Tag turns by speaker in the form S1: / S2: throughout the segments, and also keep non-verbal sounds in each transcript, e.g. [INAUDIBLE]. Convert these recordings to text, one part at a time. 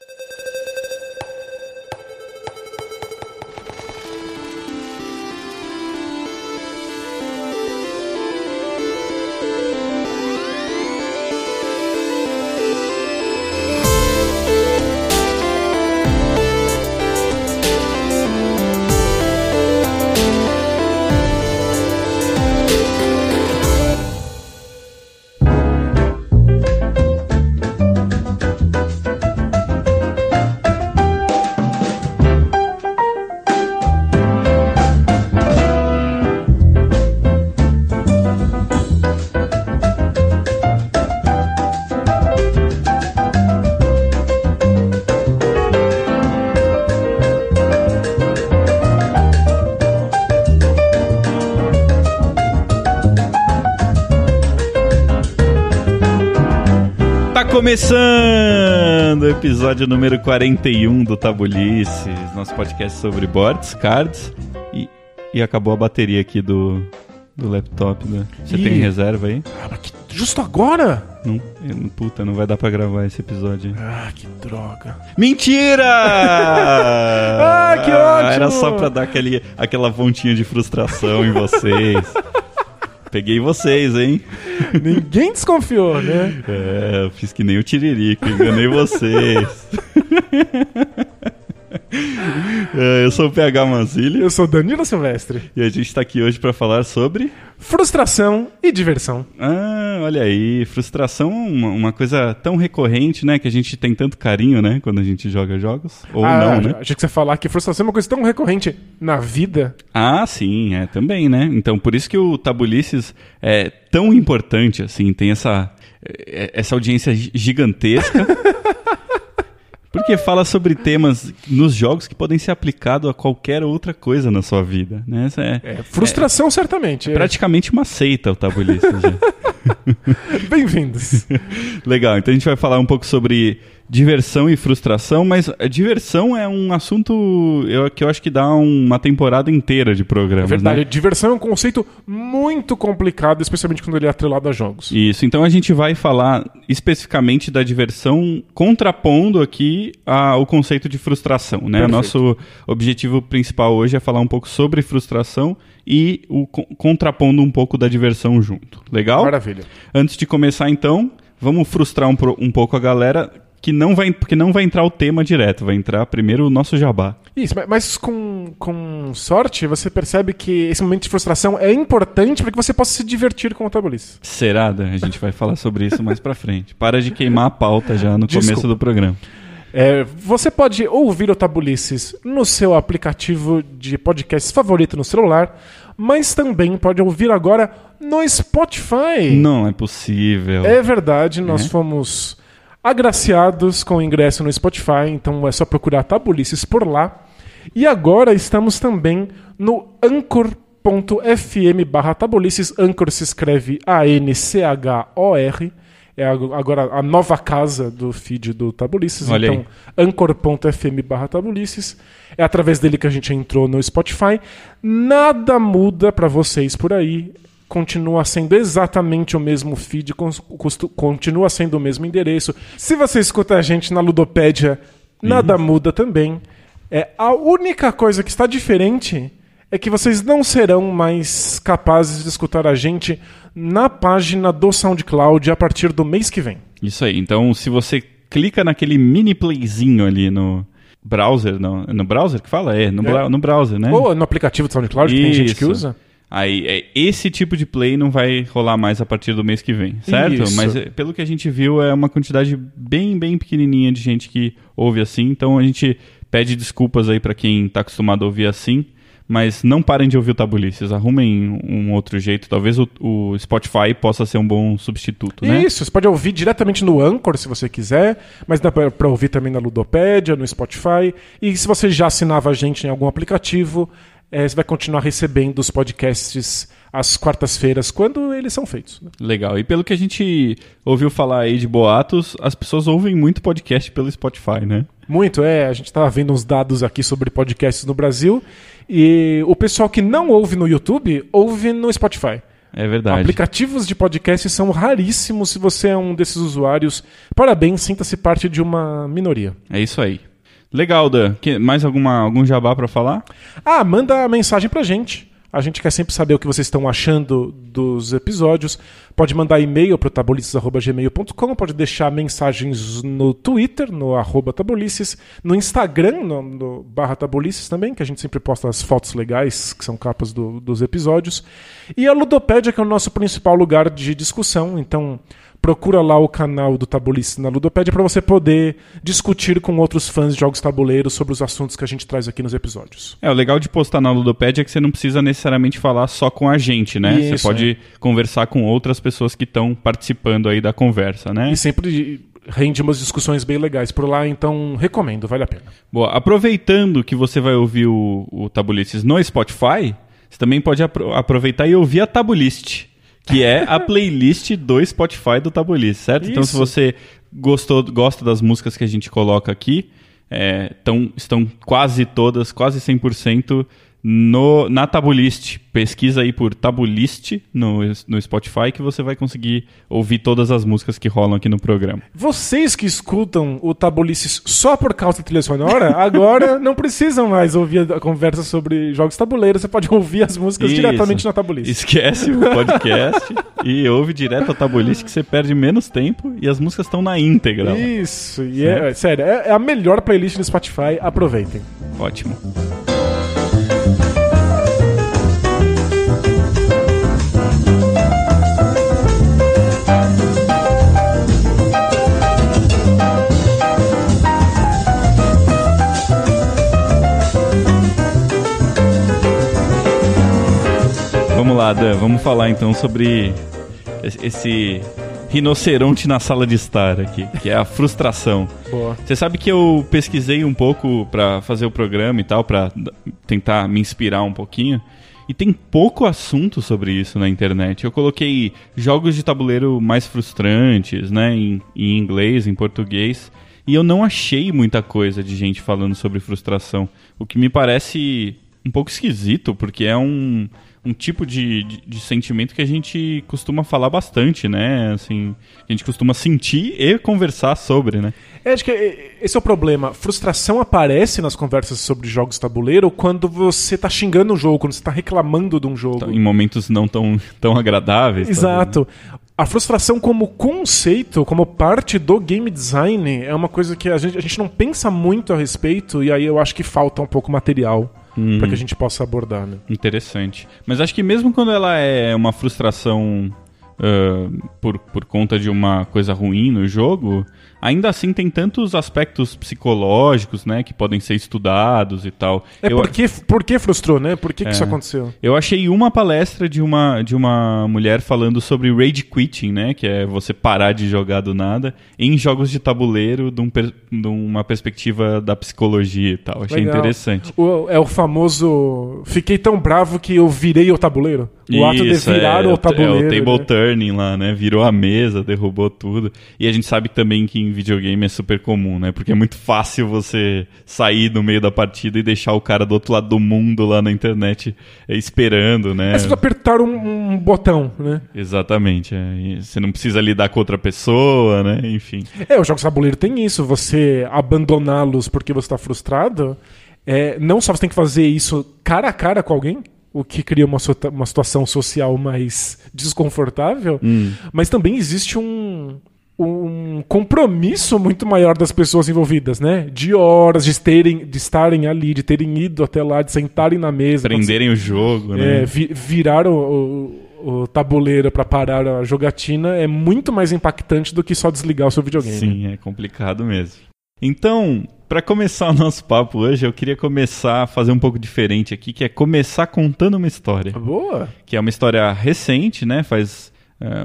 S1: you começando o episódio número 41 do Tabulice, nosso podcast sobre boards, cards e, e acabou a bateria aqui do, do laptop. Né? Você
S2: Ih.
S1: tem reserva aí?
S2: Ah, mas que- justo agora?
S1: Não, puta, não vai dar pra gravar esse episódio.
S2: Ah, que droga.
S1: Mentira! [LAUGHS]
S2: Ah, que ótimo!
S1: Era só pra dar aquele, aquela pontinha de frustração em vocês. Peguei vocês, hein? [LAUGHS]
S2: Ninguém desconfiou, né?
S1: É, eu fiz que nem o Tiririca, enganei vocês. [LAUGHS] É, eu sou o PH Manzilli
S2: Eu sou Danilo Silvestre.
S1: e a gente tá aqui hoje pra falar sobre.
S2: Frustração e diversão.
S1: Ah, olha aí, frustração, uma, uma coisa tão recorrente, né? Que a gente tem tanto carinho, né? Quando a gente joga jogos. Ou
S2: ah,
S1: não, né?
S2: Achei que você ia falar que frustração é uma coisa tão recorrente na vida.
S1: Ah, sim, é também, né? Então, por isso que o Tabulices é tão importante, assim, tem essa, é- essa audiência gi- gigantesca. [LAUGHS] Porque fala sobre temas nos jogos que podem ser aplicados a qualquer outra coisa na sua vida, né? Essa é,
S2: É, frustração, certamente. É.
S1: praticamente uma seita o Tabulices. [LAUGHS] já.
S2: Bem-vindos.
S1: Legal, então a gente vai falar um pouco sobre diversão e frustração, mas a diversão é um assunto eu- que eu acho que dá uma temporada inteira de
S2: É
S1: programas,
S2: verdade,
S1: né?
S2: diversão é um conceito muito complicado, especialmente quando ele é atrelado a jogos.
S1: Isso, então a gente vai falar especificamente da diversão, contrapondo aqui a- o conceito de frustração. Né?
S2: Perfeito.
S1: Nosso objetivo principal hoje é falar um pouco sobre frustração e o co- contrapondo um pouco da diversão junto. Legal?
S2: Maravilha.
S1: Antes de começar, então, vamos frustrar um, um pouco a galera que não vai, porque não vai entrar o tema direto, vai entrar primeiro o nosso jabá.
S2: Isso, ma- mas com, com sorte, você percebe que esse momento de frustração é importante para que você possa se divertir com o tabulice.
S1: Será? Dan? A gente vai falar sobre isso mais pra frente. Para de queimar a pauta já no começo
S2: Desculpa.
S1: do programa.
S2: É, você pode ouvir o Tabulices no seu aplicativo de podcast favorito no celular, mas também pode ouvir agora no Spotify.
S1: Não é possível.
S2: É verdade, nós
S1: É?
S2: fomos agraciados com ingresso no Spotify, então é só procurar Tabulices por lá. E agora estamos também no anchor.fm barra tabulices. Anchor se escreve A-N-C-H-O-R. É ag- agora a nova casa do feed do Tabulices.
S1: Olha
S2: então, anchor.fm barra tabulices. É através dele que a gente entrou no Spotify. Nada muda para vocês por aí. Continua sendo exatamente o mesmo feed, continua sendo o mesmo endereço. Se você escuta a gente na Ludopédia, nada muda também. É, a única coisa que está diferente é que vocês não serão mais capazes de escutar a gente na página do SoundCloud a partir do mês que vem.
S1: Isso aí. Então, se você clica naquele mini playzinho ali no browser, no, no browser que fala? É, no,
S2: É.
S1: no browser, né?
S2: Ou no aplicativo do SoundCloud, que tem gente que usa.
S1: Aí, é, esse tipo de play não vai rolar mais a partir do mês que vem, certo?
S2: Isso.
S1: Mas é, pelo que a gente viu, é uma quantidade bem, bem pequenininha de gente que ouve assim. Então, a gente pede desculpas aí pra quem tá acostumado a ouvir assim. Mas não parem de ouvir o Tabulices, arrumem um outro jeito. Talvez o, o Spotify possa ser um bom substituto, né?
S2: Isso, você pode ouvir diretamente no Anchor se você quiser, mas dá pra ouvir também na Ludopédia, no Spotify. E se você já assinava a gente em algum aplicativo, eh, você vai continuar recebendo os podcasts às quartas-feiras, quando eles são feitos. né?
S1: Legal. E pelo que a gente ouviu falar aí de boatos, as pessoas ouvem muito podcast pelo Spotify, né?
S2: Muito, é. A gente estava vendo uns dados aqui sobre podcasts no Brasil. E o pessoal que não ouve no YouTube, ouve no Spotify.
S1: É verdade.
S2: Aplicativos de podcast são raríssimos se você é um desses usuários. Parabéns, sinta-se parte de uma minoria.
S1: É isso aí. Legal, Dan. Que- mais alguma, algum jabá pra falar?
S2: Ah, manda mensagem pra gente. A gente quer sempre saber o que vocês estão achando dos episódios. Pode mandar e-mail para tabulices.gmail.com, pode deixar mensagens no Twitter, no arroba tabulices, no Instagram, no, no barra tabulices também, que a gente sempre posta as fotos legais, que são capas do- dos episódios. E a Ludopédia, que é o nosso principal lugar de discussão. Então, procura lá o canal do Tabulices na Ludopédia para você poder discutir com outros fãs de jogos tabuleiros sobre os assuntos que a gente traz aqui nos episódios.
S1: É, o legal de postar na Ludopédia é que você não precisa necessariamente falar só com a gente, né?
S2: Isso,
S1: você pode conversar com outras pessoas que estão participando aí da conversa, né?
S2: E sempre rende umas discussões bem legais por lá, então recomendo, vale a pena.
S1: Boa, aproveitando que você vai ouvir o, o Tabulices no Spotify, você também pode apro- aproveitar e ouvir a Tabulist, que é a playlist do Spotify do Tabulices, certo? Então, se
S2: Isso.
S1: você gostou, gosta das músicas que a gente coloca aqui, é, tão, estão quase todas, quase 100% no, na Tabulist. Pesquisa aí por Tabulist no, no Spotify que você vai conseguir ouvir todas as músicas que rolam aqui no programa.
S2: Vocês que escutam o Tabulices só por causa da trilha sonora, [LAUGHS] agora não precisam mais ouvir a conversa sobre jogos tabuleiros, você pode ouvir as músicas
S1: Isso.
S2: diretamente na Tabulice.
S1: Esquece o podcast [LAUGHS] e ouve direto a Tabulist que você perde menos tempo e as músicas estão na íntegra.
S2: Isso, e é, é, sério, é, é a melhor playlist do Spotify, aproveitem.
S1: Ótimo. Vamos lá, Dan, vamos falar então sobre esse- rinoceronte na sala de estar aqui, que é a frustração.
S2: Boa.
S1: Você sabe que eu pesquisei um pouco pra fazer o programa e tal, pra d- tentar me inspirar um pouquinho. E tem pouco assunto sobre isso na internet. Eu coloquei jogos de tabuleiro mais frustrantes, né, em, em inglês, em português, e eu não achei muita coisa de gente falando sobre frustração. O que me parece um pouco esquisito, porque é um, um tipo de, de, de sentimento que a gente costuma falar bastante, né? Assim, a gente costuma sentir e conversar sobre, né?
S2: É, acho que é- esse é o problema. Frustração aparece nas conversas sobre jogos tabuleiro quando você tá xingando um jogo, quando você tá reclamando de um jogo.
S1: em momentos não tão, tão agradáveis.
S2: Exato. A frustração como conceito, como parte do game design, é uma coisa que a gente, a gente não pensa muito a respeito, e aí eu acho que falta um pouco material
S1: Uhum.
S2: pra que a gente possa abordar, né?
S1: Interessante. Mas acho que mesmo quando ela é uma frustração ah, por, por conta de uma coisa ruim no jogo, ainda assim tem tantos aspectos psicológicos, né, que podem ser estudados e tal.
S2: É
S1: Eu-
S2: porque, por que frustrou, né? Por que, que isso
S1: É.
S2: aconteceu?
S1: Eu achei uma palestra de uma, de uma mulher falando sobre rage quitting, né? Que é você parar de jogar do nada em jogos de tabuleiro de, um de uma perspectiva da psicologia e tal. Achei
S2: Legal.
S1: interessante.
S2: O- é o famoso. Fiquei tão bravo que eu virei o tabuleiro. O ato de
S1: Isso,
S2: virar
S1: é,
S2: o tabuleiro.
S1: É o table
S2: né?
S1: turning lá, né? Virou a mesa, derrubou tudo. E a gente sabe também que em videogame é super comum, né? Porque é muito fácil você sair no meio da partida e deixar o cara do outro lado do mundo lá na internet eh, esperando, né?
S2: É só apertar um, um botão, né?
S1: Exatamente. é. Você não precisa lidar com outra pessoa, né? Enfim.
S2: É, os jogos tabuleiro tem isso. Você abandoná-los porque você está frustrado. É, não só você tem que fazer isso cara a cara com alguém, o que cria uma, uma situação social mais desconfortável, mas também existe um, um compromisso muito maior das pessoas envolvidas, né? De horas, de, terem, de estarem ali, de terem ido até lá, de sentarem na mesa.
S1: Prenderem o jogo,
S2: É,
S1: né?
S2: vi- virar o, o- o tabuleiro para parar a jogatina é muito mais impactante do que só desligar o seu videogame.
S1: Sim, é complicado mesmo. Então, para começar o nosso papo hoje, eu queria começar a fazer um pouco diferente aqui, que é começar contando uma história.
S2: Boa.
S1: Que é uma história recente, né? Faz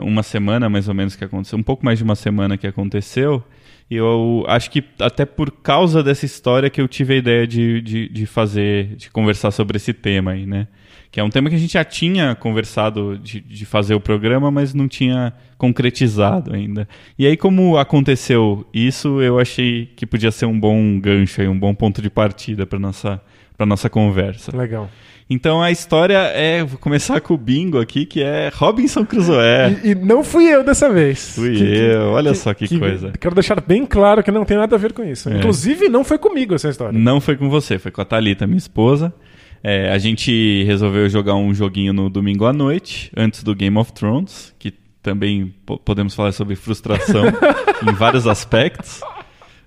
S1: uma semana mais ou menos que aconteceu, um pouco mais de uma semana que aconteceu. E eu acho que até por causa dessa história que eu tive a ideia de, de, de fazer, de conversar sobre esse tema aí, né? que é um tema que a gente já tinha conversado de, de fazer o programa, mas não tinha concretizado ainda. E aí, como aconteceu isso, eu achei que podia ser um bom gancho, aí, um bom ponto de partida para nossa para nossa conversa.
S2: Legal.
S1: Então a história é, vou começar com o bingo aqui, que é Robinson Crusoe.
S2: E, e não fui eu dessa vez.
S1: Fui
S2: Que-
S1: eu, olha
S2: que-
S1: só que, coisa.
S2: Quero deixar bem claro que não tem nada a ver com isso.
S1: É.
S2: Inclusive, não foi comigo essa história.
S1: Não foi com você, foi com a Thalita, minha esposa. É, a gente resolveu jogar um joguinho no domingo à noite, antes do Game of Thrones, que também po- podemos falar sobre frustração [LAUGHS] em vários aspectos,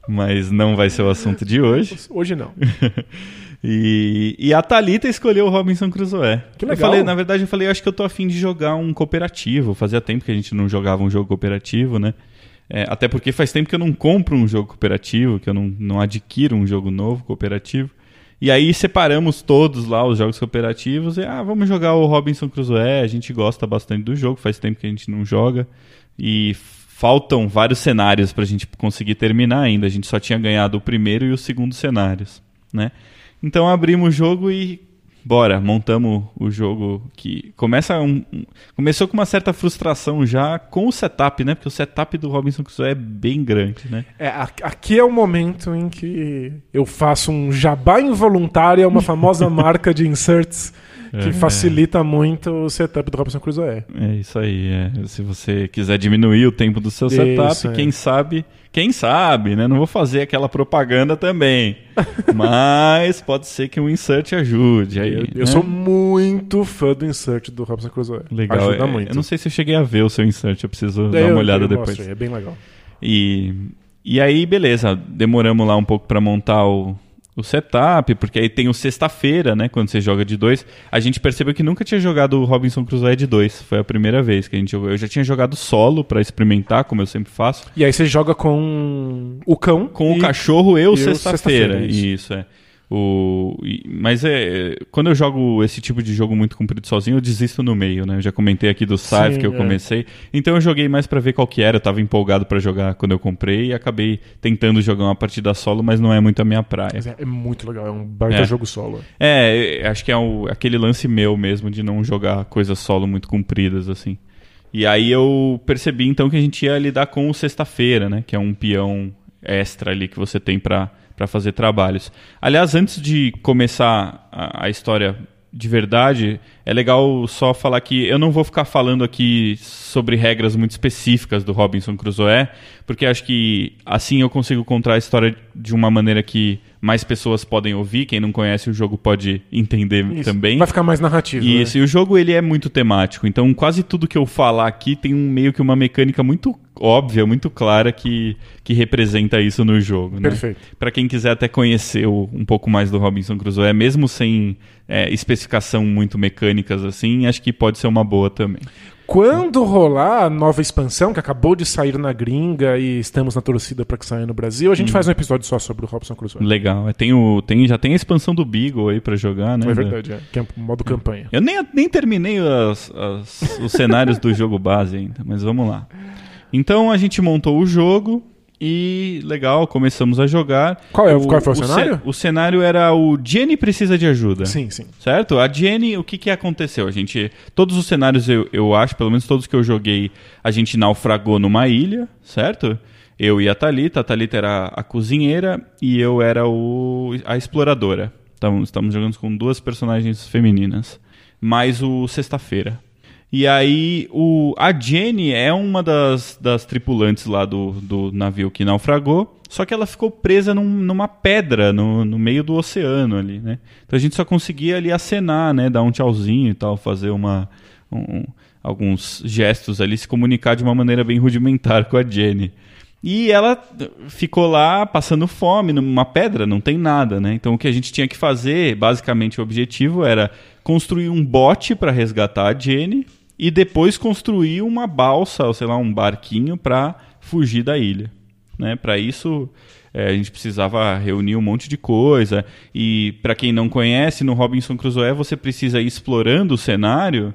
S1: mas não vai ser o assunto de hoje.
S2: Hoje não. [LAUGHS]
S1: E, e a Thalita escolheu o Robinson Crusoe.
S2: Que
S1: Eu
S2: legal.
S1: falei, na verdade, eu falei, acho que eu tô afim de jogar um cooperativo. Fazia tempo que a gente não jogava um jogo cooperativo, né? É, até porque faz tempo que eu não compro um jogo cooperativo, que eu não, não adquiro um jogo novo cooperativo. E aí separamos todos lá os jogos cooperativos e, ah, vamos jogar o Robinson Crusoe, a gente gosta bastante do jogo, faz tempo que a gente não joga. E faltam vários cenários pra gente conseguir terminar ainda. A gente só tinha ganhado o primeiro e o segundo cenários, né? Então abrimos o jogo e bora, montamos o jogo que começa um, começou com uma certa frustração já com o setup, né? Porque o setup do Robinson Crusoe é bem grande, né?
S2: É, a- aqui é o momento em que eu faço um jabá involuntário, é uma famosa [LAUGHS] marca de inserts que
S1: É.
S2: facilita muito o setup do Robinson Crusoe.
S1: É isso aí. é. Se você quiser diminuir o tempo do seu
S2: Isso,
S1: setup,
S2: é.
S1: quem sabe, quem sabe, né? Não vou fazer aquela propaganda também. [LAUGHS] Mas pode ser que um insert ajude. Aí,
S2: Eu, eu
S1: né?
S2: sou muito fã do insert do Robinson Crusoe.
S1: legal.
S2: Ajuda
S1: é,
S2: muito.
S1: Eu não sei se eu cheguei a ver o seu insert, eu preciso dar
S2: Eu-
S1: uma olhada depois.
S2: mostro é bem legal.
S1: E, e aí, beleza, demoramos lá um pouco pra montar o, o setup, porque aí tem o sexta-feira, né? Quando você joga de dois. A gente percebeu que nunca tinha jogado o Robinson Crusoe de dois. Foi a primeira vez que a gente jogou. Eu já tinha jogado solo pra experimentar, como eu sempre faço.
S2: E aí você joga com o cão.
S1: Com o cachorro eu
S2: e o
S1: sexta-feira.
S2: sexta-feira, isso.
S1: isso. é. O, mas é. Quando eu jogo esse tipo de jogo muito comprido sozinho, eu desisto no meio, né? Eu já comentei aqui do Scythe que eu
S2: é.
S1: comecei. Então eu joguei mais pra ver qual que era. Eu tava empolgado pra jogar quando eu comprei e acabei tentando jogar uma partida solo, mas não é muito a minha praia.
S2: É, é muito legal, é um baita
S1: É.
S2: jogo solo.
S1: É, eu acho que é o- aquele lance meu mesmo de não jogar coisas solo muito compridas, assim. E aí eu percebi então que a gente ia lidar com o sexta-feira, né? Que é um peão extra ali que você tem pra pra fazer trabalhos. Aliás, antes de começar a, a história de verdade, é legal só falar que eu não vou ficar falando aqui sobre regras muito específicas do Robinson Crusoe, porque acho que assim eu consigo contar a história de uma maneira que mais pessoas podem ouvir. Quem não conhece o jogo pode entender
S2: Isso.
S1: também.
S2: Vai ficar mais narrativo. né?
S1: Isso, e o jogo ele é muito temático, então quase tudo que eu falar aqui tem um, meio que uma mecânica muito óbvia, muito clara que, que representa isso no jogo. Né?
S2: Perfeito.
S1: Para quem quiser até conhecer o- um pouco mais do Robinson Crusoe, mesmo sem é, especificação muito mecânicas assim, acho que pode ser uma boa também.
S2: Quando rolar a nova expansão, que acabou de sair na gringa e estamos na torcida para que saia no Brasil, a
S1: Hum.
S2: gente faz um episódio só sobre o Robson Crusoe.
S1: Legal. É, Tem o, tem, já tem a expansão do Beagle aí pra jogar, né?
S2: É verdade, é. Que é um modo campanha.
S1: Eu nem, nem terminei as- as- os cenários do jogo base ainda, mas vamos lá. Então a gente montou o jogo e legal, começamos a jogar.
S2: Qual é- qual foi o
S1: ce-
S2: cenário?
S1: o cenário era o Jenny precisa de ajuda.
S2: Sim, sim.
S1: Certo? A Jenny, o que, que aconteceu? A gente. Todos os cenários, eu, eu acho, pelo menos todos que eu joguei, a gente naufragou numa ilha, certo? Eu e a Thalita. A Thalita era a cozinheira e eu era o, a exploradora. Então, estamos jogando com duas personagens femininas. Mais o Sexta-feira. E aí, o, a Jenny é uma das, das tripulantes lá do, do navio que naufragou, só que ela ficou presa num- numa pedra no, no meio do oceano ali, né? Então a gente só conseguia ali acenar, né? Dar um tchauzinho e tal, fazer uma, um- alguns gestos ali, se comunicar de uma maneira bem rudimentar com a Jenny. E ela ficou lá passando fome numa pedra, não tem nada, né? Então o que a gente tinha que fazer, basicamente o objetivo era construir um bote para resgatar a Jenny e depois construir uma balsa, ou sei lá, um barquinho para fugir da ilha. Né? Para isso eh, a gente precisava reunir um monte de coisa e para quem não conhece, no Robinson Crusoe você precisa ir explorando o cenário,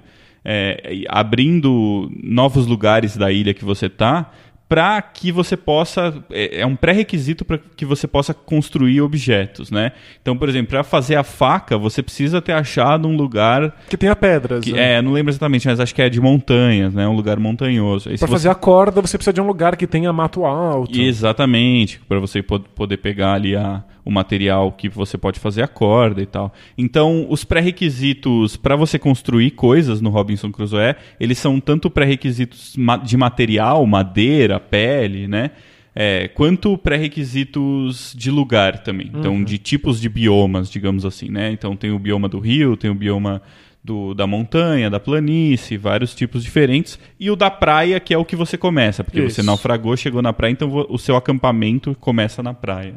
S1: e abrindo novos lugares da ilha que você tá para que você possa é, é um pré-requisito para que você possa construir objetos, né? Então, por exemplo, para fazer a faca, você precisa ter achado um lugar
S2: Que tenha pedras.
S1: que,
S2: né?
S1: é, não lembro exatamente, mas acho que é de montanhas, né? Um lugar montanhoso.
S2: Pra fazer a corda, você precisa de um lugar que tenha mato alto.
S1: Exatamente, para você po- poder pegar ali a, o material que você pode fazer a corda e tal. Então, os pré-requisitos para você construir coisas no Robinson Crusoe, eles são tanto pré-requisitos de material, madeira, pele, né? É, quanto pré-requisitos de lugar também. Então, de tipos de biomas, digamos assim, né? Então, tem o bioma do rio, tem o bioma do, da montanha, da planície, vários tipos diferentes. E o da praia, que é o que você começa, porque
S2: Isso.
S1: você naufragou, chegou na praia, então o seu acampamento começa na praia.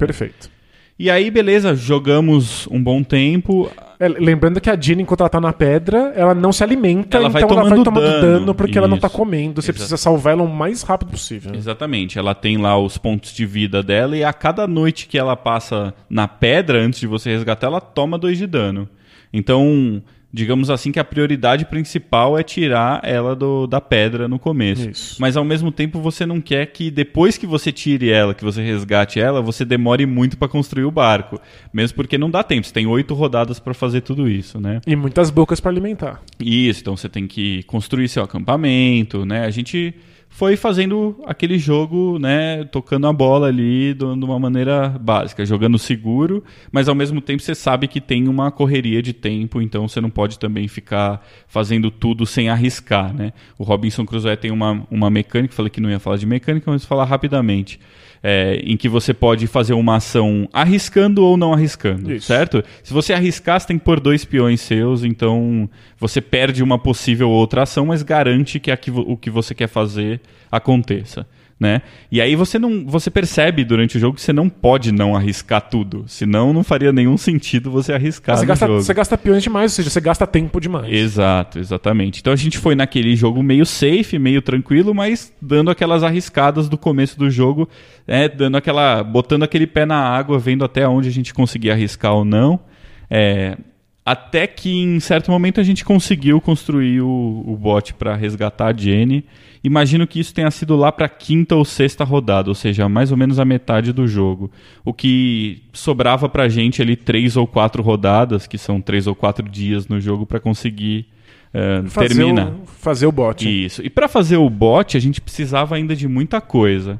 S1: né? E aí, beleza, jogamos um bom tempo.
S2: É, lembrando que a Dina, enquanto ela tá na pedra, ela não se alimenta,
S1: Ela vai
S2: então ela vai
S1: tomando
S2: dano,
S1: dano,
S2: porque ela não tá
S1: isso.
S2: comendo. Você
S1: Exato.
S2: precisa salvar ela o mais rápido possível.
S1: Exatamente, ela tem lá os pontos de vida dela e a cada noite que ela passa na pedra antes de você resgatar, ela toma dois de dano. Então, digamos assim que a prioridade principal é tirar ela do, da pedra no começo.
S2: Isso.
S1: Mas ao mesmo tempo você não quer que depois que você tire ela, que você resgate ela, você demore muito para construir o barco. Mesmo porque não dá tempo, você tem oito rodadas para fazer tudo isso, né?
S2: E muitas bocas pra alimentar.
S1: Isso, então você tem que construir seu acampamento, né? A gente foi fazendo aquele jogo, né? Tocando a bola ali de uma maneira básica, jogando seguro, mas ao mesmo tempo você sabe que tem uma correria de tempo, então você não pode também ficar fazendo tudo sem arriscar, né? O Robinson Crusoe tem uma, uma mecânica, falei que não ia falar de mecânica, mas falar rapidamente. É, em que você pode fazer uma ação arriscando ou não arriscando,
S2: Isso.
S1: certo? Se você arriscar, você tem que pôr dois peões seus, então você perde uma possível outra ação, mas garante que, que o que você quer fazer aconteça. Né? E aí você não, você percebe durante o jogo que você não pode não arriscar tudo, senão não faria nenhum sentido você arriscar
S2: você,
S1: no
S2: gasta,
S1: jogo.
S2: você gasta peões demais, ou seja, você gasta tempo demais.
S1: Exato, exatamente. Então a gente foi naquele jogo meio safe, meio tranquilo, mas dando aquelas arriscadas do começo do jogo, né, dando aquela, botando aquele pé na água, vendo até onde a gente conseguia arriscar ou não. É, até que em certo momento a gente conseguiu construir o, o bot para resgatar a Jenny. Imagino que isso tenha sido lá para quinta ou sexta rodada, ou seja, mais ou menos a metade do jogo. O que sobrava pra gente ali três ou quatro rodadas, que são três ou quatro dias no jogo para conseguir eh,
S2: fazer
S1: terminar.
S2: O, fazer o bot.
S1: Isso. E para fazer o bot, a gente precisava ainda de muita coisa.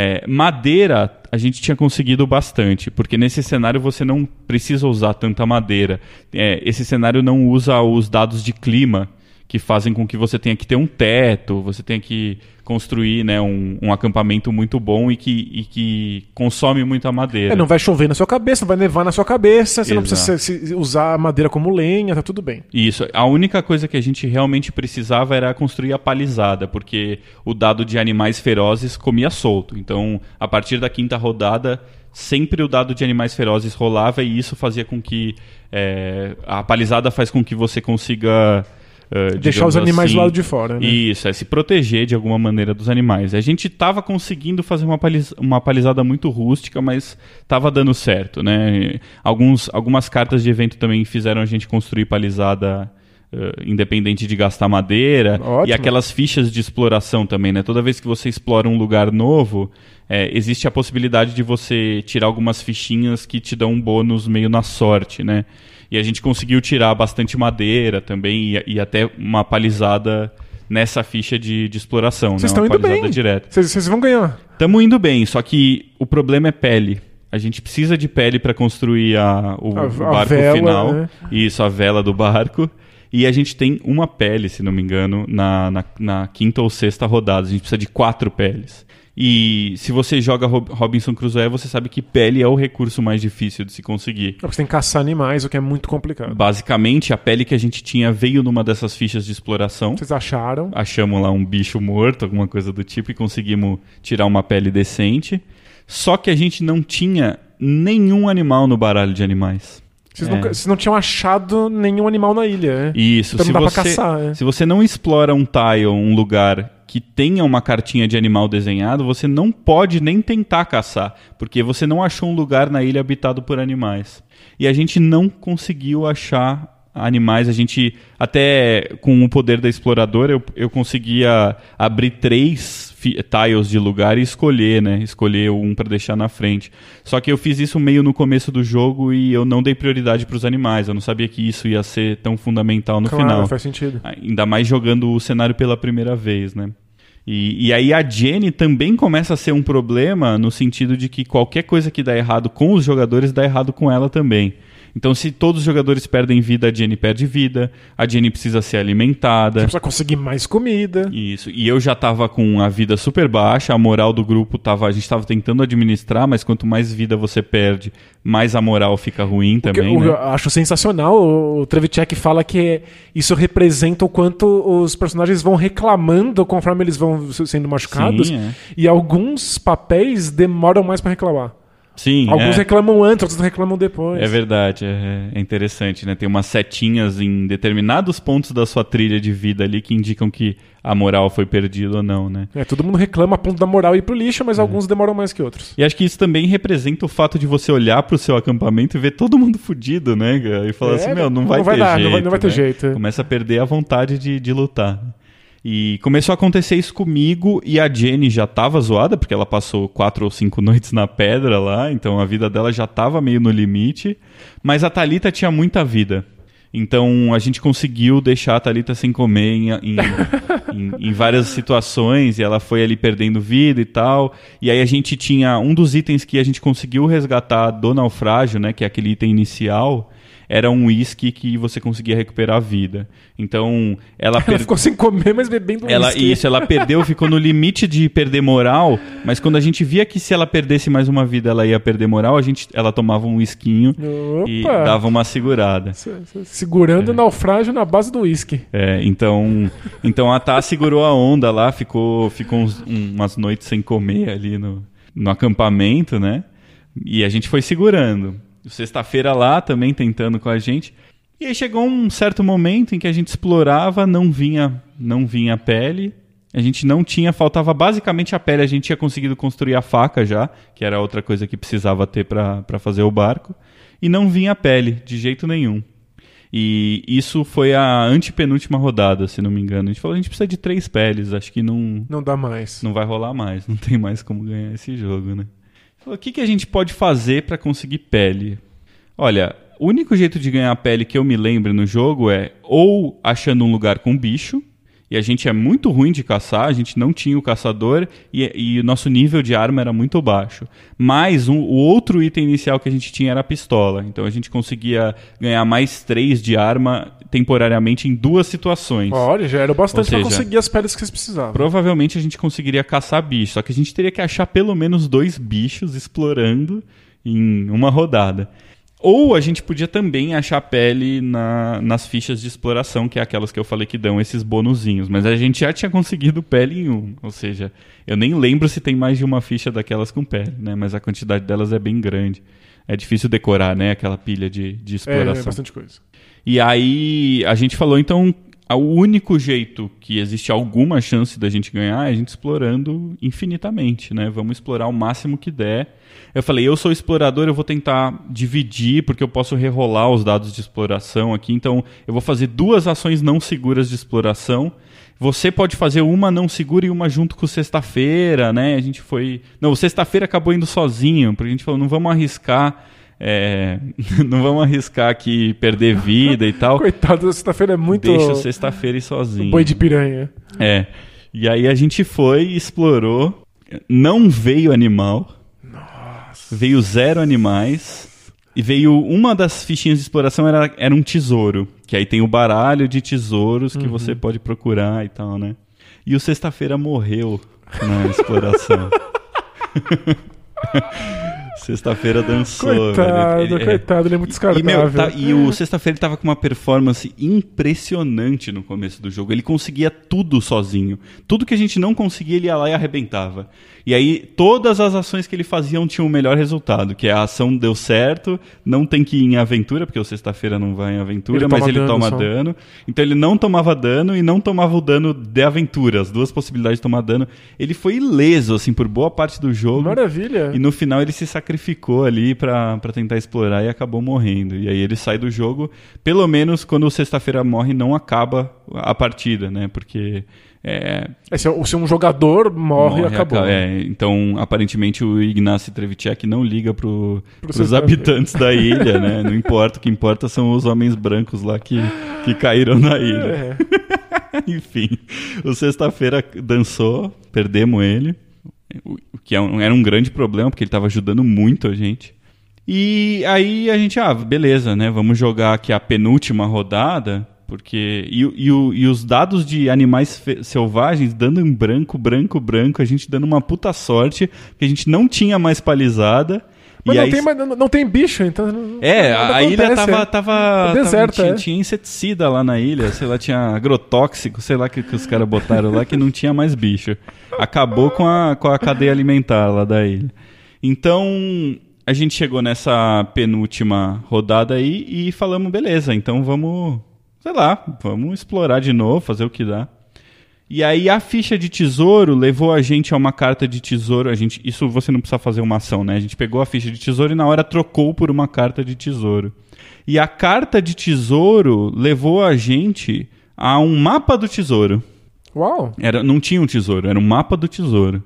S1: É, madeira a gente tinha conseguido bastante, porque nesse cenário você não precisa usar tanta madeira. É, esse cenário não usa os dados de clima que fazem com que você tenha que ter um teto, você tenha que construir né, um, um acampamento muito bom e que, e que consome muita madeira.
S2: É, não vai chover na sua cabeça, não vai nevar na sua cabeça, você não precisa
S1: Exato.
S2: se- se- usar a madeira como lenha, tá tudo bem.
S1: Isso. A única coisa que a gente realmente precisava era construir a palizada, porque o dado de animais ferozes comia solto. Então, a partir da quinta rodada, sempre o dado de animais ferozes rolava e isso fazia com que. é, a palizada faz com que você consiga. É,
S2: Deixar os animais
S1: assim,
S2: do lado de fora, né?
S1: Isso, é se proteger de alguma maneira dos animais. A gente estava conseguindo fazer uma, paliz- uma palizada muito rústica, mas estava dando certo, né? Alguns, algumas cartas de evento também fizeram a gente construir palizada eh, independente de gastar madeira.
S2: Ótimo.
S1: E aquelas fichas de exploração também, né? Toda vez que você explora um lugar novo, eh, existe a possibilidade de você tirar algumas fichinhas que te dão um bônus meio na sorte, né? E a gente conseguiu tirar bastante madeira também e, e até uma palizada nessa ficha de, de exploração,
S2: Vocês
S1: né?
S2: estão indo bem.
S1: direta.
S2: Vocês vão ganhar.
S1: Estamos indo bem, só que o problema é pele. A gente precisa de pele para construir a, o,
S2: A-
S1: o
S2: a
S1: barco
S2: vela,
S1: final.
S2: né?
S1: Isso, a vela do barco. E a gente tem uma pele, se não me engano, na, na, na quinta ou sexta rodada. A gente precisa de quatro peles. E se você joga Rob- Robinson Crusoe, você sabe que pele é o recurso mais difícil de se conseguir.
S2: É porque Você tem que caçar animais, o que é muito complicado.
S1: Basicamente, a pele que a gente tinha veio numa dessas fichas de exploração.
S2: Vocês acharam?
S1: Achamos lá um bicho morto, alguma coisa do tipo, e conseguimos tirar uma pele decente. Só que a gente não tinha nenhum animal no baralho de animais.
S2: Vocês,
S1: É.
S2: nunca- vocês não tinham achado nenhum animal na ilha, né?
S1: Isso,
S2: Então
S1: se
S2: não dá pra
S1: você,
S2: caçar, é.
S1: se você não explora um tile, um lugar que tenha uma cartinha de animal desenhado, você não pode nem tentar caçar, porque você não achou um lugar na ilha habitado por animais. E a gente não conseguiu achar animais, a gente até com o poder da exploradora eu, eu conseguia abrir três tiles de lugar e escolher, né? Escolher um para deixar na frente. Só que eu fiz isso meio no começo do jogo e eu não dei prioridade para os animais. Eu não sabia que isso ia ser tão fundamental no
S2: claro,
S1: final.
S2: faz sentido.
S1: Ainda mais jogando o cenário pela primeira vez, né? E, e, aí a Jenny também começa a ser um problema no sentido de que qualquer coisa que dá errado com os jogadores dá errado com ela também. Então, se todos os jogadores perdem vida, a Jenny perde vida, a Jenny precisa ser alimentada.
S2: Você precisa conseguir mais comida.
S1: Isso. E eu já tava com a vida super baixa, a moral do grupo tava. A gente tava tentando administrar, mas quanto mais vida você perde, mais a moral fica ruim também.
S2: O que,
S1: né?
S2: Eu acho sensacional. O Trevicek fala que isso representa o quanto os personagens vão reclamando conforme eles vão sendo machucados.
S1: Sim, é.
S2: E alguns papéis demoram mais para reclamar.
S1: Sim,
S2: Alguns
S1: é.
S2: reclamam antes, outros reclamam depois.
S1: É verdade, é, é interessante, né? Tem umas setinhas em determinados pontos da sua trilha de vida ali que indicam que a moral foi perdida ou não, né?
S2: É, todo mundo reclama a ponto da moral ir pro lixo,
S1: É.
S2: mas alguns demoram mais que outros.
S1: E acho que isso também representa o fato de você olhar pro seu acampamento e ver todo mundo fudido, né? E falar
S2: É,
S1: assim, meu, não
S2: não
S1: vai,
S2: vai
S1: ter
S2: dar, não
S1: jeito.
S2: vai- não vai ter
S1: né?
S2: jeito, é.
S1: Começa a perder a vontade de, de lutar. E começou a acontecer isso comigo e a Jenny já tava zoada, porque ela passou quatro ou cinco [LAUGHS] noites na pedra lá, então a vida dela já tava meio no limite. Mas a Thalita tinha muita vida. Então a gente conseguiu deixar a Thalita sem comer em, em, [LAUGHS] em- em várias situações e ela foi ali perdendo vida e tal. E aí a gente tinha um dos itens que a gente conseguiu resgatar do naufrágio, né, que é aquele item inicial, era um uísque que você conseguia recuperar a vida. Então ela [LAUGHS]
S2: Ela
S1: per-
S2: ficou sem comer, mas bebendo
S1: ela,
S2: whisky.
S1: isso, ela perdeu, ficou no limite de perder moral, mas quando a gente via que se ela perdesse mais uma vida ela ia perder moral, a gente, ela tomava um esquinho e dava uma segurada.
S2: Se- se- Segurando o naufrágio na base do uísque.
S1: É, então, então a Tá segurou a onda lá, ficou, ficou uns- um- umas noites sem comer ali no, no acampamento, né? E a gente foi segurando. Sexta-feira lá também tentando com a gente. E aí chegou um certo momento em que a gente explorava, não vinha, não vinha pele. A gente não tinha, faltava basicamente a pele. A gente tinha conseguido construir a faca já, que era outra coisa que precisava ter para fazer o barco. E não vinha pele, de jeito nenhum. E isso foi a antepenúltima rodada, se não me engano. A gente falou, a gente precisa de três peles, acho que não,
S2: Não dá mais.
S1: não vai rolar mais, não tem mais como ganhar esse jogo, né? O que, que a gente pode fazer para conseguir pele? Olha, o único jeito de ganhar pele que eu me lembro no jogo é ou achando um lugar com bicho, e a gente é muito ruim de caçar, a gente não tinha o caçador e, e o nosso nível de arma era muito baixo. Mas um- o outro item inicial que a gente tinha era a pistola, então a gente conseguia ganhar mais três de arma temporariamente em duas situações.
S2: Olha, já era bastante
S1: seja,
S2: conseguir as peles que vocês precisavam.
S1: Provavelmente a gente conseguiria caçar bicho, só que a gente teria que achar pelo menos dois bichos explorando em uma rodada. Ou a gente podia também achar pele na- nas fichas de exploração, que é aquelas que eu falei que dão esses bonuzinhos. Mas a gente já tinha conseguido pele em um. Ou seja, eu nem lembro se tem mais de uma ficha daquelas com pele, né? Mas a quantidade delas é bem grande. É difícil decorar, né? Aquela pilha de, de
S2: É,
S1: exploração.
S2: é bastante coisa.
S1: E aí a gente falou, então, o único jeito que existe alguma chance da gente ganhar é a gente explorando infinitamente, né? Vamos explorar o máximo que der. Eu falei, eu sou explorador, eu vou tentar dividir, porque eu posso rerolar os dados de exploração aqui. Então, eu vou fazer duas ações não seguras de exploração. Você pode fazer uma não segura e uma junto com sexta-feira, né? A gente foi. Não, sexta-feira acabou indo sozinho, porque a gente falou, não vamos arriscar. É, [LAUGHS] não vamos arriscar aqui perder vida e tal. [LAUGHS]
S2: Coitado, sexta-feira é muito
S1: Deixa sexta-feira ir sozinho.
S2: boi de piranha.
S1: É. E aí a gente foi, explorou, não veio animal. Veio zero animais. E veio uma das fichinhas de exploração era, era um tesouro. Que aí tem o baralho de tesouros que você pode procurar e tal, né? E o sexta-feira morreu na exploração. [LAUGHS] Sexta-feira dançou.
S2: Coitado,
S1: velho. Ele- ele-
S2: coitado, ele é muito
S1: e, meu,
S2: descartável.
S1: tá- e o sexta-feira ele tava com uma performance impressionante no começo do jogo. Ele conseguia tudo sozinho. Tudo que a gente não conseguia, ele ia lá e arrebentava. E aí, todas as ações que ele fazia tinham o melhor resultado, que é a ação deu certo, não tem que ir em aventura, porque o sexta-feira não vai em aventura,
S2: Ele
S1: mas
S2: toma
S1: ele
S2: dano
S1: toma
S2: só.
S1: dano. Então ele não tomava dano e não tomava o dano de aventura, as duas possibilidades de tomar dano. Ele foi ileso, assim, por boa parte do jogo.
S2: Maravilha.
S1: E no final ele se sacrificou ali pra pra tentar explorar e acabou morrendo. E aí ele sai do jogo. Pelo menos quando o sexta-feira morre, não acaba a partida, né? Porque É,
S2: É, se, se um jogador morre,
S1: morre,
S2: acabou.
S1: aca- é, então, aparentemente, o Ignacy Trevicek não liga pro,
S2: Pro
S1: pros
S2: sexta-feira.
S1: habitantes da ilha, né? Não importa, o que importa são os homens brancos lá que, que caíram na ilha.
S2: É. [LAUGHS]
S1: Enfim, o sexta-feira dançou, perdemos ele, o que é um- era um grande problema, porque ele estava ajudando muito a gente. E aí a gente, ah, beleza, né? Vamos jogar aqui a penúltima rodada, porque. E, e e os dados de animais selvagens dando em branco, branco, branco, a gente dando uma puta sorte, porque a gente não tinha mais palizada.
S2: Mas não,
S1: aí,
S2: tem, não, não tem bicho, então.
S1: é, a, a ilha
S2: acontece,
S1: tava,
S2: é.
S1: tava,
S2: É deserto,
S1: tava- tinha,
S2: é.
S1: tinha inseticida lá na ilha, sei lá, tinha agrotóxico, sei lá que, que os caras botaram lá que não tinha mais bicho. Acabou com a, com a cadeia alimentar lá da ilha. Então, a gente chegou nessa penúltima rodada aí e falamos, beleza, então vamos, sei lá, vamos explorar de novo, fazer o que dá. E aí a ficha de tesouro levou a gente a uma carta de tesouro. A gente, isso você não precisa fazer uma ação, né? A gente pegou a ficha de tesouro e na hora trocou por uma carta de tesouro. E a carta de tesouro levou a gente a um mapa do tesouro.
S2: Uau!
S1: Era, não tinha um tesouro, era um mapa do tesouro.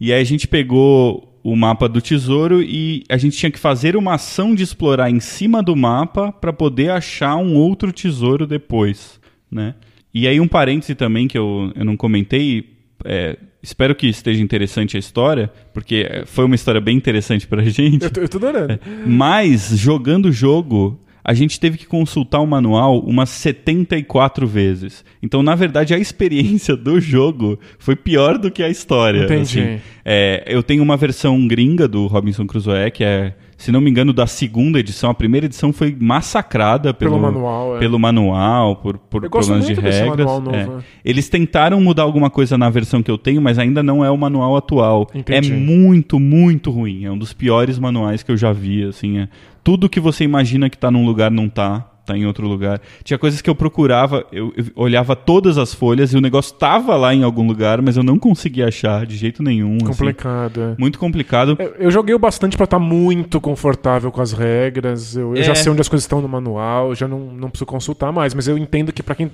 S1: E aí a gente pegou o mapa do tesouro e a gente tinha que fazer uma ação de explorar em cima do mapa para poder achar um outro tesouro depois, né? E aí um parêntese também que eu, eu não comentei, é, espero que esteja interessante a história, porque é, foi uma história bem interessante pra [LAUGHS] gente.
S2: Eu tô, eu tô adorando.
S1: Mas, jogando o jogo, a gente teve que consultar o manual umas 74 vezes. Então, na verdade, a experiência do jogo foi pior do que a história.
S2: Entendi.
S1: assim. É, eu tenho uma versão gringa do Robinson Crusoe, que é, se não me engano, da segunda edição. A primeira edição foi massacrada pelo,
S2: Pelo manual, é.
S1: pelo manual, por, por problemas de regras.
S2: novo,
S1: É.
S2: é.
S1: Eles tentaram mudar alguma coisa na versão que eu tenho, mas ainda não é o manual atual.
S2: Entendi.
S1: É muito, muito ruim. É um dos piores manuais que eu já vi, assim. É. Tudo que você imagina que tá num lugar não tá, tá em outro lugar. Tinha coisas que eu procurava, eu, eu olhava todas as folhas e o negócio tava lá em algum lugar, mas eu não conseguia achar de jeito nenhum. assim.
S2: Complicado. é.
S1: Muito complicado.
S2: Eu- Eu joguei o bastante pra estar muito confortável com as regras. Eu, eu já
S1: É.
S2: sei onde as coisas estão no manual, já não, não preciso consultar mais. Mas eu entendo que pra quem,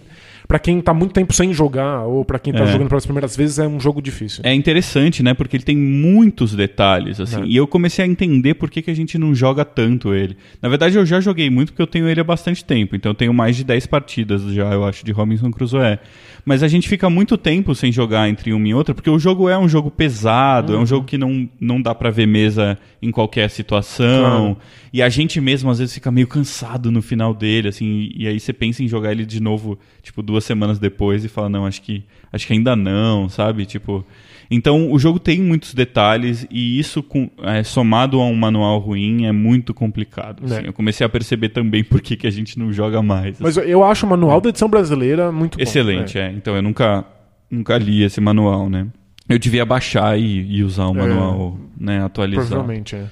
S2: pra quem tá muito tempo sem jogar, ou pra quem tá
S1: É.
S2: jogando pelas primeiras vezes, é um jogo difícil.
S1: É interessante, né? Porque ele tem muitos detalhes, assim.
S2: É.
S1: E eu comecei a entender por que, que a gente não joga tanto ele. Na verdade, eu já joguei muito porque eu tenho ele há bastante tempo. Então eu tenho mais de 10 partidas já, eu acho, de Robinson Crusoe. Mas a gente fica muito tempo sem jogar entre uma e outra, porque o jogo é um jogo pesado,
S2: Uhum.
S1: é um jogo que não, não dá pra ver mesa em qualquer situação.
S2: Claro.
S1: E a gente mesmo, às vezes, fica meio cansado no final dele, assim. E aí você pensa em jogar ele de novo, tipo, duas semanas depois e fala, não, acho que, acho que ainda não, sabe? Tipo. Então, o jogo tem muitos detalhes e isso, com- é, somado a um manual ruim, é muito complicado. assim.
S2: É.
S1: Eu comecei a perceber também por que, que a gente não joga mais.
S2: Mas eu- eu acho o manual da edição brasileira muito bom.
S1: Excelente,
S2: é.
S1: é. Então, eu nunca, nunca li esse manual, né? Eu devia baixar e, e usar o
S2: É.
S1: manual né, atualizado.
S2: Provavelmente, é.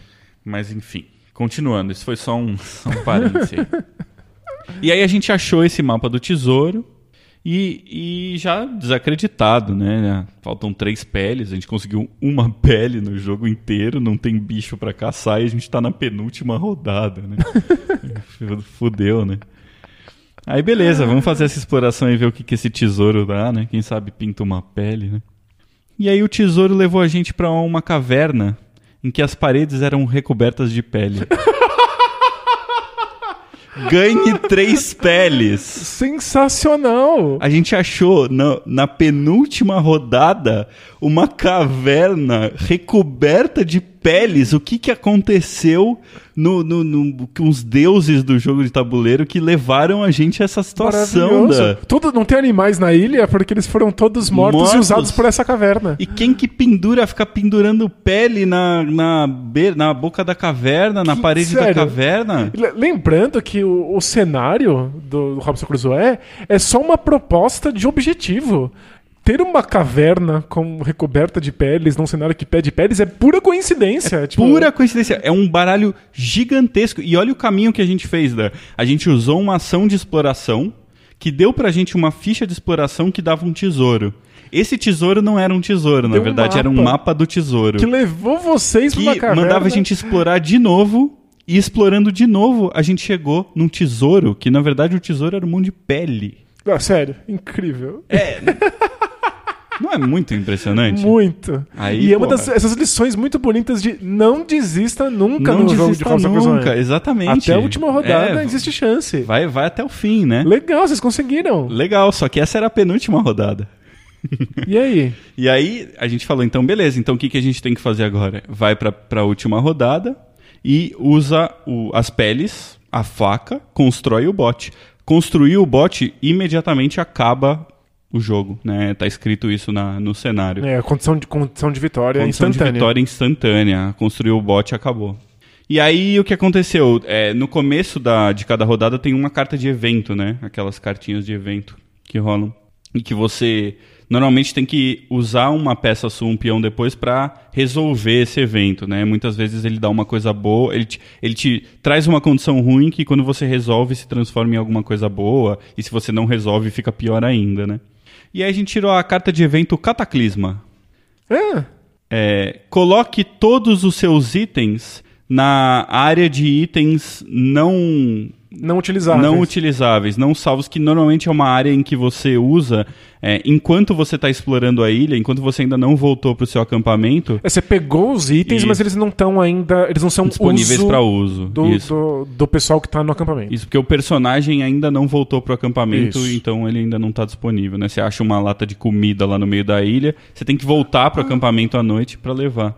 S1: Mas enfim, continuando, isso foi só um, só um parêntese. [LAUGHS] e aí a gente achou esse mapa do tesouro e, e já desacreditado, né? Faltam três peles, a gente conseguiu uma [LAUGHS] pele no jogo inteiro, não tem bicho pra caçar e a gente tá na penúltima rodada, né? [LAUGHS] Fudeu, né? Aí beleza, vamos fazer essa exploração e ver o que, que esse tesouro dá, né? Quem sabe pinta uma pele, né? E aí o tesouro levou a gente pra uma caverna em que as paredes eram recobertas de pele. [LAUGHS] Ganhe três peles.
S2: Sensacional!
S1: A gente achou na, na penúltima rodada uma caverna recoberta de peles. O que, que aconteceu no, no, no- com os deuses do jogo de tabuleiro que levaram a gente a essa situação da.
S2: Tudo, não tem animais na ilha porque eles foram todos mortos,
S1: Mortos.
S2: e usados por essa caverna.
S1: E quem que pendura, fica pendurando pele na, na, be- na boca da caverna, na
S2: Que-
S1: parede da
S2: sério?
S1: caverna?
S2: Le- Lembrando que o, o cenário do Robson Crusoe é só uma proposta de objetivo. Ter uma caverna com recoberta de peles num cenário que pede peles é pura coincidência. tipo,
S1: Pura coincidência. É um baralho gigantesco. E olha o caminho que a gente fez, Dan. A gente usou uma ação de exploração que deu pra gente uma ficha de exploração que dava um tesouro. Esse tesouro não era um tesouro, na
S2: Deu um
S1: verdade, era um
S2: mapa.
S1: do tesouro.
S2: Que levou vocês pra
S1: que
S2: uma caverna.
S1: mandava a gente explorar de novo. E explorando de novo, a gente chegou num tesouro, que na verdade o tesouro era um monte de pele.
S2: Ah, sério, incrível.
S1: É. [LAUGHS] Não é muito impressionante?
S2: Muito.
S1: Aí,
S2: e é uma
S1: porra.
S2: das essas lições muito bonitas de não desista nunca
S1: Não
S2: no jogo de
S1: desista
S2: Robson
S1: nunca, exatamente.
S2: Até a última rodada
S1: É,
S2: existe chance.
S1: Vai, vai até o fim, né?
S2: Legal, vocês conseguiram.
S1: Legal, só que essa era a penúltima rodada.
S2: E aí? [LAUGHS]
S1: E aí a gente falou, então beleza, então o que, que a gente tem que fazer agora? Vai pra, pra última rodada e usa o- as peles, a faca, constrói o bot. Construir o bot imediatamente acaba o jogo, né? Tá escrito isso na, no cenário.
S2: É, a condição de, condição de vitória
S1: Condição
S2: instantânea.
S1: de vitória instantânea. Construiu o bot e acabou. E aí o que aconteceu? É, no começo da, de cada rodada tem uma carta de evento, né? Aquelas cartinhas de evento que rolam. E que você normalmente tem que usar uma peça sua, um peão depois pra resolver esse evento, né? Muitas vezes ele dá uma coisa boa, ele te, ele te traz uma condição ruim que quando você resolve se transforma em alguma coisa boa. E se você não resolve fica pior ainda, né? E aí a gente tirou a carta de evento Cataclisma.
S2: É.
S1: É, coloque todos os seus itens na área de itens não
S2: Não utilizáveis.
S1: não utilizáveis, não salvos, que normalmente é uma área em que você usa é, enquanto você está explorando a ilha, enquanto você ainda não voltou para o seu acampamento,
S2: É, Você pegou os itens, mas eles não estão ainda. Eles não são
S1: disponíveis para uso.
S2: do, do, do pessoal que tá no acampamento.
S1: Isso, porque o personagem ainda não voltou pro acampamento,
S2: Isso.
S1: então ele ainda não tá disponível, né? Você acha uma lata de comida lá no meio da ilha, você tem que voltar pro acampamento à noite para levar.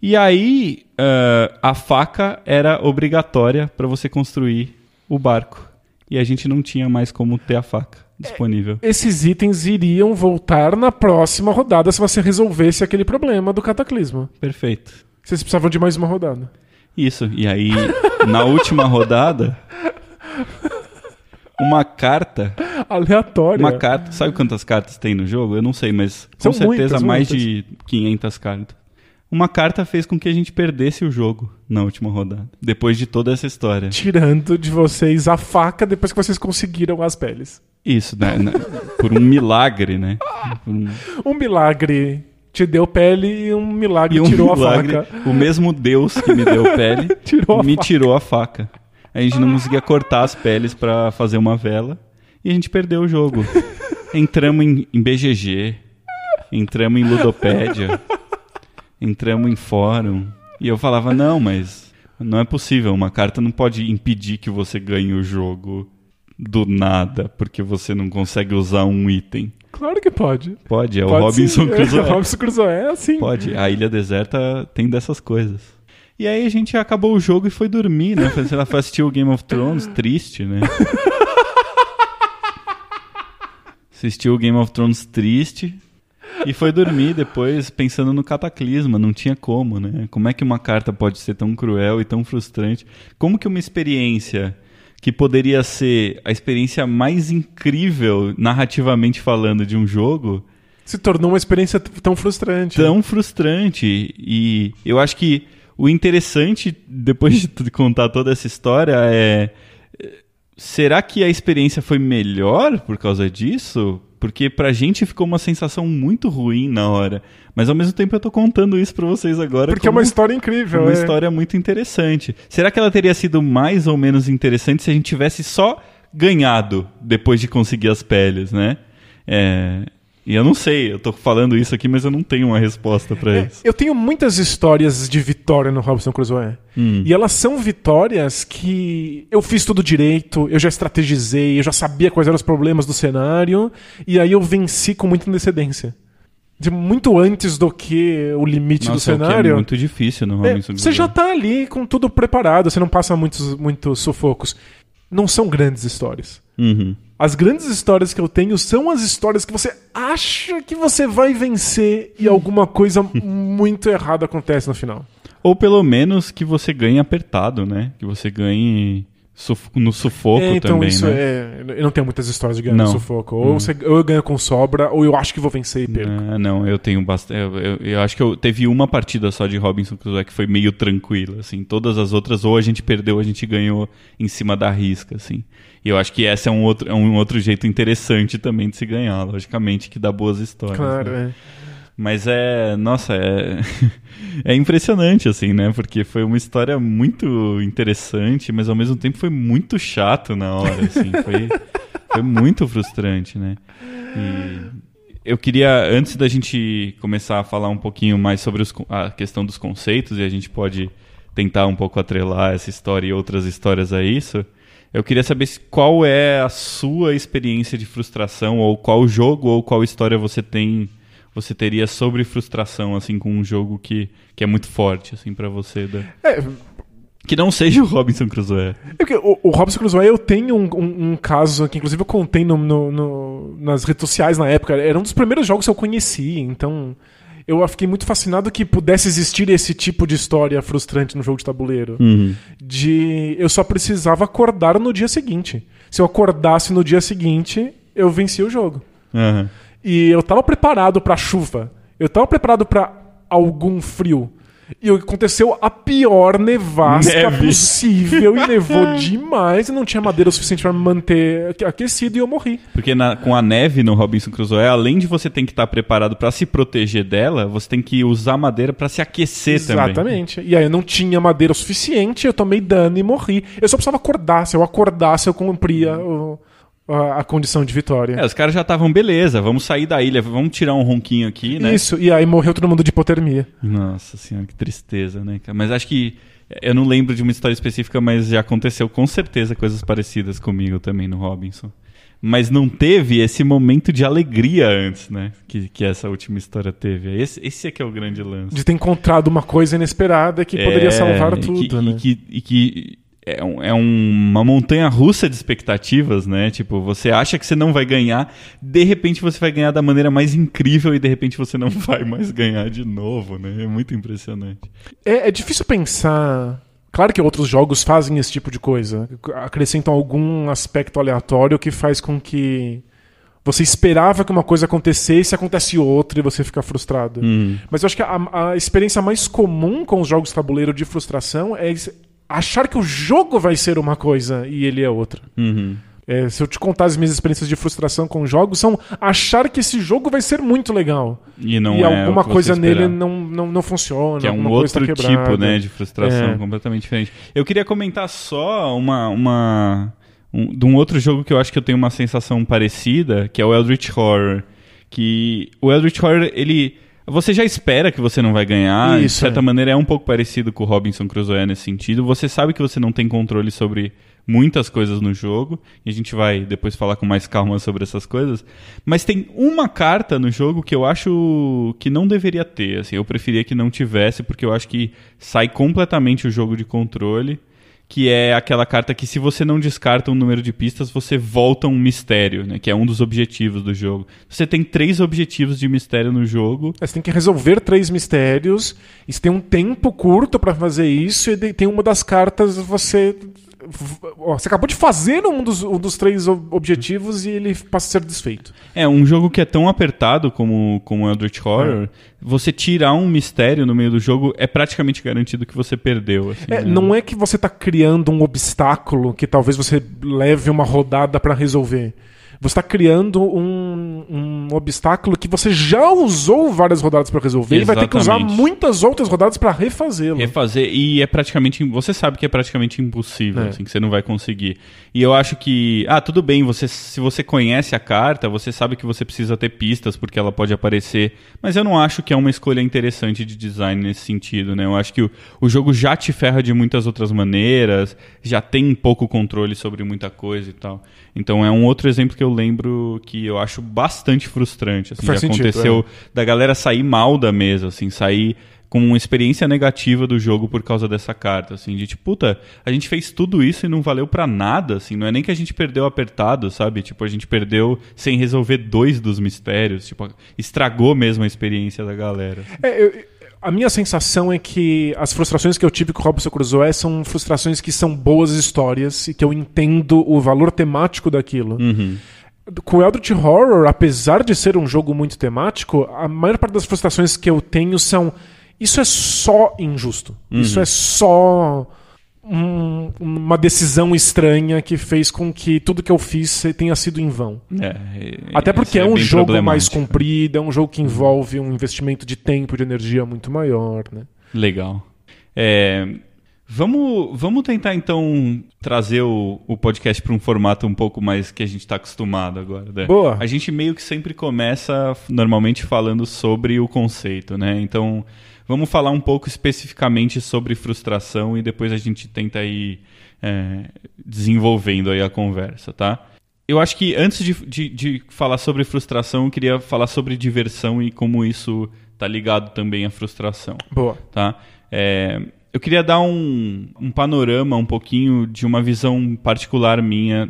S1: E aí, ah, a faca era obrigatória para você construir o barco. E a gente não tinha mais como ter a faca disponível.
S2: Esses itens iriam voltar na próxima rodada se você resolvesse aquele problema do cataclismo.
S1: Perfeito.
S2: Vocês precisavam de mais uma rodada.
S1: Isso. E aí, na última rodada, uma carta
S2: Aleatória.
S1: Uma carta. Sabe quantas cartas tem no jogo? Eu não sei, mas com
S2: São
S1: certeza
S2: muitas,
S1: mais
S2: muitas.
S1: de 500 cartas. Uma carta fez com que a gente perdesse o jogo na última rodada. Depois de toda essa história.
S2: Tirando de vocês a faca depois que vocês conseguiram as peles.
S1: Isso, né? Por um milagre, né? Um-
S2: Um milagre te deu pele e um milagre
S1: E um
S2: tirou
S1: milagre,
S2: a faca.
S1: o mesmo Deus que me deu pele [LAUGHS]
S2: Tirou
S1: me
S2: faca.
S1: tirou a faca. A gente não conseguia cortar as peles pra fazer uma vela e a gente perdeu o jogo. [LAUGHS] Entramos em, em BGG, entramos em Ludopédia, entramos em fórum e eu falava não, mas não é possível. Uma carta não pode impedir que você ganhe o jogo do nada porque você não consegue usar um item.
S2: Claro que pode.
S1: Pode, é o
S2: Pode
S1: Robinson
S2: sim.
S1: Crusoe.
S2: É, Robinson Crusoe é assim.
S1: Pode, a Ilha Deserta tem dessas coisas. E aí a gente acabou o jogo e foi dormir, né? Foi, sei lá, foi assistir o Game of Thrones, triste, né? [LAUGHS] Assistiu o Game of Thrones triste e foi dormir depois pensando no cataclisma, não tinha como, né? Como é que uma carta pode ser tão cruel e tão frustrante? Como que uma experiência que poderia ser a experiência mais incrível narrativamente falando de um jogo
S2: Se tornou uma experiência tão frustrante.
S1: tão frustrante. E eu acho que o interessante, depois de contar toda essa história, é. Será que a experiência foi melhor por causa disso? Porque pra gente ficou uma sensação muito ruim na hora. Mas ao mesmo tempo eu tô contando isso pra vocês agora.
S2: Porque é uma história incrível.
S1: uma
S2: é.
S1: história muito interessante. Será que ela teria sido mais ou menos interessante se a gente tivesse só ganhado depois de conseguir as peles, né? É, E eu não sei, eu tô falando isso aqui, mas eu não tenho uma resposta pra
S2: É,
S1: isso.
S2: eu tenho muitas histórias de vitória no Robinson Crusoe.
S1: Hum.
S2: E elas são vitórias que eu fiz tudo direito, eu já estrategizei, eu já sabia quais eram os problemas do cenário, e aí eu venci com muita antecedência. De muito antes do que o limite do
S1: Nossa, o que
S2: cenário.
S1: é muito difícil no
S2: É, você já tá ali com tudo preparado, você não passa muitos, muitos sufocos. Não são grandes histórias.
S1: Uhum.
S2: As grandes histórias que eu tenho são as histórias que você acha que você vai vencer e alguma coisa [LAUGHS] muito errada acontece no final.
S1: Ou pelo menos que você ganhe apertado, né? Que você ganhe suf- no sufoco
S2: É, então
S1: também,
S2: isso
S1: né?
S2: é. Eu não tenho muitas histórias de ganhar no
S1: Não.
S2: sufoco. Ou,
S1: Hum.
S2: você- ou eu ganho com sobra, ou eu acho que vou vencer e perco.
S1: Ah, não, eu tenho bastante. Eu, eu- eu acho que eu teve uma partida só de Robinson Crusoe que foi meio tranquila, assim. Todas as outras, ou a gente perdeu, ou a gente ganhou em cima da risca, assim. E eu acho que esse é um outro, é um outro jeito interessante também de se ganhar, logicamente, que dá boas histórias.
S2: Claro,
S1: né?
S2: é.
S1: Mas é. Nossa, é. [LAUGHS] é impressionante, assim, né? Porque foi uma história muito interessante, mas ao mesmo tempo foi muito chato na hora, assim. Foi, foi muito frustrante, né? E eu queria, antes da gente começar a falar um pouquinho mais sobre os, a questão dos conceitos, e a gente pode tentar um pouco atrelar essa história e outras histórias a isso, eu queria saber qual é a sua experiência de frustração, ou qual jogo ou qual história você tem, você teria sobre frustração, assim, com um jogo que, que é muito forte, assim, para você. Da...
S2: É,
S1: que não seja o Robinson Crusoe.
S2: É o, o, Robinson Crusoe, eu tenho um, um, um, caso que, inclusive, eu contei no, no, no, nas redes sociais na época. Era um dos primeiros jogos que eu conheci, então eu fiquei muito fascinado que pudesse existir esse tipo de história frustrante no jogo de tabuleiro.
S1: Uhum.
S2: De eu só precisava acordar no dia seguinte. Se eu acordasse no dia seguinte, eu vencia o jogo.
S1: Uhum.
S2: E eu tava preparado pra chuva. Eu tava preparado para algum frio. E aconteceu a pior nevasca
S1: Neve.
S2: possível e nevou [LAUGHS] demais e não tinha madeira o suficiente para me manter aquecido e eu morri.
S1: Porque na- com a neve no Robinson Crusoe, além de você ter que estar preparado para se proteger dela, você tem que usar madeira para se aquecer também.
S2: Exatamente. E aí eu não tinha madeira o suficiente, eu tomei dano e morri. Eu só precisava acordar. Se eu acordasse, eu cumpria o- a, a condição de vitória.
S1: É, os caras já estavam, beleza, vamos sair da ilha, vamos tirar um ronquinho aqui, né?
S2: Isso, e aí morreu todo mundo de hipotermia.
S1: Nossa senhora, que tristeza, né? Mas acho que. Eu não lembro de uma história específica, mas já aconteceu com certeza coisas parecidas comigo também no Robinson. Mas não teve esse momento de alegria antes, né? Que, que essa última história teve. Esse, esse é que é o grande lance.
S2: De ter encontrado uma coisa inesperada que poderia
S1: É,
S2: salvar
S1: e
S2: tudo,
S1: que,
S2: né?
S1: E que, e que é, um- é um- uma montanha russa de expectativas, né? Tipo, você acha que você não vai ganhar, de repente você vai ganhar da maneira mais incrível e de repente você não [LAUGHS] vai mais ganhar de novo, né? É muito impressionante.
S2: É, é difícil pensar. Claro que outros jogos fazem esse tipo de coisa. Acrescentam algum aspecto aleatório que faz com que você esperava que uma coisa acontecesse, acontece outra e você fica frustrado.
S1: Hum.
S2: Mas eu acho que a, a experiência mais comum com os jogos tabuleiro de frustração é achar que o jogo vai ser uma coisa e ele é outra.
S1: Uhum.
S2: É, se eu te contar as minhas experiências de frustração com jogos, são achar que esse jogo vai ser muito legal.
S1: E não
S2: e
S1: é
S2: alguma coisa nele não, não, não funciona.
S1: Que é um
S2: coisa
S1: outro
S2: tá
S1: tipo né, de frustração,
S2: É.
S1: completamente diferente. Eu queria comentar só uma, uma um, de um outro jogo que eu acho que eu tenho uma sensação parecida, que é o Eldritch Horror. Que o Eldritch Horror, ele. Você já espera que você não vai ganhar, de
S2: Isso,
S1: certa
S2: é.
S1: maneira é um pouco parecido com o Robinson Crusoe nesse sentido. Você sabe que você não tem controle sobre muitas coisas no jogo, e a gente vai depois falar com mais calma sobre essas coisas. Mas tem uma carta no jogo que eu acho que não deveria ter. Assim, eu preferia que não tivesse, porque eu acho que sai completamente o jogo de controle. Que é aquela carta que, se você não descarta um número de pistas, você volta um mistério, né? Que é um dos objetivos do jogo. Você tem três objetivos de mistério no jogo.
S2: É, Você tem que resolver três mistérios, e você tem um tempo curto pra fazer isso, e tem uma das cartas você. Ó, Você acabou de fazer um dos, um dos três ob- objetivos e ele passa a ser desfeito.
S1: É, um jogo que é tão apertado como, como Eldritch Horror, você tirar um mistério no meio do jogo é praticamente garantido que você perdeu. assim,
S2: É,
S1: né?
S2: não é que você tá criando um obstáculo que talvez você leve uma rodada pra resolver. Você está criando um, um obstáculo que você já usou várias rodadas pra resolver e vai ter que usar
S1: Exatamente.
S2: muitas outras rodadas pra refazê-lo.
S1: Refazer, e é praticamente. Você sabe que é praticamente impossível,
S2: É.
S1: assim, que você não vai conseguir. E eu acho que. Ah, tudo bem, você, se você conhece a carta, você sabe que você precisa ter pistas, porque ela pode aparecer. Mas eu não acho que é uma escolha interessante de design nesse sentido, né? Eu acho que o, o jogo já te ferra de muitas outras maneiras, já tem pouco controle sobre muita coisa e tal. Então é um outro exemplo que eu lembro que eu acho bastante frustrante. Assim,
S2: Faz
S1: já
S2: sentido,
S1: aconteceu da galera sair mal da mesa, assim, sair com uma experiência negativa do jogo por causa dessa carta, assim, de tipo, puta, a gente fez tudo isso e não valeu pra nada, assim, não é nem que a gente perdeu apertado, sabe? Tipo, a gente perdeu sem resolver dois dos mistérios, tipo, estragou mesmo a experiência da galera.
S2: É, eu- a minha sensação é que as frustrações que eu tive com o Robinson Crusoe são frustrações que são boas histórias e que eu entendo o valor temático daquilo.
S1: Uhum.
S2: Com Eldritch Horror, apesar de ser um jogo muito temático, a maior parte das frustrações que eu tenho são isso é só injusto. Isso é só um- uma decisão estranha que fez com que tudo que eu fiz tenha sido em vão.
S1: É,
S2: Até porque
S1: isso
S2: é um jogo mais comprido, é um jogo que envolve um investimento de tempo e de energia muito maior, né?
S1: Legal. É, Vamos, vamos tentar então trazer o, o podcast para um formato um pouco mais que a gente está acostumado agora. Né?
S2: Boa.
S1: A gente meio que sempre começa normalmente falando sobre o conceito, né? Então vamos falar um pouco especificamente sobre frustração e depois a gente tenta ir é, desenvolvendo aí a conversa, tá? Eu acho que antes de, de, de falar sobre frustração, eu queria falar sobre diversão e como isso está ligado também à frustração.
S2: Boa.
S1: Tá? É, eu queria dar um, um panorama um pouquinho de uma visão particular minha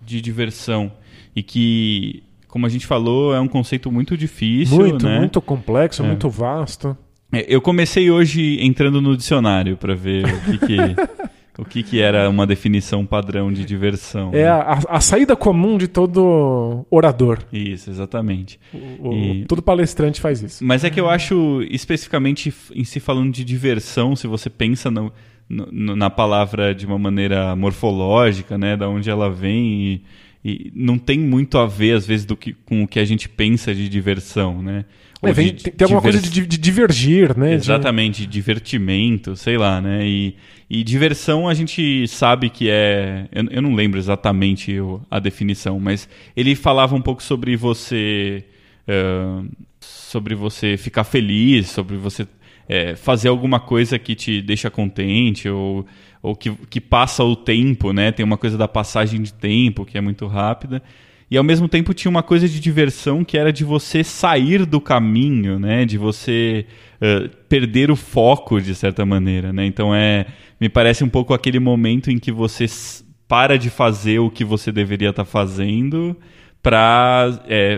S1: de diversão e que, como a gente falou, é um conceito muito difícil,
S2: Muito,
S1: né?
S2: muito complexo,
S1: É.
S2: muito vasto.
S1: É, Eu comecei hoje entrando no dicionário para ver o que, que, [LAUGHS] o que, que era uma definição padrão de diversão.
S2: É
S1: né?
S2: a, a saída comum de todo orador.
S1: Isso, exatamente.
S2: O-
S1: E-
S2: Todo palestrante faz isso.
S1: Mas é que eu acho, especificamente em se falando de diversão, se você pensa no- no- na palavra de uma maneira morfológica, né, da onde ela vem, e, e não tem muito a ver, às vezes, do que, com o que a gente pensa de diversão, né?
S2: É, vem-
S1: de
S2: tem, tem alguma coisa de, de divergir, né?
S1: Exatamente, de divertimento, sei lá, né? E, e diversão a gente sabe que é. Eu, eu não lembro exatamente a definição, mas ele falava um pouco sobre você. eh, sobre você ficar feliz, sobre você eh, fazer alguma coisa que te deixa contente, ou, ou que, que passa o tempo, né? Tem uma coisa da passagem de tempo que é muito rápida. E ao mesmo tempo tinha uma coisa de diversão que era de você sair do caminho, né? De você eh, perder o foco de certa maneira, né? Então é, me parece um pouco aquele momento em que você para de fazer o que você deveria estar fazendo para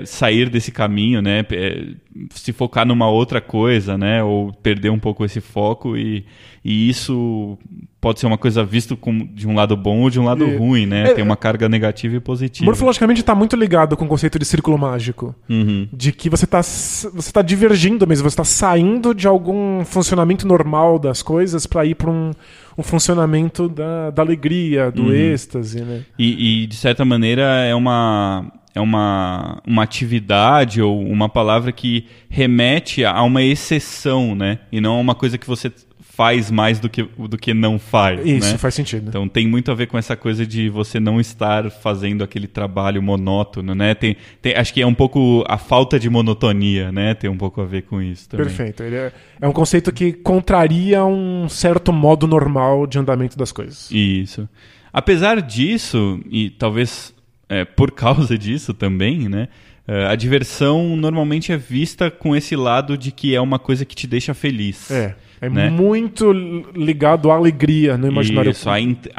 S1: sair desse caminho, né? É, se focar numa outra coisa, né? Ou perder um pouco esse foco e, e isso pode ser uma coisa vista como de um lado bom ou de um lado
S2: E-
S1: ruim, né?
S2: é-
S1: Tem uma carga negativa e positiva.
S2: Morfologicamente está muito ligado com o conceito de círculo mágico.
S1: Uhum.
S2: De que você está você tá divergindo mesmo, você está saindo de algum funcionamento normal das coisas para ir para um, um funcionamento da, da alegria, do
S1: Uhum.
S2: êxtase, né?
S1: E, e, de certa maneira é uma é uma, uma atividade ou uma palavra que remete a uma exceção, né? E não a uma coisa que você faz mais do que, do que não faz,
S2: Isso,
S1: né?
S2: faz sentido.
S1: Então tem muito a ver com essa coisa de você não estar fazendo aquele trabalho monótono, né? Tem, tem, acho que é um pouco a falta de monotonia, né? Tem um pouco a ver com isso também.
S2: Perfeito. Ele é, é um conceito que contraria um certo modo normal de andamento das coisas.
S1: Isso. Apesar disso, e talvez é, por causa disso também, né? é, A diversão normalmente é vista com esse lado de que é uma coisa que te deixa feliz.
S2: É. É
S1: Né?
S2: muito ligado à alegria no imaginário
S1: Isso, a,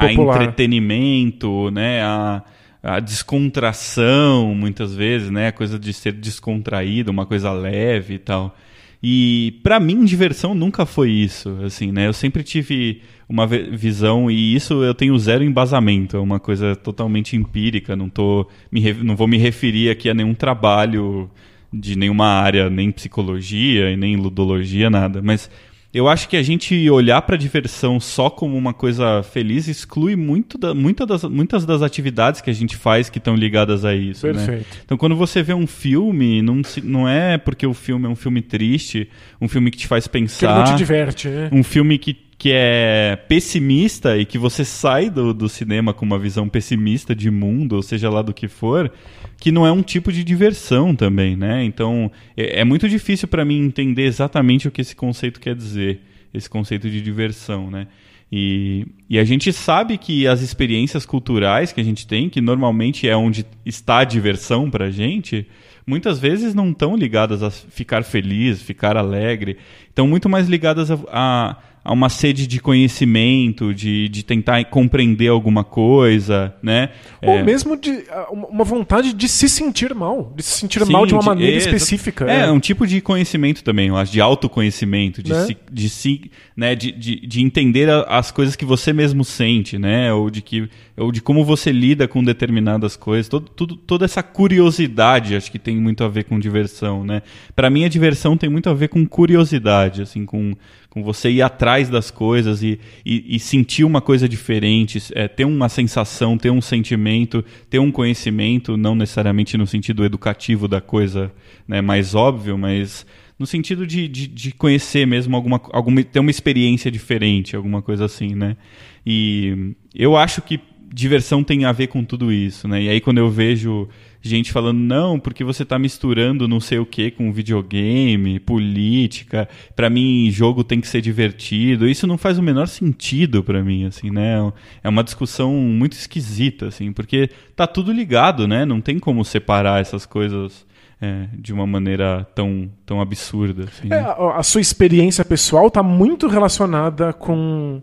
S1: a entretenimento, né? A, a descontração, muitas vezes, né? A coisa de ser descontraído, uma coisa leve e tal. E pra mim, diversão nunca foi isso, assim, né? Eu sempre tive uma visão e isso eu tenho zero embasamento, é uma coisa totalmente empírica, não tô me não vou me referir aqui a nenhum trabalho de nenhuma área, nem psicologia e nem ludologia, nada, mas eu acho que a gente olhar para a diversão só como uma coisa feliz exclui muito da, muita das, muitas das atividades que a gente faz que estão ligadas a isso. né?
S2: Perfeito.
S1: Então, quando você vê um filme, não, não é porque o filme é um filme triste, um filme que te faz
S2: Que ele
S1: pensar,
S2: não te diverte, né?
S1: um filme que, que é pessimista e que você sai do, do cinema com uma visão pessimista de mundo, ou seja lá do que for, que não é um tipo de diversão também, né? Então, é, é muito difícil para mim entender exatamente o que esse conceito quer dizer, esse conceito de diversão, né? E, e a gente sabe que as experiências culturais que a gente tem, que normalmente é onde está a diversão pra gente, muitas vezes não estão ligadas a ficar feliz, ficar alegre, estão muito mais ligadas a, a, a uma sede de conhecimento, de, de tentar compreender alguma coisa, né?
S2: Ou
S1: É,
S2: mesmo de ah, uma vontade de se sentir mal. De se sentir
S1: Sim,
S2: mal de uma
S1: de-
S2: maneira
S1: é,
S2: específica.
S1: É,
S2: né?
S1: é um tipo de conhecimento também, eu acho, de autoconhecimento, de,
S2: Né?
S1: de, se, né, de, de, de entender as coisas que você mesmo sente, né? Ou de, que, ou de como você lida com determinadas coisas. Todo, tudo, toda essa curiosidade acho que tem muito a ver com diversão, né? Para mim, a diversão tem muito a ver com curiosidade, assim, com, com você ir atrás das coisas e, e, e sentir uma coisa diferente, é, ter uma sensação, ter um sentimento, ter um conhecimento, não necessariamente no sentido educativo da coisa né, mais óbvio, mas no sentido de, de, de, conhecer mesmo alguma, alguma. ter uma experiência diferente, alguma coisa assim, né? E eu acho que diversão tem a ver com tudo isso, né? E aí quando eu vejo gente falando, não, porque você está misturando não sei o que com videogame, política, para mim jogo tem que ser divertido, isso não faz o menor sentido para mim, assim, né? É uma discussão muito esquisita, assim, porque tá tudo ligado, né? Não tem como separar essas coisas é, de uma maneira tão, tão absurda. Assim,
S2: é,
S1: né?
S2: a, a sua experiência pessoal está muito relacionada com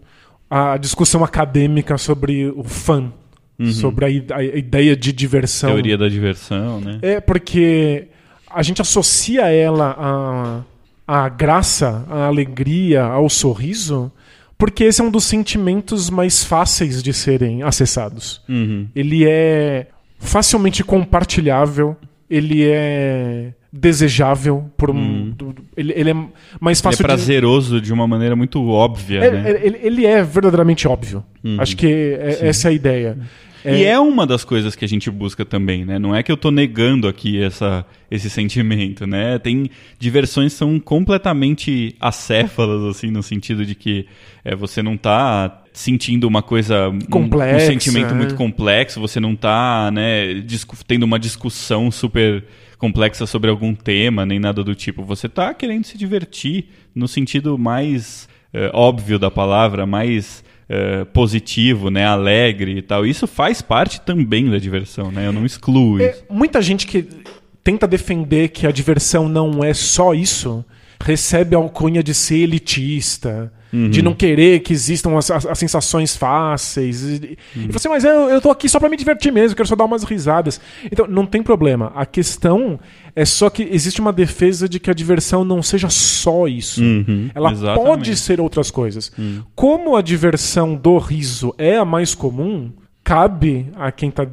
S2: a discussão acadêmica sobre o fã, uhum. sobre a, a, ideia de diversão.
S1: Teoria da diversão, né?
S2: É, porque a gente associa ela à, à graça, à alegria, ao sorriso, porque esse é um dos sentimentos mais fáceis de serem acessados.
S1: Uhum.
S2: Ele é facilmente compartilhável, ele é desejável por um, hum. ele, ele, é mais fácil
S1: ele é prazeroso de... de uma maneira muito óbvia
S2: é,
S1: né?
S2: ele, ele, é verdadeiramente óbvio uhum. acho que é, essa é a ideia
S1: é... E é uma das coisas que a gente busca também, né? Não é que eu estou negando aqui essa, esse sentimento, né? Tem diversões que são completamente acéfalas, assim, no sentido de que é, você não está sentindo uma coisa
S2: complexa,
S1: um, um sentimento muito é. complexo, você não está, né, tendo uma discussão super complexa sobre algum tema, nem nada do tipo. Você está querendo se divertir no sentido mais é, óbvio da palavra, mais é, positivo, né, alegre e tal. Isso faz parte também da diversão, né? Eu não excluo
S2: é,
S1: isso.
S2: Muita gente que tenta defender que a diversão não é só isso, recebe a alcunha de ser elitista, uhum. de não querer que existam as, as, as sensações fáceis. E, uhum. você, mas eu, eu tô aqui só para me divertir mesmo, quero só dar umas risadas. Então, não tem problema. A questão é só que existe uma defesa de que a diversão não seja só isso.
S1: Uhum.
S2: Ela Exatamente. pode ser outras coisas.
S1: Uhum.
S2: Como a diversão do riso é a mais comum, cabe a quem está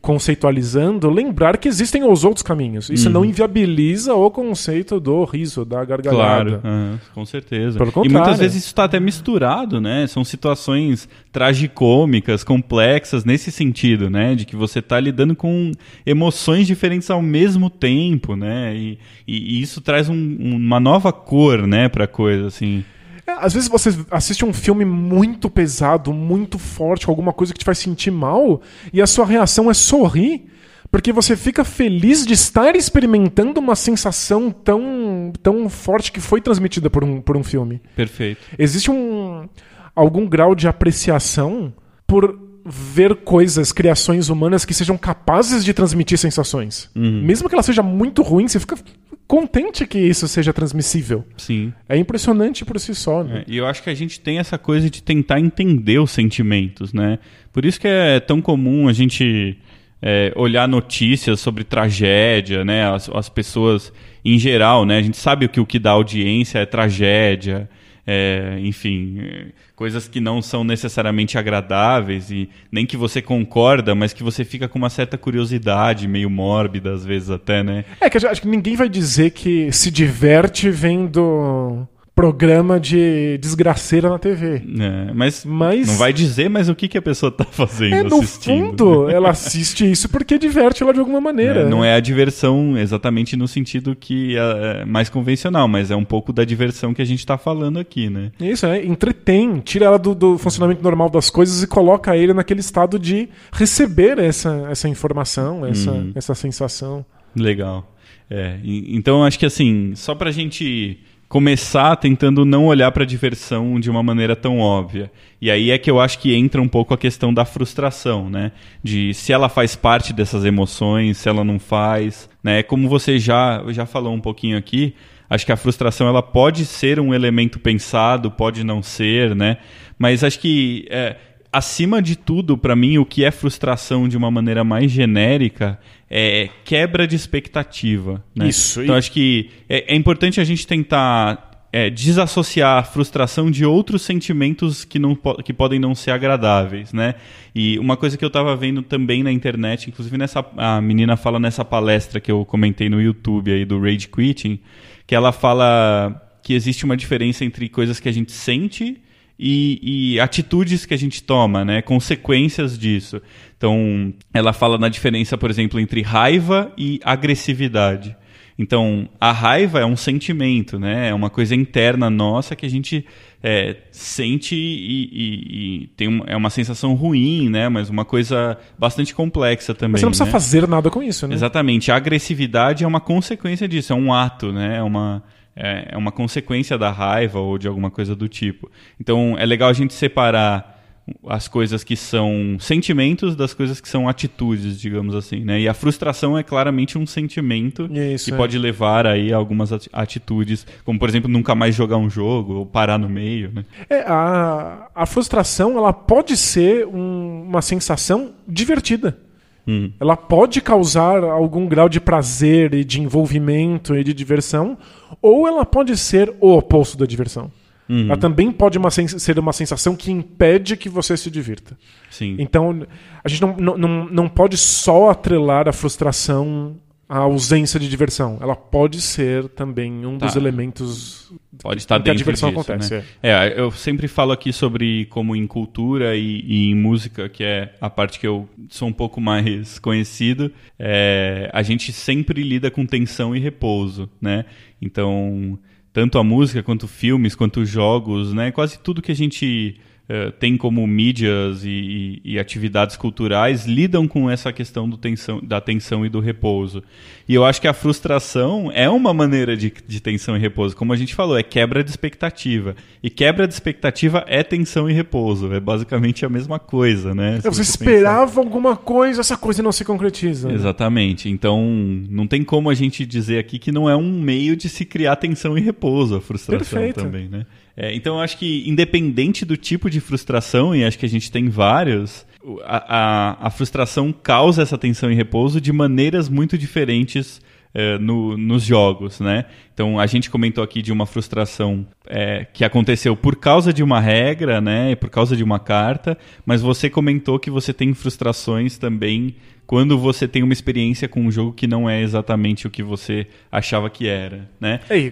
S2: conceitualizando lembrar que existem os outros caminhos. Isso uhum. não inviabiliza o conceito do riso, da gargalhada.
S1: Claro, uhum, com certeza.
S2: Pelo
S1: e muitas vezes isso está até misturado, né? São situações tragicômicas, complexas nesse sentido, né? De que você está lidando com emoções diferentes ao mesmo tempo, né? E, e, e isso traz um, uma nova cor, né, para coisa assim.
S2: É, às vezes você assiste um filme muito pesado, muito forte, com alguma coisa que te faz sentir mal, e a sua reação é sorrir, porque você fica feliz de estar experimentando uma sensação tão, tão forte que foi transmitida por um, por um filme.
S1: Perfeito.
S2: Existe um, algum grau de apreciação por ver coisas, criações humanas que sejam capazes de transmitir sensações.
S1: Uhum.
S2: Mesmo que ela seja muito ruim, você fica contente que isso seja transmissível.
S1: Sim.
S2: É impressionante por si só. Né?
S1: É, e eu acho que a gente tem essa coisa de tentar entender os sentimentos, né? Por isso que é tão comum a gente é, olhar notícias sobre tragédia, né? As, as pessoas em geral, né? A gente sabe que o que dá audiência é tragédia é, enfim, coisas que não são necessariamente agradáveis e nem que você concorda, mas que você fica com uma certa curiosidade, meio mórbida às vezes até, né?
S2: É que acho que ninguém vai dizer que se diverte vendo programa de desgraceira na TV.
S1: É, mas, mas, não vai dizer, mas o que, que a pessoa está fazendo
S2: é, no fundo, ela assiste isso porque diverte ela de alguma maneira.
S1: É, não é a diversão exatamente no sentido que é, é mais convencional, mas é um pouco da diversão que a gente está falando aqui, né?
S2: Isso, é, entretém, tira ela do, do, funcionamento normal das coisas e coloca ele naquele estado de receber essa, essa informação, essa, hum. essa sensação.
S1: Legal. É, então acho que assim, só pra gente começar tentando não olhar para a diversão de uma maneira tão óbvia. E aí é que eu acho que entra um pouco a questão da frustração, né? De se ela faz parte dessas emoções, se ela não faz, né? Como você já já falou um pouquinho aqui, acho que a frustração ela pode ser um elemento pensado, pode não ser, né? Mas acho que é, acima de tudo, para mim, o que é frustração de uma maneira mais genérica é quebra de expectativa. Né?
S2: Isso.
S1: Então, acho que é, é importante a gente tentar é, desassociar a frustração de outros sentimentos que, não, que podem não ser agradáveis, né? E uma coisa que eu estava vendo também na internet, inclusive nessa a menina fala nessa palestra que eu comentei no YouTube aí do Rage Quitting, que ela fala que existe uma diferença entre coisas que a gente sente e, e, atitudes que a gente toma, né? Consequências disso. Então, ela fala na diferença, por exemplo, entre raiva e agressividade. Então, a raiva é um sentimento, né? É uma coisa interna nossa que a gente é, sente e, e, e tem uma, é uma sensação ruim, né? Mas uma coisa bastante complexa também. Mas
S2: você não precisa
S1: né?
S2: fazer nada com isso, né?
S1: Exatamente. A agressividade é uma consequência disso, é um ato, né? É uma, é, é uma consequência da raiva ou de alguma coisa do tipo. Então, é legal a gente separar as coisas que são sentimentos das coisas que são atitudes, digamos assim, né? E a frustração é claramente um sentimento
S2: Isso,
S1: que
S2: é.
S1: pode levar aí a algumas ati- atitudes, como por exemplo nunca mais jogar um jogo ou parar no meio, né?
S2: É, a, a frustração ela pode ser um- uma sensação divertida.
S1: Hum.
S2: Ela pode causar algum grau de prazer e de envolvimento e de diversão, ou ela pode ser o oposto da diversão.
S1: Uhum.
S2: Ela também pode uma ser uma sensação que impede que você se divirta.
S1: Sim.
S2: Então, a gente não, não, não, não pode só atrelar a frustração à ausência de diversão. Ela pode ser também um dos
S1: Tá.
S2: elementos
S1: Pode estar
S2: que a diversão
S1: disso,
S2: acontece.
S1: né?
S2: é.
S1: É, eu sempre falo aqui sobre como em cultura e, e em música, que é a parte que eu sou um pouco mais [LAUGHS] conhecido, é, a gente sempre lida com tensão e repouso, né? Então, tanto a música quanto filmes, quanto jogos, né? Quase tudo que a gente eh, tem como mídias e, e- e atividades culturais lidam com essa questão tensão, da tensão e do repouso. E eu acho que a frustração é uma maneira de, de tensão e repouso. Como a gente falou, é quebra de expectativa. E quebra de expectativa é tensão e repouso. É basicamente a mesma coisa, né? Se
S2: É, Você
S1: você
S2: esperava alguma coisa, essa coisa não se concretiza. né?
S1: Exatamente. Então, não tem como a gente dizer aqui que não é um meio de se criar tensão e repouso, a frustração
S2: Perfeito.
S1: também, né? É, então, eu acho que, independente do tipo de frustração, e acho que a gente tem vários, a, a, a frustração causa essa tensão e repouso de maneiras muito diferentes é, no- nos jogos, né? Então, a gente comentou aqui de uma frustração é, que aconteceu por causa de uma regra, né? Por causa de uma carta, mas você comentou que você tem frustrações também quando você tem uma experiência com um jogo que não é exatamente o que você achava que era, né?
S2: É,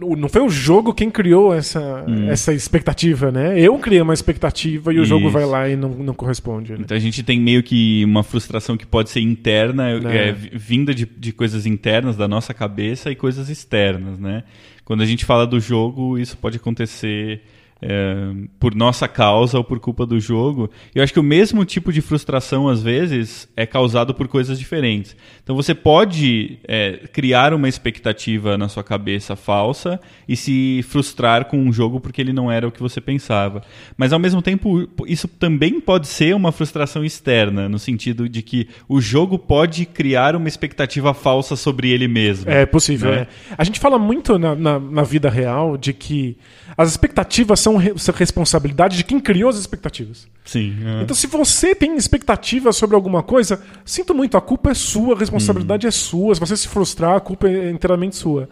S2: o- não foi o jogo quem criou essa,
S1: Hum.
S2: essa expectativa, né? Eu criei uma expectativa e o jogo
S1: Isso.
S2: vai lá e não, não corresponde. né?
S1: Então a gente tem meio que uma frustração que pode ser interna,
S2: É.
S1: é, vi- vinda de, de coisas internas da nossa cabeça e coisas externas, né? Quando a gente fala do jogo, isso pode acontecer é, por nossa causa ou por culpa do jogo. Eu acho que o mesmo tipo de frustração, às vezes, é causado por coisas diferentes. Então você pode é, criar uma expectativa na sua cabeça falsa e se frustrar com um jogo porque ele não era o que você pensava. Mas ao mesmo tempo, isso também pode ser uma frustração externa, no sentido de que o jogo pode criar uma expectativa falsa sobre ele mesmo.
S2: É possível,
S1: Né?
S2: é. A gente fala muito na, na, na vida real de que as expectativas são, re- responsabilidade de quem criou as expectativas.
S1: Sim. é.
S2: Então, se você tem expectativa sobre alguma coisa, sinto muito, a culpa é sua, a
S1: Hum.
S2: responsabilidade é sua. Se você se frustrar, a culpa é inteiramente sua.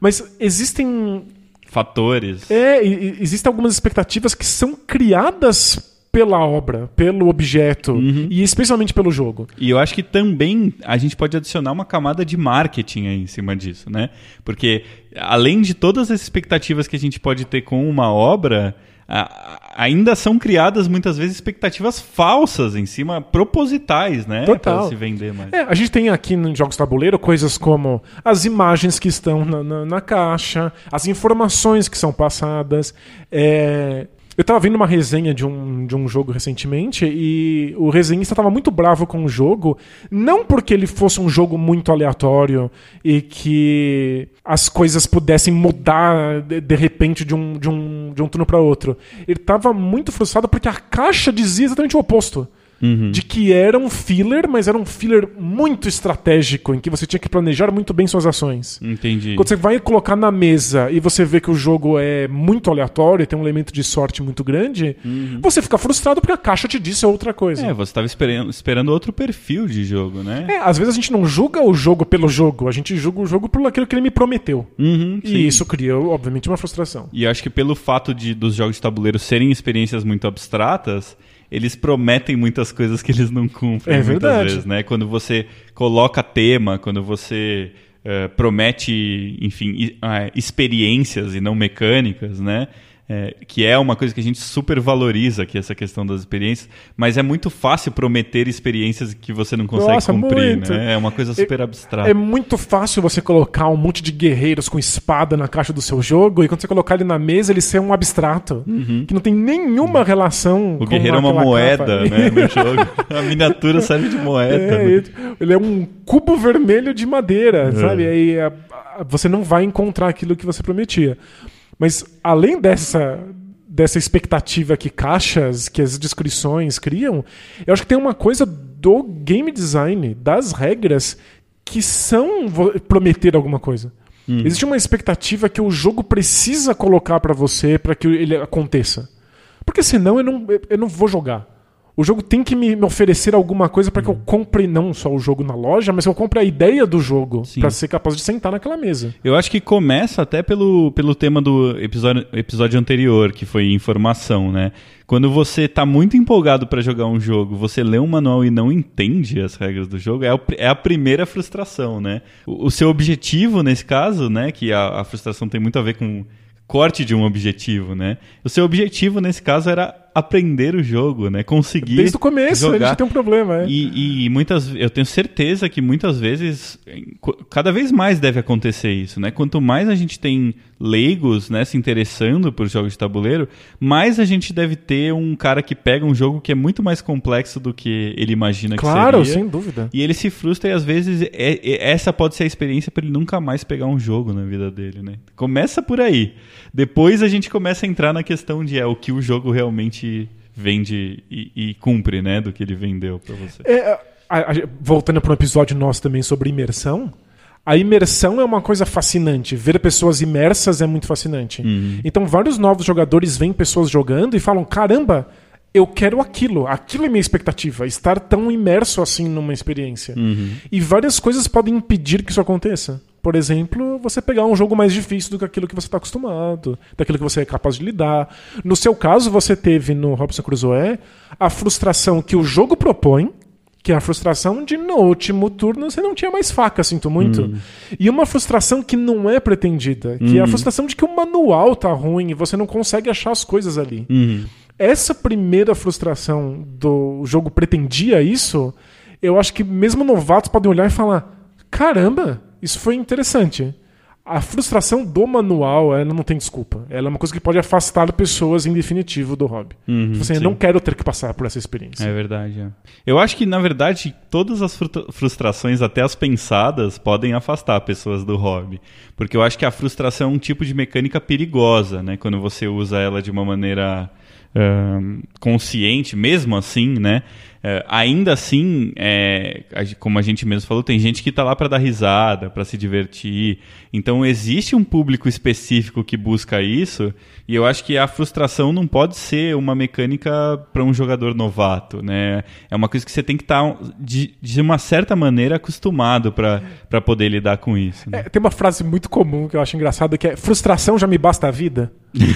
S2: Mas existem
S1: Fatores.
S2: É, existem algumas expectativas que são criadas pela obra, pelo objeto
S1: Uhum.
S2: e especialmente pelo jogo.
S1: E eu acho que também a gente pode adicionar uma camada de marketing aí em cima disso, né? Porque além de todas as expectativas que a gente pode ter com uma obra, ainda são criadas muitas vezes expectativas falsas em cima, propositais, né?
S2: Total.
S1: Pra se vender mais.
S2: É, a gente tem aqui nos jogos tabuleiro coisas como as imagens que estão na, na- na caixa, as informações que são passadas. é, Eu tava vendo uma resenha de um, de um jogo recentemente e o resenhista tava muito bravo com o jogo, não porque ele fosse um jogo muito aleatório e que as coisas pudessem mudar de, de repente de um, de um, de um turno para outro. Ele tava muito frustrado porque a caixa dizia exatamente o oposto de que era um filler, mas era um filler muito estratégico, em que você tinha que planejar muito bem suas ações.
S1: Entendi.
S2: Quando você vai colocar na mesa e você vê que o jogo é muito aleatório, tem um elemento de sorte muito grande, você fica frustrado porque a caixa te disse outra coisa.
S1: É, você estava esperando, esperando outro perfil de jogo, né?
S2: É, às vezes a gente não julga o jogo pelo jogo, a gente julga o jogo por aquilo que ele me prometeu.
S1: Uhum, sim.
S2: E isso cria, obviamente, uma frustração.
S1: E acho que pelo fato de dos jogos de tabuleiro serem experiências muito abstratas, eles prometem muitas coisas que eles não cumprem
S2: É
S1: muitas
S2: verdade.
S1: vezes, né? Quando você coloca tema, quando você eh, promete, enfim, ah, experiências e não mecânicas, né? É, que é uma coisa que a gente super valoriza aqui, essa questão das experiências, mas é muito fácil prometer experiências que você não consegue
S2: Nossa,
S1: cumprir,
S2: muito.
S1: né? É uma coisa super abstrata.
S2: É muito fácil você colocar um monte de guerreiros com espada na caixa do seu jogo e quando você colocar ele na mesa, ele ser um abstrato. Que não tem nenhuma relação
S1: Uhum. O
S2: com
S1: guerreiro é uma moeda,
S2: capa.
S1: né, no [LAUGHS] jogo. A miniatura serve de moeda.
S2: É,
S1: né?
S2: ele- é um cubo vermelho de madeira, sabe? Aí a- você não vai encontrar aquilo que você prometia. Mas além dessa dessa expectativa que caixas, que as descrições criam, eu acho que tem uma coisa do game design, das regras, que são prometer alguma coisa. Existe uma expectativa que o jogo precisa colocar pra você pra que ele aconteça. Porque senão eu não, eu não vou jogar. O jogo tem que me, me oferecer alguma coisa pra que eu compre não só o jogo na loja, mas que eu compre a ideia do jogo pra ser capaz de sentar naquela mesa.
S1: Eu acho que começa até pelo, pelo tema do episódio, episódio anterior, que foi informação, né? Quando você tá muito empolgado pra jogar um jogo, você lê um manual e não entende as regras do jogo, é, o é a primeira frustração, né? O, o seu objetivo nesse caso, né? Que a, a frustração tem muito a ver com corte de um objetivo, né? O seu objetivo nesse caso era aprender o jogo, né? Conseguir
S2: Desde o começo a
S1: jogar.
S2: gente tem um problema, é.
S1: E, e muitas, eu tenho certeza que muitas vezes, cada vez mais deve acontecer isso, né? Quanto mais a gente tem leigos, né, se interessando por jogos de tabuleiro, mais a gente deve ter um cara que pega um jogo que é muito mais complexo do que ele imagina
S2: Claro,
S1: que seria.
S2: sem dúvida.
S1: E ele se frustra e às vezes é- é- essa pode ser a experiência para ele nunca mais pegar um jogo na vida dele, né? Começa por aí. Depois a gente começa a entrar na questão de é o que o jogo realmente vende e, e cumpre, né, do que ele vendeu para você.
S2: É, a- a- voltando para um episódio nosso também sobre imersão, a imersão é uma coisa fascinante. Ver pessoas imersas é muito fascinante. Então, vários novos jogadores veem pessoas jogando e falam: caramba, eu quero aquilo. Aquilo é minha expectativa. Estar tão imerso assim numa experiência. E várias coisas podem impedir que isso aconteça. Por exemplo, você pegar um jogo mais difícil do que aquilo que você está acostumado, daquilo que você é capaz de lidar. No seu caso, você teve no Robson Crusoe a frustração que o jogo propõe, que é a frustração de no último turno você não tinha mais faca, sinto muito. E uma frustração que não é pretendida, que é a frustração de que o manual tá ruim e você não consegue achar as coisas ali. Essa primeira frustração do jogo pretendia isso, eu acho que mesmo novatos podem olhar e falar: caramba, isso foi interessante. A frustração do manual, ela não tem desculpa. Ela é uma coisa que pode afastar pessoas em definitivo do hobby.
S1: Uhum,
S2: Você
S1: sim.
S2: não quero ter que passar por essa experiência.
S1: É verdade. é. Eu acho que, na verdade, todas as frustrações, até as pensadas, podem afastar pessoas do hobby. Porque eu acho que a frustração é um tipo de mecânica perigosa, né? Quando você usa ela de uma maneira consciente, mesmo assim, né? É, ainda assim, é, como a gente mesmo falou, tem gente que está lá para dar risada, para se divertir. Então existe um público específico que busca isso, e eu acho que a frustração não pode ser uma mecânica para um jogador novato, né? É uma coisa que você tem que estar de, de uma certa maneira acostumado para poder lidar com isso. né?
S2: É, tem uma frase muito comum que eu acho engraçada que é frustração já me basta a vida.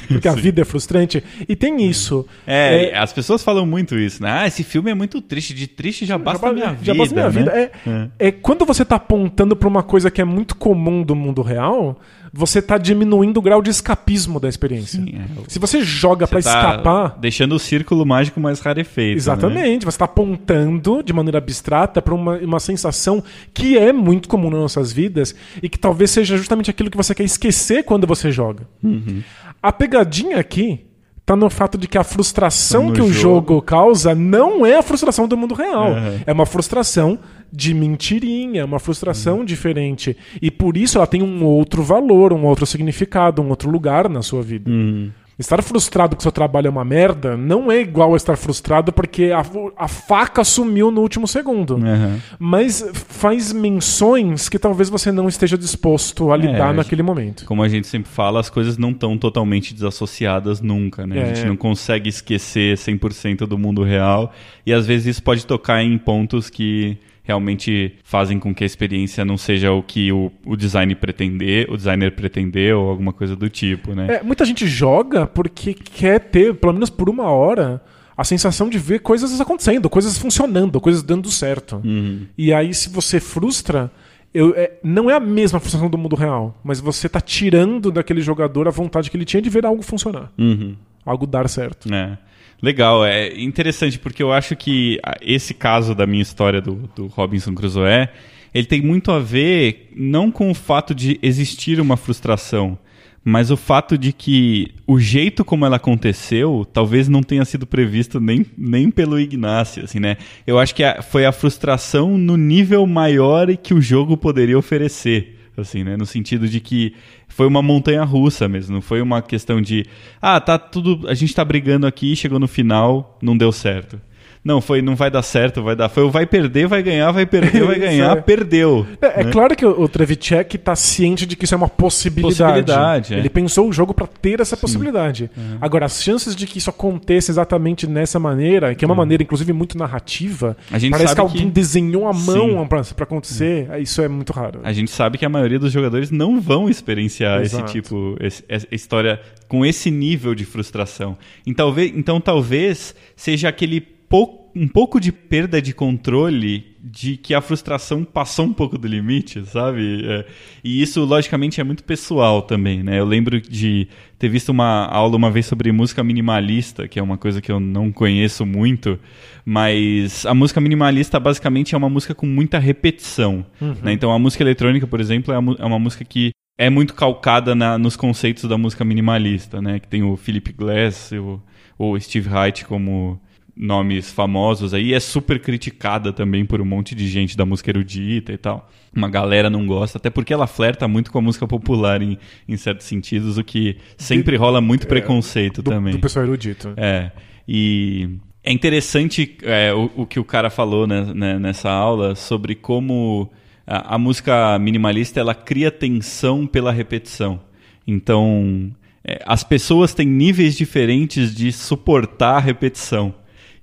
S2: Porque a [LAUGHS] vida é frustrante. E tem isso.
S1: É, as pessoas falam muito isso, né? Ah, esse filme é muito triste, de triste já basta a minha vida.
S2: já basta minha vida.
S1: né?
S2: É, é quando você tá apontando pra uma coisa que é muito comum do mundo real, você tá diminuindo o grau de escapismo da experiência.
S1: Sim, é.
S2: Se você joga pra
S1: Você tá
S2: escapar.
S1: Deixando o círculo mágico mais rarefeito. né?
S2: Exatamente, você está apontando de maneira abstrata para uma, uma sensação que é muito comum nas nossas vidas e que talvez seja justamente aquilo que você quer esquecer quando você joga.
S1: Uhum.
S2: A pegadinha aqui tá no fato de que a frustração
S1: No
S2: que o
S1: jogo.
S2: jogo causa não é a frustração do mundo real.
S1: Uhum.
S2: É uma frustração de mentirinha, é uma frustração diferente. E por isso ela tem um outro valor, um outro significado, um outro lugar na sua vida.
S1: Uhum.
S2: Estar frustrado que seu trabalho é uma merda não é igual a estar frustrado porque a, a faca sumiu no último segundo.
S1: Aham.
S2: Mas faz menções que talvez você não esteja disposto a lidar
S1: acho-
S2: naquele momento.
S1: Como a gente sempre fala, as coisas não estão totalmente desassociadas nunca, né? A
S2: É.
S1: gente não consegue esquecer 100% do mundo real e às vezes isso pode tocar em pontos que realmente fazem com que a experiência não seja o que o, o design pretender, o designer pretendeu ou alguma coisa do tipo, né?
S2: É, muita gente joga porque quer ter, pelo menos por uma hora, a sensação de ver coisas acontecendo, coisas funcionando, coisas dando certo.
S1: Uhum.
S2: E aí, se você frustra, eu, é, não é a mesma frustração do mundo real, mas você tá tirando daquele jogador a vontade que ele tinha de ver algo funcionar.
S1: Uhum.
S2: Algo dar certo.
S1: É. Legal, é interessante porque eu acho que esse caso da minha história do, do Robinson Crusoe, ele tem muito a ver não com o fato de existir uma frustração, mas o fato de que o jeito como ela aconteceu talvez não tenha sido previsto nem, nem pelo Ignacio, assim, né? Eu acho que a, foi a frustração no nível maior que o jogo poderia oferecer, assim, né? No sentido de que foi uma montanha russa mesmo, não foi uma questão de, ah, tá tudo, a gente tá brigando aqui, chegou no final, não deu certo não, foi, não vai dar certo, vai dar. Foi o vai perder, vai ganhar, vai perder, vai [LAUGHS] ganhar, é. perdeu.
S2: É, é né? claro que o Trevicek está ciente de que isso é uma possibilidade. possibilidade é. Ele pensou o jogo para ter essa Sim. possibilidade. Uhum. Agora, as chances de que isso aconteça exatamente nessa maneira, que é uma uhum. maneira, inclusive, muito narrativa, parece que alguém que... desenhou a mão para acontecer, uhum. isso é muito raro.
S1: A gente sabe que a maioria dos jogadores não vão experienciar Exato. esse tipo, esse, essa história com esse nível de frustração. Então, talvez, então, talvez seja aquele pouco, um pouco de perda de controle de que a frustração passou um pouco do limite, sabe? É, e isso, logicamente, é muito pessoal também, né? Eu lembro de ter visto uma aula uma vez sobre música minimalista, que é uma coisa que eu não conheço muito, mas a música minimalista basicamente é uma música com muita repetição. Uhum. Né? Então, a música eletrônica, por exemplo, é, é uma música que é muito calcada na, nos conceitos da música minimalista, né? Que tem o Philip Glass, o, o Steve Reich como nomes famosos aí, é super criticada também por um monte de gente da música erudita e tal. Uma galera não gosta, até porque ela flerta muito com a música popular em, em certos sentidos, o que sempre rola muito é, preconceito
S2: do,
S1: também.
S2: Do pessoal erudito.
S1: É. E é interessante é, o, o, que o cara falou né, né, nessa aula sobre como a, a, música minimalista ela cria tensão pela repetição. Então, é, as pessoas têm níveis diferentes de suportar a repetição.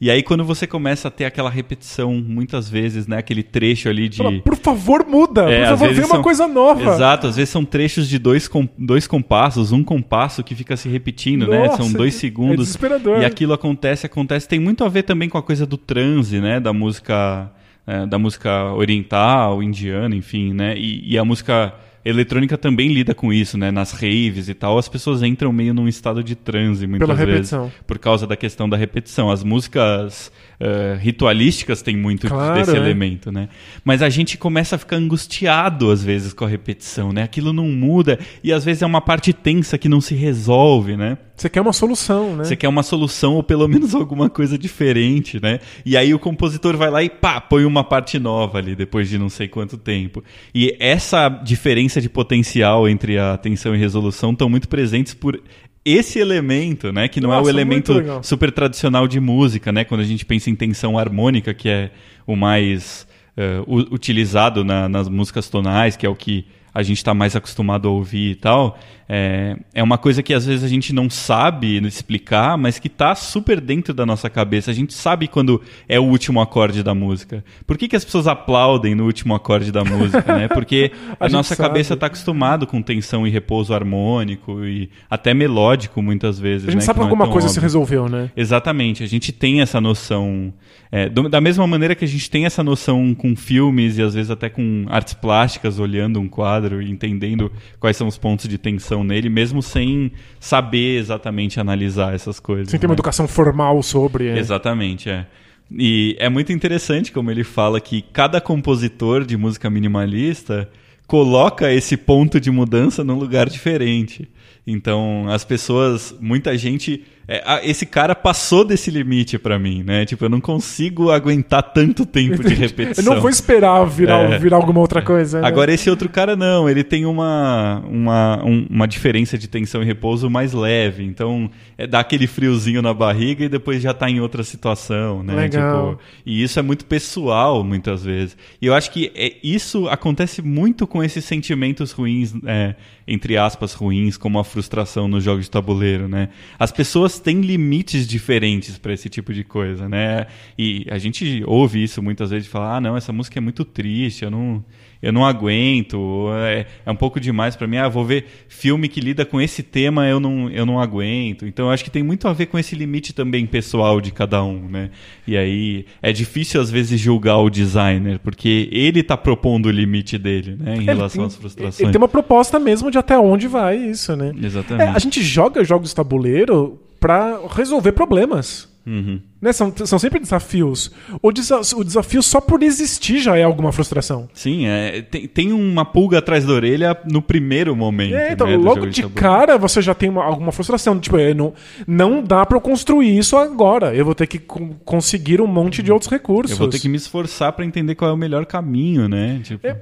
S1: E aí, quando você começa a ter aquela repetição, muitas vezes, né? Aquele trecho ali de. Fala,
S2: por favor, muda! É, por favor, vem uma coisa nova!
S1: Exato, às vezes são trechos de dois, com... dois compassos, um compasso que fica se repetindo, Nossa, né? São dois segundos. É
S2: desesperador.
S1: E aquilo acontece, acontece. Tem muito a ver também com a coisa do transe, né? Da música. É, da música oriental, indiana, enfim, né? E, e a música eletrônica também lida com isso, né? Nas raves e tal, as pessoas entram meio num estado de transe muitas Pela vezes. Repetição. Por causa da questão da repetição. As músicas uh, ritualísticas têm muito claro, desse é. elemento, né? Mas a gente começa a ficar angustiado às vezes com a repetição, né? Aquilo não muda e às vezes é uma parte tensa que não se resolve, né?
S2: Você quer uma solução, né?
S1: Você quer uma solução ou pelo menos alguma coisa diferente, né? E aí o compositor vai lá e pá, põe uma parte nova ali depois de não sei quanto tempo. E essa diferença de potencial entre a tensão e resolução estão muito presentes por esse elemento, né, que não Nossa, é o elemento super tradicional de música, né, quando a gente pensa em tensão harmônica, que é o mais uh, utilizado na, nas músicas tonais, que é o que a gente está mais acostumado a ouvir e tal, é, é uma coisa que às vezes a gente não sabe explicar, mas que está super dentro da nossa cabeça. A gente sabe quando é o último acorde da música. Por que, que as pessoas aplaudem no último acorde da música? né? Porque [LAUGHS] a, a nossa sabe. cabeça está acostumado com tensão e repouso harmônico e até melódico muitas vezes.
S2: A gente
S1: né?
S2: sabe que alguma é coisa óbvio. se resolveu, né?
S1: Exatamente. A gente tem essa noção. É, do, da mesma maneira que a gente tem essa noção com filmes e às vezes até com artes plásticas, olhando um quadro e entendendo quais são os pontos de tensão nele, mesmo sem saber exatamente analisar essas coisas.
S2: Sem ter né? uma educação formal sobre.
S1: É. Exatamente, é. E é muito interessante como ele fala que cada compositor de música minimalista coloca esse ponto de mudança num lugar diferente. Então, as pessoas, muita gente é, esse cara passou desse limite para mim, né? Tipo, eu não consigo aguentar tanto tempo de repetição. [LAUGHS]
S2: eu não vou esperar virar, é. virar alguma outra coisa.
S1: Né? Agora, esse outro cara não, ele tem uma, uma, um, uma diferença de tensão e repouso mais leve. Então, é, dá aquele friozinho na barriga e depois já tá em outra situação, né?
S2: Legal.
S1: Tipo, e isso é muito pessoal, muitas vezes. E eu acho que é, isso acontece muito com esses sentimentos ruins, é, entre aspas, ruins, como a frustração nos jogos de tabuleiro, né? As pessoas pessoas têm limites diferentes para esse tipo de coisa, né? E a gente ouve isso muitas vezes, falar, ah, não, essa música é muito triste, eu não eu não aguento, é, é um pouco demais para mim. Ah, vou ver filme que lida com esse tema, eu não, eu não aguento. Então, eu acho que tem muito a ver com esse limite também pessoal de cada um, né? E aí é difícil às vezes julgar o designer, porque ele está propondo o limite dele, né, em relação
S2: tem,
S1: às frustrações.
S2: Ele tem uma proposta mesmo de até onde vai isso, né?
S1: Exatamente.
S2: É, a gente joga jogos de tabuleiro para resolver problemas.
S1: Uhum.
S2: Né? São, são sempre desafios. O, desa o desafio só por existir já é alguma frustração.
S1: Sim, é, tem, tem uma pulga atrás da orelha no primeiro momento.
S2: É, então,
S1: né,
S2: logo de, de cara você já tem uma, alguma frustração. Tipo, é, não, não dá para eu construir isso agora. Eu vou ter que conseguir um monte de outros recursos.
S1: Eu vou ter que me esforçar para entender qual é o melhor caminho, né? Tipo...
S2: É,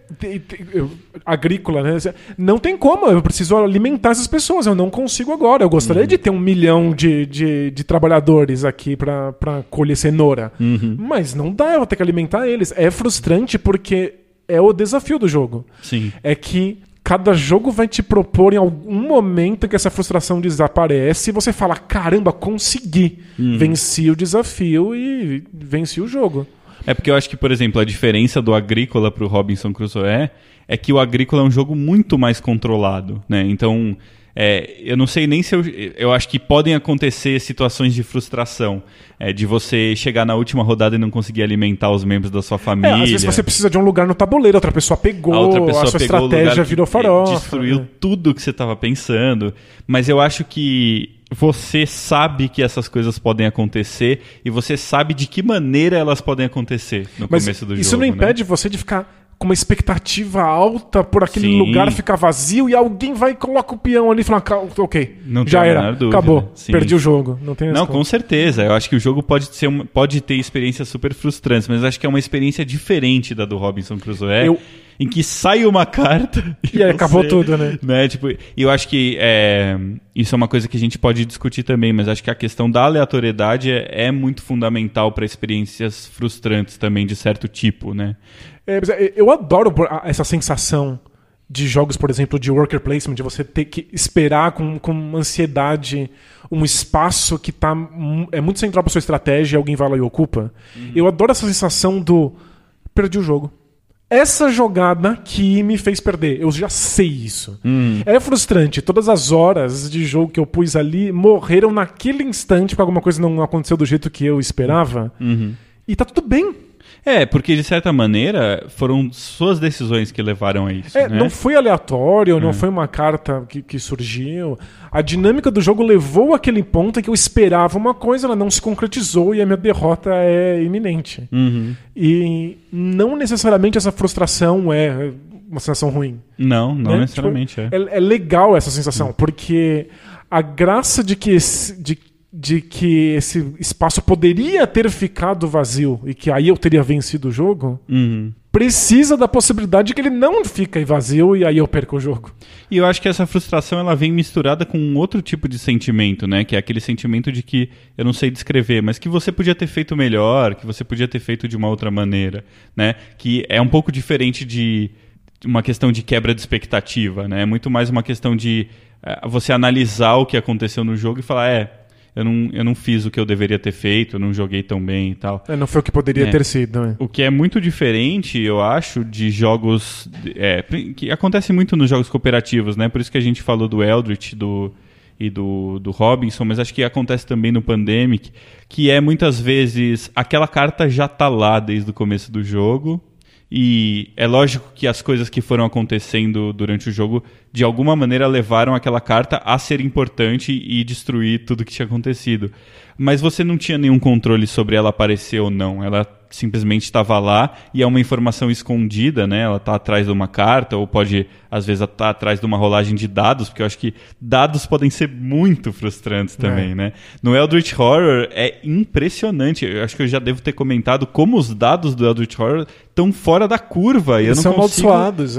S2: eu, agrícola, né? Não tem como, eu preciso alimentar essas pessoas. Eu não consigo agora. Eu gostaria uhum. de ter um milhão de, de, de trabalhadores aqui para para colher cenoura.
S1: Uhum.
S2: Mas não dá, eu vou ter que alimentar eles. É frustrante porque é o desafio do jogo.
S1: Sim.
S2: É que cada jogo vai te propor em algum momento que essa frustração desaparece e você fala: caramba, consegui.
S1: Uhum.
S2: Venci o desafio e venci o jogo.
S1: É porque eu acho que, por exemplo, a diferença do Agrícola pro Robinson Crusoe é que o Agrícola é um jogo muito mais controlado, né? Então, é, eu não sei nem se eu. Eu acho que podem acontecer situações de frustração. É, de você chegar na última rodada e não conseguir alimentar os membros da sua família. É,
S2: às vezes você precisa de um lugar no tabuleiro, outra pessoa pegou, a, outra pessoa a sua pegou estratégia virou farofa.
S1: Destruiu
S2: né?
S1: tudo que você estava pensando. Mas eu acho que você sabe que essas coisas podem acontecer e você sabe de que maneira elas podem acontecer no
S2: Mas
S1: começo do
S2: isso
S1: jogo.
S2: Isso não impede
S1: né?
S2: você de ficar com uma expectativa alta por aquele Sim. lugar ficar vazio e alguém vai e coloca o peão ali e fala, ok,
S1: não
S2: já era, acabou, Sim. perdi o jogo. Não, tem
S1: não com certeza. Eu acho que o jogo pode, ser uma, pode ter experiências super frustrantes, mas acho que é uma experiência diferente da do Robinson Crusoe. Eu em que sai uma carta [LAUGHS]
S2: e, e aí acabou tudo, né?
S1: né? Tipo, e eu acho que é, isso é uma coisa que a gente pode discutir também, mas acho que a questão da aleatoriedade é, é muito fundamental para experiências frustrantes também de certo tipo, né?
S2: É, é, eu adoro essa sensação de jogos, por exemplo, de worker placement, de você ter que esperar com, com ansiedade um espaço que tá, é muito central para sua estratégia e alguém vai lá e ocupa. Uhum. Eu adoro essa sensação do perdi o jogo. Essa jogada que me fez perder. Eu já sei isso.
S1: Uhum.
S2: É frustrante. Todas as horas de jogo que eu pus ali morreram naquele instante porque alguma coisa não aconteceu do jeito que eu esperava.
S1: Uhum.
S2: E tá tudo bem.
S1: É, porque de certa maneira foram suas decisões que levaram a isso.
S2: É,
S1: né?
S2: Não foi aleatório, não é. foi uma carta que, que, surgiu. A dinâmica do jogo levou aquele ponto em que eu esperava uma coisa, ela não se concretizou e a minha derrota é iminente.
S1: Uhum.
S2: E não necessariamente essa frustração é uma sensação ruim.
S1: Não, não né? necessariamente
S2: tipo,
S1: é.
S2: é. é. legal essa sensação, uhum. porque a graça de que, de de que esse espaço poderia ter ficado vazio e que aí eu teria vencido o jogo,
S1: uhum.
S2: precisa da possibilidade de que ele não fique vazio e aí eu perco o jogo.
S1: E eu acho que essa frustração ela vem misturada com um outro tipo de sentimento, né? Que é aquele sentimento de que eu não sei descrever, mas que você podia ter feito melhor, que você podia ter feito de uma outra maneira, né? Que é um pouco diferente de uma questão de quebra de expectativa, né? É muito mais uma questão de uh, você analisar o que aconteceu no jogo e falar, é, eu não, eu não fiz o que eu deveria ter feito, eu não joguei tão bem e tal.
S2: É, não foi o que poderia é. ter sido. Né?
S1: O que é muito diferente, eu acho, de jogos. É, que acontece muito nos jogos cooperativos, né? Por isso que a gente falou do Eldritch do, e do, do Robinson, mas acho que acontece também no Pandemic, que é muitas vezes aquela carta já tá lá desde o começo do jogo e é lógico que as coisas que foram acontecendo durante o jogo, de alguma maneira, levaram aquela carta a ser importante e destruir tudo que tinha acontecido. Mas você não tinha nenhum controle sobre ela aparecer ou não. Ela simplesmente estava lá e é uma informação escondida, né? Ela está atrás de uma carta ou pode, às vezes, estar tá atrás de uma rolagem de dados, porque eu acho que dados podem ser muito frustrantes também, é. né? No Eldritch Horror é impressionante. Eu acho que eu já devo ter comentado como os dados do Eldritch Horror estão fora da curva. E eu
S2: não consigo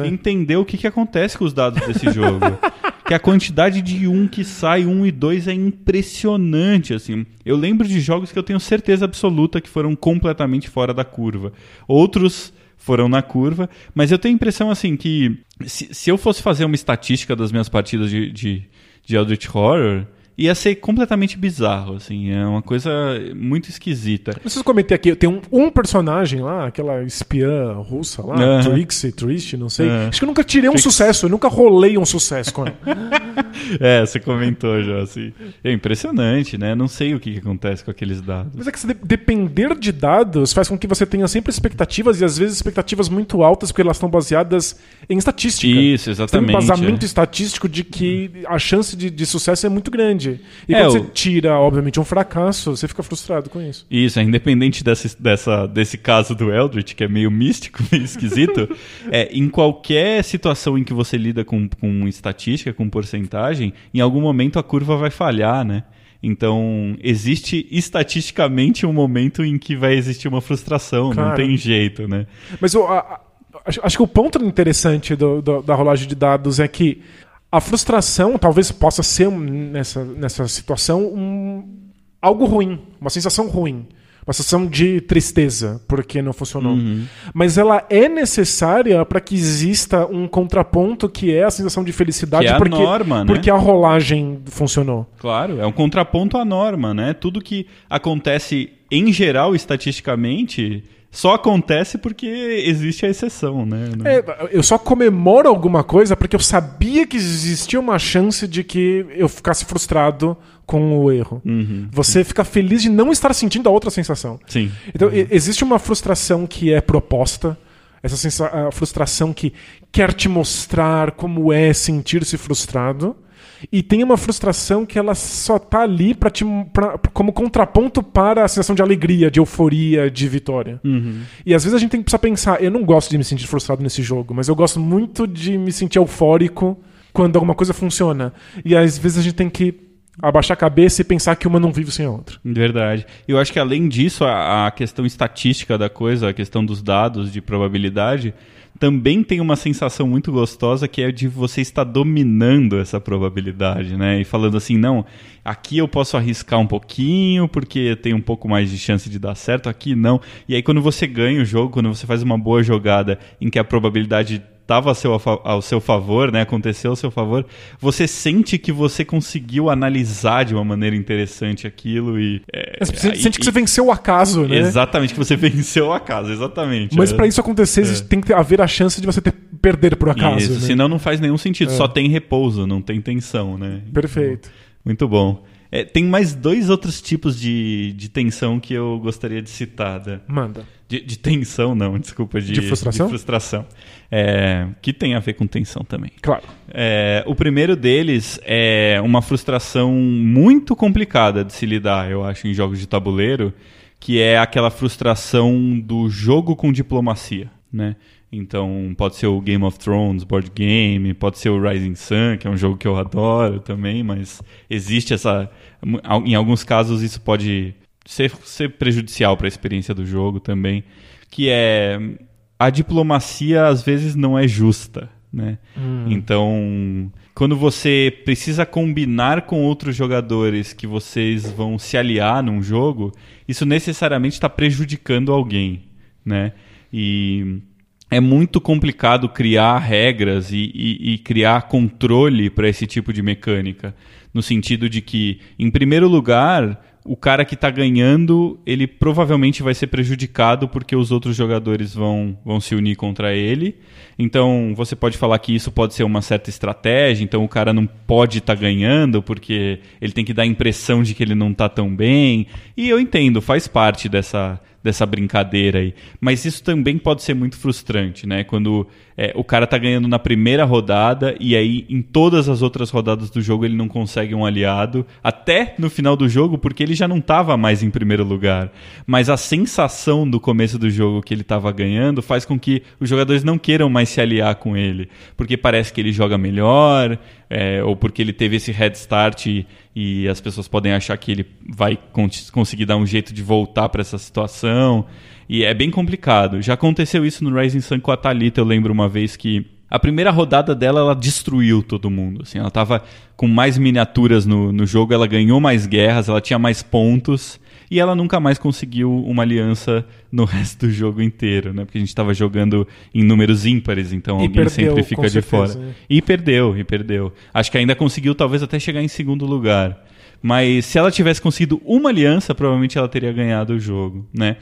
S2: é.
S1: entender o que, que acontece com os dados desse jogo. [LAUGHS] que a quantidade de um que sai, um e dois, é impressionante, assim. Eu lembro de jogos que eu tenho certeza absoluta que foram completamente fora da curva. Outros foram na curva, mas eu tenho a impressão, assim, que se, se eu fosse fazer uma estatística das minhas partidas de, de, de Eldritch Horror, ia ser completamente bizarro, assim. É uma coisa muito esquisita.
S2: Preciso comentar aqui, tem um, um personagem lá, aquela espiã russa lá. Trixie, Trist, não sei. Acho que eu nunca tirei um
S1: Trix.
S2: sucesso, eu nunca rolei um sucesso com ela. [LAUGHS]
S1: É, você comentou já, assim. É impressionante, né? Não sei o que, que acontece com aqueles dados.
S2: Mas é que se de- depender de dados faz com que você tenha sempre expectativas e às vezes expectativas muito altas porque elas estão baseadas em estatística.
S1: Isso,
S2: Você tem um
S1: exatamente.
S2: embasamento
S1: é.
S2: estatístico de que a chance de, de sucesso é muito grande. E
S1: É,
S2: quando você tira, obviamente, um fracasso, você fica frustrado com isso.
S1: Isso, é independente dessa, dessa, desse caso do Eldritch, que é meio místico, [LAUGHS] meio esquisito, é, em qualquer situação em que você lida com, com estatística, com porcentagem, em algum momento a curva vai falhar, né? Então, existe estatisticamente um momento em que vai existir uma frustração, não
S2: Claro.
S1: tem jeito, né?
S2: Mas o- a- a- acho, acho que o ponto interessante do- do- da rolagem de dados é que a frustração talvez possa ser, um, nessa, nessa situação, um, algo ruim, uma sensação ruim. Uma sensação de tristeza, porque não funcionou.
S1: Uhum.
S2: Mas ela é necessária para que exista um contraponto que é a sensação de felicidade,
S1: Que é a
S2: porque,
S1: norma, né?
S2: porque a rolagem funcionou.
S1: Claro, é um contraponto à norma, né? Tudo que acontece em geral estatisticamente só acontece porque existe a exceção, né?
S2: É, eu só comemoro alguma coisa porque eu sabia que existia uma chance de que eu ficasse frustrado com o erro.
S1: Uhum.
S2: Você fica feliz de não estar sentindo a outra sensação.
S1: Sim.
S2: Então, e- existe uma frustração que é proposta, essa a frustração que quer te mostrar como é sentir-se frustrado. E tem uma frustração que ela só tá ali pra te, pra, como contraponto para a sensação de alegria, de euforia, de vitória.
S1: Uhum.
S2: E às vezes a gente tem que precisar pensar, eu não gosto de me sentir frustrado nesse jogo, mas eu gosto muito de me sentir eufórico quando alguma coisa funciona. E às vezes a gente tem que abaixar a cabeça e pensar que uma não vive sem a outra.
S1: Verdade. Eu acho que além disso, a, a questão estatística da coisa, a questão dos dados de probabilidade, também tem uma sensação muito gostosa que é de você estar dominando essa probabilidade, né? E falando assim, não, aqui eu posso arriscar um pouquinho porque tem um pouco mais de chance de dar certo, aqui não. E aí quando você ganha o jogo, quando você faz uma boa jogada em que a probabilidade estava ao seu, ao seu favor, né? Aconteceu ao seu favor, você sente que você conseguiu analisar de uma maneira interessante aquilo e. é,
S2: Você
S1: aí-
S2: sente que você venceu o acaso, né?
S1: Exatamente, que você [LAUGHS] venceu a casa, exatamente.
S2: Mas
S1: É.
S2: pra isso acontecer, existe- tem que haver a chance de você ter, perder por acaso.
S1: Isso,
S2: né?
S1: senão não faz nenhum sentido, só tem repouso, não tem tensão, né?
S2: Perfeito.
S1: Muito bom. É, tem mais dois outros tipos de, de tensão que eu gostaria de citar. né?
S2: Manda.
S1: De, de tensão, não, desculpa, de,
S2: De frustração?
S1: de frustração. É, que tem a ver com tensão também.
S2: Claro.
S1: É, o primeiro deles é uma frustração muito complicada de se lidar, eu acho, em jogos de tabuleiro, que é aquela frustração do jogo com diplomacia, né? Então, pode ser o Game of Thrones, board game, pode ser o Rising Sun, que é um jogo que eu adoro também, mas existe essa. Em alguns casos, isso pode ser, ser prejudicial para a experiência do jogo também, que é a diplomacia às vezes não é justa, né? Então, quando você precisa combinar com outros jogadores que vocês vão se aliar num jogo, isso necessariamente está prejudicando alguém, né? E é muito complicado criar regras e, e- e criar controle para esse tipo de mecânica. No sentido de que, em primeiro lugar, o cara que está ganhando, ele provavelmente vai ser prejudicado porque os outros jogadores vão, vão se unir contra ele. Então, você pode falar que isso pode ser uma certa estratégia, então o cara não pode estar ganhando porque ele tem que dar a impressão de que ele não está tão bem. E eu entendo, faz parte dessa, dessa brincadeira aí. Mas isso também pode ser muito frustrante, né? Quando é, o cara tá ganhando na primeira rodada e aí em todas as outras rodadas do jogo ele não consegue um aliado, até no final do jogo, porque ele já não estava mais em primeiro lugar. Mas a sensação do começo do jogo que ele estava ganhando faz com que os jogadores não queiram mais se aliar com ele, porque parece que ele joga melhor, é, ou porque ele teve esse head start e, e as pessoas podem achar que ele vai con- conseguir dar um jeito de voltar para essa situação. E é bem complicado. Já aconteceu isso no Rising Sun com a Thalita, eu lembro uma vez que a primeira rodada dela, ela destruiu todo mundo. Assim, ela estava com mais miniaturas no, no jogo, ela ganhou mais guerras, ela tinha mais pontos. E ela nunca mais conseguiu uma aliança no [LAUGHS] resto do jogo inteiro, né? Porque a gente estava jogando em números ímpares, então
S2: E
S1: alguém
S2: perdeu,
S1: sempre fica de
S2: certeza,
S1: fora.
S2: né?
S1: E perdeu, e perdeu. Acho que ainda conseguiu talvez até chegar em segundo lugar. Mas se ela tivesse conseguido uma aliança, provavelmente ela teria ganhado o jogo, né?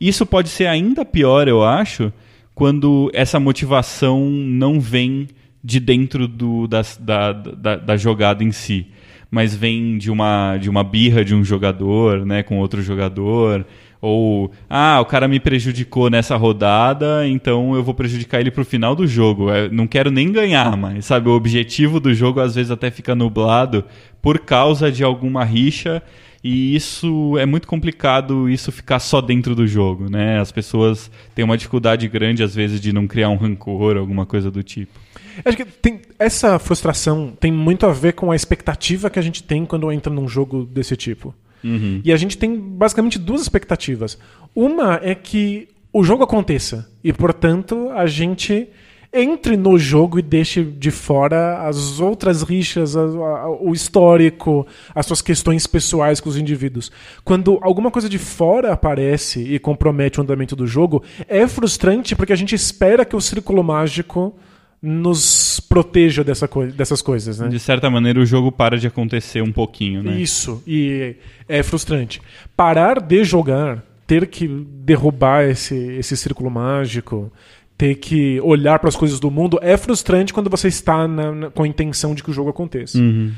S1: Isso pode ser ainda pior, eu acho, quando essa motivação não vem de dentro do, da, da, da, da jogada em si mas vem de uma, de uma birra de um jogador, né, com outro jogador, ou ah, o cara me prejudicou nessa rodada, então eu vou prejudicar ele pro final do jogo. Eu é, não quero nem ganhar, mas sabe, o objetivo do jogo às vezes até fica nublado por causa de alguma rixa. E isso é muito complicado, isso ficar só dentro do jogo, né? As pessoas têm uma dificuldade grande, às vezes, de não criar um rancor, alguma coisa do tipo.
S2: Acho que tem, essa frustração tem muito a ver com a expectativa que a gente tem quando entra num jogo desse tipo. Uhum. E a gente tem basicamente duas expectativas. Uma é que o jogo aconteça e, portanto, a gente entre no jogo e deixe de fora as outras rixas, a, a, o histórico, as suas questões pessoais com os indivíduos. Quando alguma coisa de fora aparece e compromete o andamento do jogo, é frustrante porque a gente espera que o círculo mágico nos proteja dessa co dessas coisas, né?
S1: De certa maneira, o jogo para de acontecer um pouquinho, né?
S2: Isso, e é frustrante. Parar de jogar, ter que derrubar esse, esse círculo mágico, ter que olhar para as coisas do mundo, é frustrante quando você está na, na, com a intenção de que o jogo aconteça.
S1: Uhum.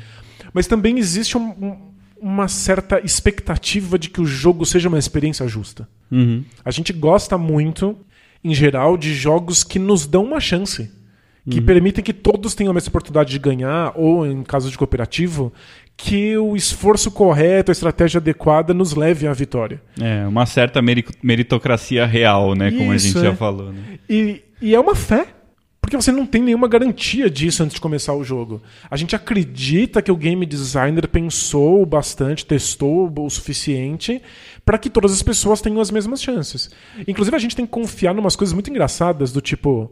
S2: Mas também existe um, um, uma certa expectativa de que o jogo seja uma experiência justa.
S1: Uhum.
S2: A gente gosta muito, em geral, de jogos que nos dão uma chance que uhum. permitem que todos tenham a mesma oportunidade de ganhar, ou em caso de cooperativo, que o esforço correto, a estratégia adequada nos leve à vitória.
S1: É, uma certa meritocracia real, né? Como Isso, a gente é. já falou. Né?
S2: E, e é uma fé. Porque você não tem nenhuma garantia disso antes de começar o jogo. A gente acredita que o game designer pensou bastante, testou o suficiente para que todas as pessoas tenham as mesmas chances. Inclusive, a gente tem que confiar em umas coisas muito engraçadas, do tipo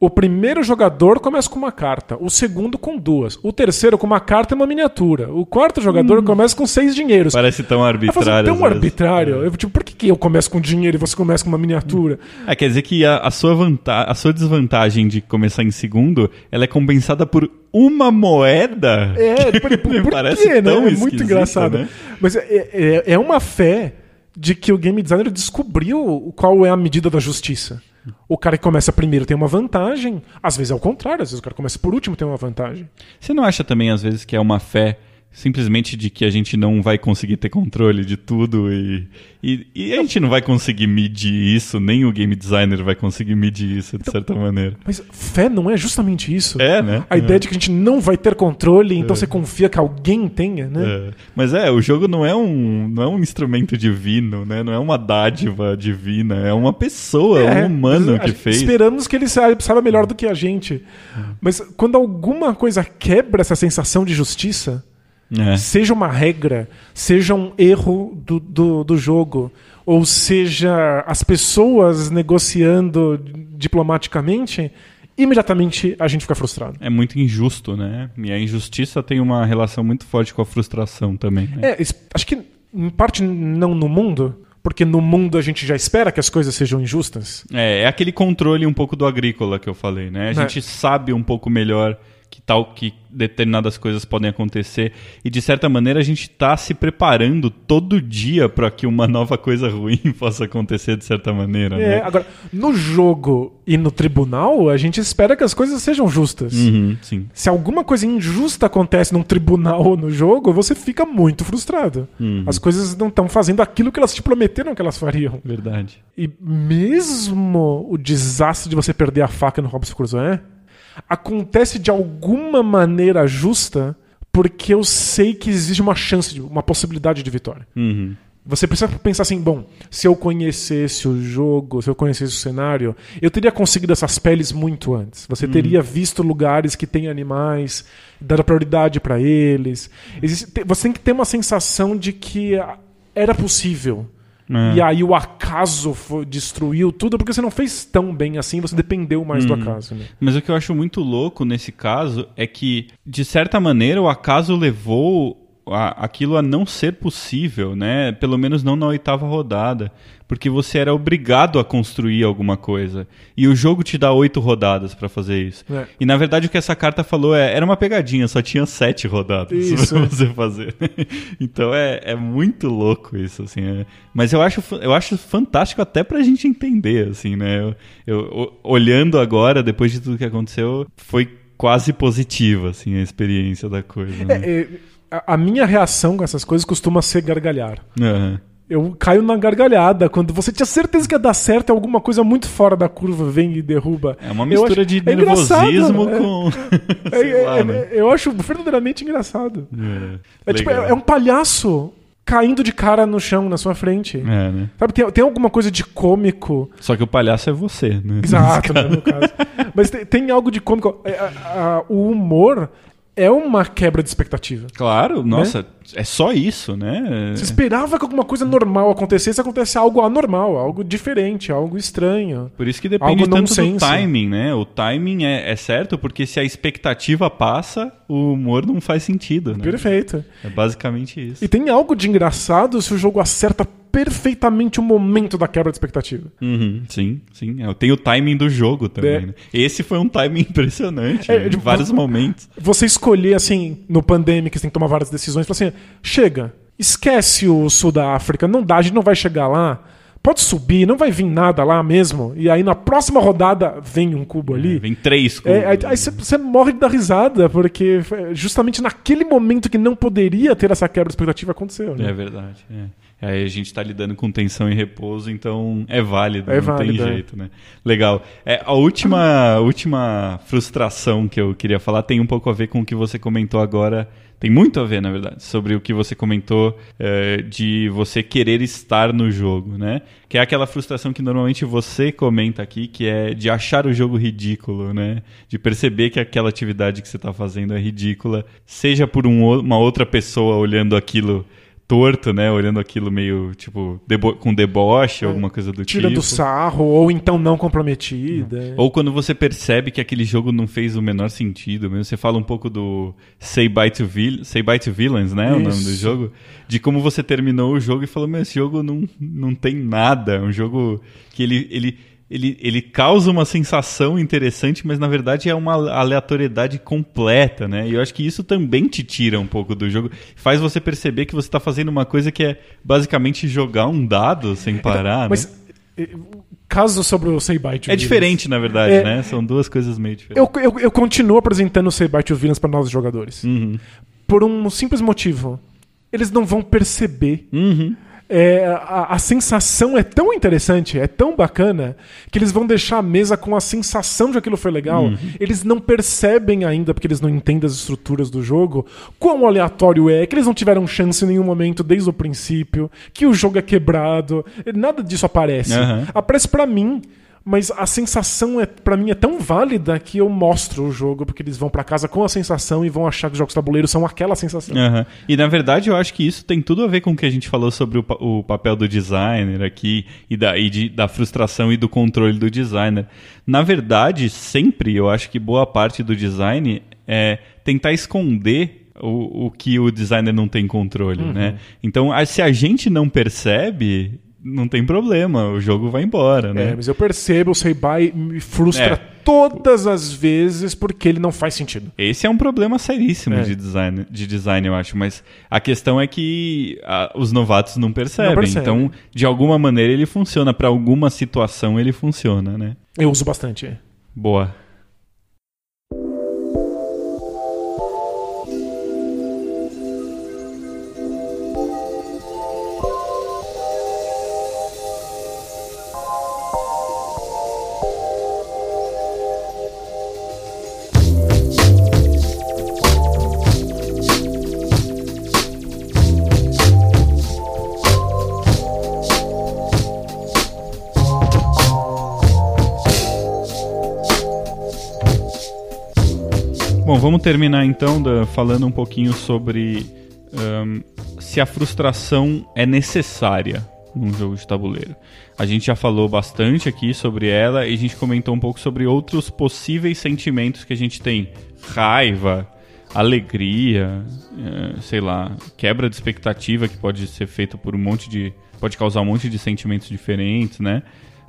S2: o primeiro jogador começa com uma carta, o segundo com duas, o terceiro com uma carta e uma miniatura, o quarto jogador hum. começa com seis dinheiros.
S1: Parece tão arbitrário.
S2: Tão arbitrário. Eu, tipo, por que, que eu começo com dinheiro e você começa com uma miniatura?
S1: É, quer dizer que a, a sua vantagem, a sua desvantagem de começar em segundo, ela é compensada por uma moeda?
S2: É, [LAUGHS] por, por, por Parece quê, né? tão né? É muito engraçado. Né? Mas é, é, é uma fé de que o game designer descobriu qual é a medida da justiça. O cara que começa primeiro tem uma vantagem, às vezes é o contrário, às vezes o cara começa por último tem uma vantagem.
S1: Você não acha também, às vezes, que é uma fé simplesmente de que a gente não vai conseguir ter controle de tudo e, e, e, a gente não vai conseguir medir isso, nem o game designer vai conseguir medir isso de então, certa maneira.
S2: Mas fé não é justamente isso.
S1: É, né?
S2: A é. ideia de que a gente não vai ter controle, então é. você confia que alguém tenha, né?
S1: É. Mas é, o jogo não é um não é um instrumento divino, né? Não é uma dádiva divina, é uma pessoa, é um humano que fez.
S2: Esperamos que ele saiba, saiba melhor do que a gente. Mas quando alguma coisa quebra essa sensação de justiça, é. Seja uma regra, seja um erro do, do, do, jogo, ou seja as pessoas negociando diplomaticamente, imediatamente a gente fica frustrado.
S1: É muito injusto, né? E a injustiça tem uma relação muito forte com a frustração também. Né?
S2: É, acho que em parte não no mundo, porque no mundo a gente já espera que as coisas sejam injustas.
S1: É, é aquele controle um pouco do agrícola que eu falei, né? A é. gente sabe um pouco melhor que tal que determinadas coisas podem acontecer e de certa maneira a gente está se preparando todo dia para que uma nova coisa ruim [LAUGHS] possa acontecer de certa maneira. É,
S2: né? agora no jogo e no tribunal a gente espera que as coisas sejam justas.
S1: Uhum,
S2: Se alguma coisa injusta acontece num tribunal ou no jogo, você fica muito frustrado.
S1: Uhum.
S2: As coisas não estão fazendo aquilo que elas te prometeram que elas fariam.
S1: Verdade.
S2: E mesmo o desastre de você perder a faca no Robson Crusoe acontece de alguma maneira justa porque eu sei que existe uma chance, uma possibilidade de vitória.
S1: Uhum.
S2: Você precisa pensar assim, bom, se eu conhecesse o jogo, se eu conhecesse o cenário, eu teria conseguido essas peles muito antes. Você uhum. teria visto lugares que têm animais, dado prioridade para eles. Existe, você tem que ter uma sensação de que era possível. É. E aí o acaso destruiu tudo porque você não fez tão bem assim, você dependeu mais do uhum. acaso. Né?
S1: Mas o que eu acho muito louco nesse caso é que, de certa maneira, o acaso levou a, aquilo a não ser possível, né? Pelo menos não na oitava rodada, porque você era obrigado a construir alguma coisa e o jogo te dá oito rodadas para fazer isso.
S2: É.
S1: E na verdade o que essa carta falou é era uma pegadinha, só tinha sete rodadas [LAUGHS]
S2: Isso.
S1: pra você fazer. [LAUGHS] então é, é muito louco isso, assim. é. Mas eu acho, eu acho fantástico até pra gente entender, assim, né? Eu, eu- olhando agora, depois de tudo que aconteceu, foi quase positiva, assim, a experiência da coisa. Né?
S2: É, a, a minha reação com essas coisas costuma ser gargalhar.
S1: Aham.
S2: Eu caio na gargalhada quando você tinha certeza que ia dar certo e alguma coisa muito fora da curva vem e derruba.
S1: É uma mistura
S2: acho-
S1: de
S2: é
S1: nervosismo [LAUGHS]
S2: é. [LAUGHS]
S1: com.
S2: É,
S1: sei
S2: é,
S1: lá,
S2: é,
S1: né?
S2: Eu acho verdadeiramente engraçado.
S1: É,
S2: É, tipo, é, um palhaço caindo de cara no chão na sua frente.
S1: É, né?
S2: Sabe, tem, tem alguma coisa de cômico.
S1: Só que o palhaço é você, né?
S2: Exato, [LAUGHS] né, no caso. Mas tem, tem algo de cômico. A- a- o humor é uma quebra de expectativa.
S1: Claro, nossa, é só isso, né?
S2: Você esperava que alguma coisa normal acontecesse, acontece algo anormal, algo diferente, algo estranho.
S1: Por isso que depende tanto do
S2: nonsense.
S1: timing, né? O timing é, é certo, porque se a expectativa passa, o humor não faz sentido, né?
S2: Perfeito.
S1: É basicamente isso.
S2: E tem algo de engraçado se o jogo acerta perfeitamente o momento da quebra de expectativa.
S1: Uhum, sim, sim. É, Tem o timing do jogo também,
S2: É.
S1: né? Esse foi um timing [LAUGHS] impressionante,
S2: É,
S1: né?
S2: tipo,
S1: vários momentos.
S2: Você escolher, assim, no Pandemic, você tem que tomar várias decisões, falar assim, chega, esquece o sul da África, não dá, a gente não vai chegar lá, pode subir, não vai vir nada lá mesmo, e aí na próxima rodada vem um cubo ali.
S1: Vem três cubos.
S2: É, aí aí você morre dar risada, porque foi justamente naquele momento que não poderia ter essa quebra de expectativa aconteceu. Né?
S1: É verdade. É. Aí a gente tá lidando com tensão e repouso, então é válido,
S2: É
S1: não
S2: válido,
S1: tem
S2: é.
S1: jeito, né? Legal. É, a última, última frustração que eu queria falar tem um pouco a ver com o que você comentou agora. Tem muito a ver, na verdade, sobre o que você comentou é, de você querer estar no jogo, né? Que é aquela frustração que normalmente você comenta aqui, que é de achar o jogo ridículo, né? De perceber que aquela atividade que você está fazendo é ridícula, seja por um uma outra pessoa olhando aquilo torto, né? Olhando aquilo meio, tipo, debo com deboche, alguma coisa do
S2: Tira
S1: tipo.
S2: do sarro, ou então não comprometida.
S1: Ou quando você percebe que aquele jogo não fez o menor sentido, mesmo você fala um pouco do Say Bye to, Vil Say Bye to Villains, né? O nome do
S2: Isso.
S1: jogo. De como você terminou o jogo e falou, mas esse jogo não, não tem nada. É um jogo que ele, ele, ele, ele causa uma sensação interessante, mas na verdade é uma aleatoriedade completa, né? E eu acho que isso também te tira um pouco do jogo. Faz você perceber que você está fazendo uma coisa que é basicamente jogar um dado sem parar, né?
S2: Mas, eh, caso sobre o Say Bye to
S1: É diferente, na verdade,
S2: É.
S1: né? São duas coisas meio diferentes.
S2: Eu, eu, eu continuo apresentando o Say Bye to Villains para novos jogadores.
S1: Uhum.
S2: Por um simples motivo. Eles não vão perceber.
S1: Uhum.
S2: É, a, a sensação é tão interessante, é tão bacana, que eles vão deixar a mesa com a sensação de aquilo foi legal.
S1: Uhum.
S2: Eles não percebem ainda, porque eles não entendem as estruturas do jogo, quão aleatório é, que eles não tiveram chance em nenhum momento desde o princípio, que o jogo é quebrado. Nada disso aparece.
S1: Aham.
S2: Aparece pra mim. Mas a sensação é para mim é tão válida que eu mostro o jogo porque eles vão pra casa com a sensação e vão achar que os jogos tabuleiro são aquela sensação.
S1: Aham. E na verdade eu acho que isso tem tudo a ver com o que a gente falou sobre o, o papel do designer aqui e, da, e de- da frustração e do controle do designer. Na verdade, sempre eu acho que boa parte do design é tentar esconder o, o que o designer não tem controle,
S2: Uhum.
S1: né? Então, se a gente não percebe, não tem problema, o jogo vai embora, né?
S2: É, mas eu percebo, o Seibai me frustra
S1: É.
S2: todas as vezes porque ele não faz sentido.
S1: Esse é um problema seríssimo
S2: É.
S1: de, design, de design, eu acho. Mas a questão é que ah, os novatos não percebem.
S2: Não.
S1: Então, de alguma maneira, ele funciona. Para alguma situação, ele funciona, né?
S2: Eu uso bastante. é.
S1: Boa. Vamos terminar então da- falando um pouquinho sobre ahn, se a frustração é necessária num jogo de tabuleiro. A gente já falou bastante aqui sobre ela e a gente comentou um pouco sobre outros possíveis sentimentos que a gente tem. Raiva, alegria, é, sei lá, quebra de expectativa que pode ser feito por um monte de. pode causar um monte de sentimentos diferentes, né?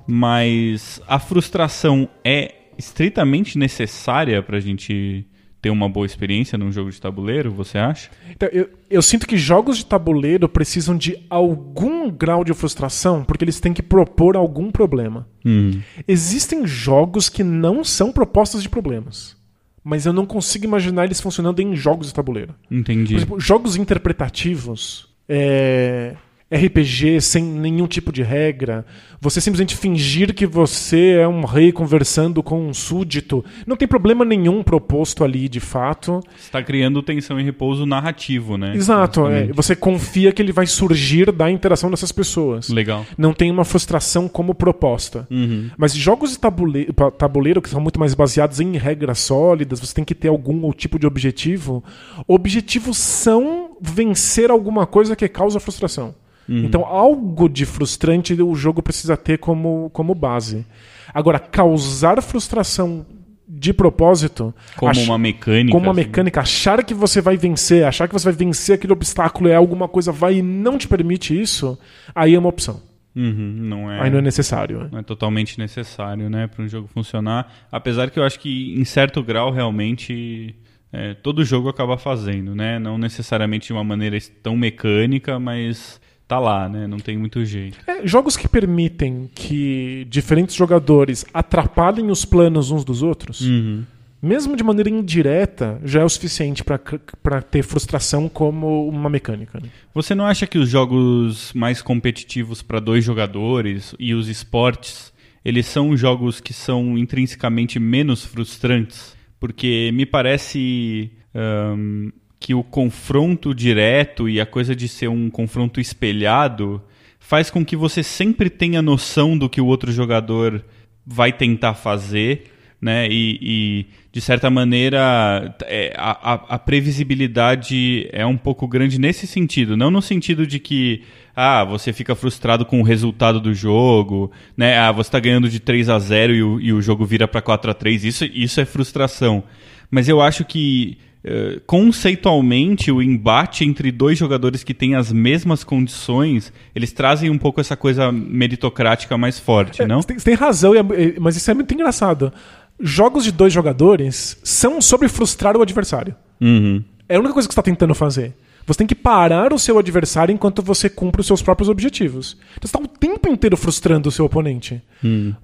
S1: Mas a frustração é estritamente necessária pra gente ter uma boa experiência num jogo de tabuleiro, você acha?
S2: Então, eu, eu sinto que jogos de tabuleiro precisam de algum grau de frustração porque eles têm que propor algum problema.
S1: Hum.
S2: Existem jogos que não são propostas de problemas. Mas eu não consigo imaginar eles funcionando em jogos de tabuleiro.
S1: Entendi.
S2: Por exemplo, jogos interpretativos. É... RPG sem nenhum tipo de regra, você simplesmente fingir que você é um rei conversando com um súdito, não tem problema nenhum proposto ali de fato.
S1: Está criando tensão e repouso narrativo, né?
S2: Exato, é, você confia que ele vai surgir da interação dessas pessoas.
S1: Legal.
S2: Não tem uma frustração como proposta.
S1: Uhum.
S2: Mas jogos de tabuleiro, tabuleiro que são muito mais baseados em regras sólidas, você tem que ter algum tipo de objetivo. Objetivos são vencer alguma coisa que causa frustração. Então, algo de frustrante o jogo precisa ter como, como base. Agora, causar frustração de propósito.
S1: Como uma mecânica.
S2: Como uma
S1: assim.
S2: mecânica, achar que você vai vencer, achar que você vai vencer aquele obstáculo é alguma coisa, vai e não te permite isso, aí é uma opção.
S1: Uhum, não é.
S2: Aí não é necessário.
S1: não é totalmente necessário, né, para um jogo funcionar. Apesar que eu acho que em certo grau realmente é, todo jogo acaba fazendo, né? Não necessariamente de uma maneira tão mecânica, mas tá lá, né? Não tem muito jeito.
S2: É, jogos que permitem que diferentes jogadores atrapalhem os planos uns dos outros,
S1: Uhum.
S2: mesmo de maneira indireta, já é o suficiente para ter frustração como uma mecânica. né?
S1: Você não acha que os jogos mais competitivos para dois jogadores e os esportes, eles são jogos que são intrinsecamente menos frustrantes? Porque me parece ahn, que o confronto direto e a coisa de ser um confronto espelhado faz com que você sempre tenha noção do que o outro jogador vai tentar fazer, né? E, e, de certa maneira é, a, a- previsibilidade é um pouco grande nesse sentido, não no sentido de que ah, você fica frustrado com o resultado do jogo, né? Ah, você está ganhando de 3 a 0 e o, e o jogo vira para 4 a 3 isso, isso é frustração. Mas eu acho que eh, conceitualmente o embate entre dois jogadores que têm as mesmas condições, eles trazem um pouco essa coisa meritocrática mais forte,
S2: É,
S1: não?
S2: Você tem, você tem razão, é- mas isso é muito engraçado. Jogos de dois jogadores são sobre frustrar o adversário.
S1: Uhum.
S2: É a única coisa que você está tentando fazer. Você tem que parar o seu adversário enquanto você cumpre os seus próprios objetivos. Então você está o tempo inteiro frustrando o seu oponente.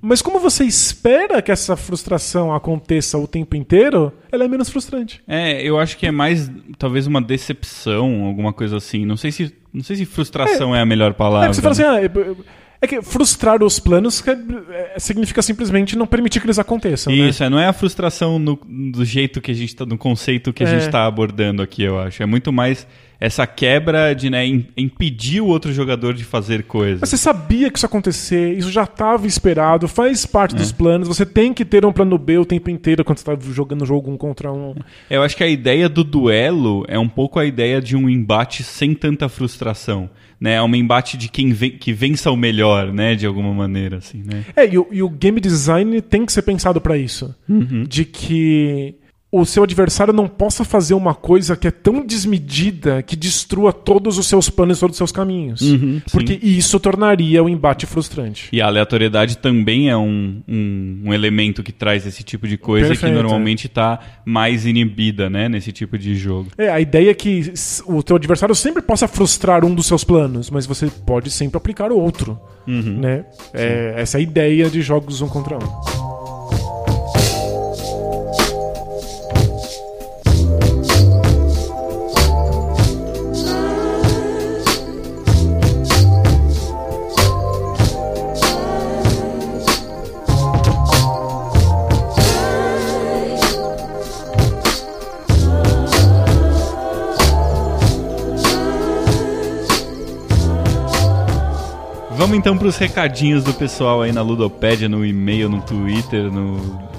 S2: Mas como você espera que essa frustração aconteça o tempo inteiro, ela é menos frustrante.
S1: É, eu acho que é mais talvez uma decepção, alguma coisa assim. Não sei se, não sei se frustração é, a melhor
S2: É
S1: palavra.
S2: que você fala assim, ah, é- é que frustrar os planos é, significa simplesmente não permitir que eles aconteçam. né?
S1: Isso, é, não é a frustração no- do jeito que a gente tá, no conceito que a
S2: É.
S1: gente está abordando aqui, eu acho. É muito mais essa quebra de né, im- impedir o outro jogador de fazer coisas.
S2: Mas você sabia que isso ia acontecer, isso já estava esperado, faz parte
S1: É.
S2: dos planos. Você tem que ter um plano B o tempo inteiro quando você está jogando jogo um contra um.
S1: Eu acho que a ideia do duelo é um pouco a ideia de um embate sem tanta frustração. Né? É um embate de quem ven- que vença o melhor, né? De alguma maneira, assim, né?
S2: É, e o, e o game design tem que ser pensado para isso.
S1: Uhum.
S2: De que o seu adversário não possa fazer uma coisa que é tão desmedida que destrua todos os seus planos todos os seus caminhos.
S1: Uhum,
S2: Porque isso tornaria o embate frustrante.
S1: E a aleatoriedade também é um, um, um elemento que traz esse tipo de coisa
S2: Perfeito,
S1: que
S2: é.
S1: normalmente está mais inibida, né? Nesse tipo de jogo.
S2: É, a ideia é que o teu adversário sempre possa frustrar um dos seus planos, mas você pode sempre aplicar o outro.
S1: Uhum.
S2: Né? É, essa é a ideia de jogos um contra um.
S1: Vamos então para os recadinhos do pessoal aí na Ludopédia, no e-mail, no Twitter, no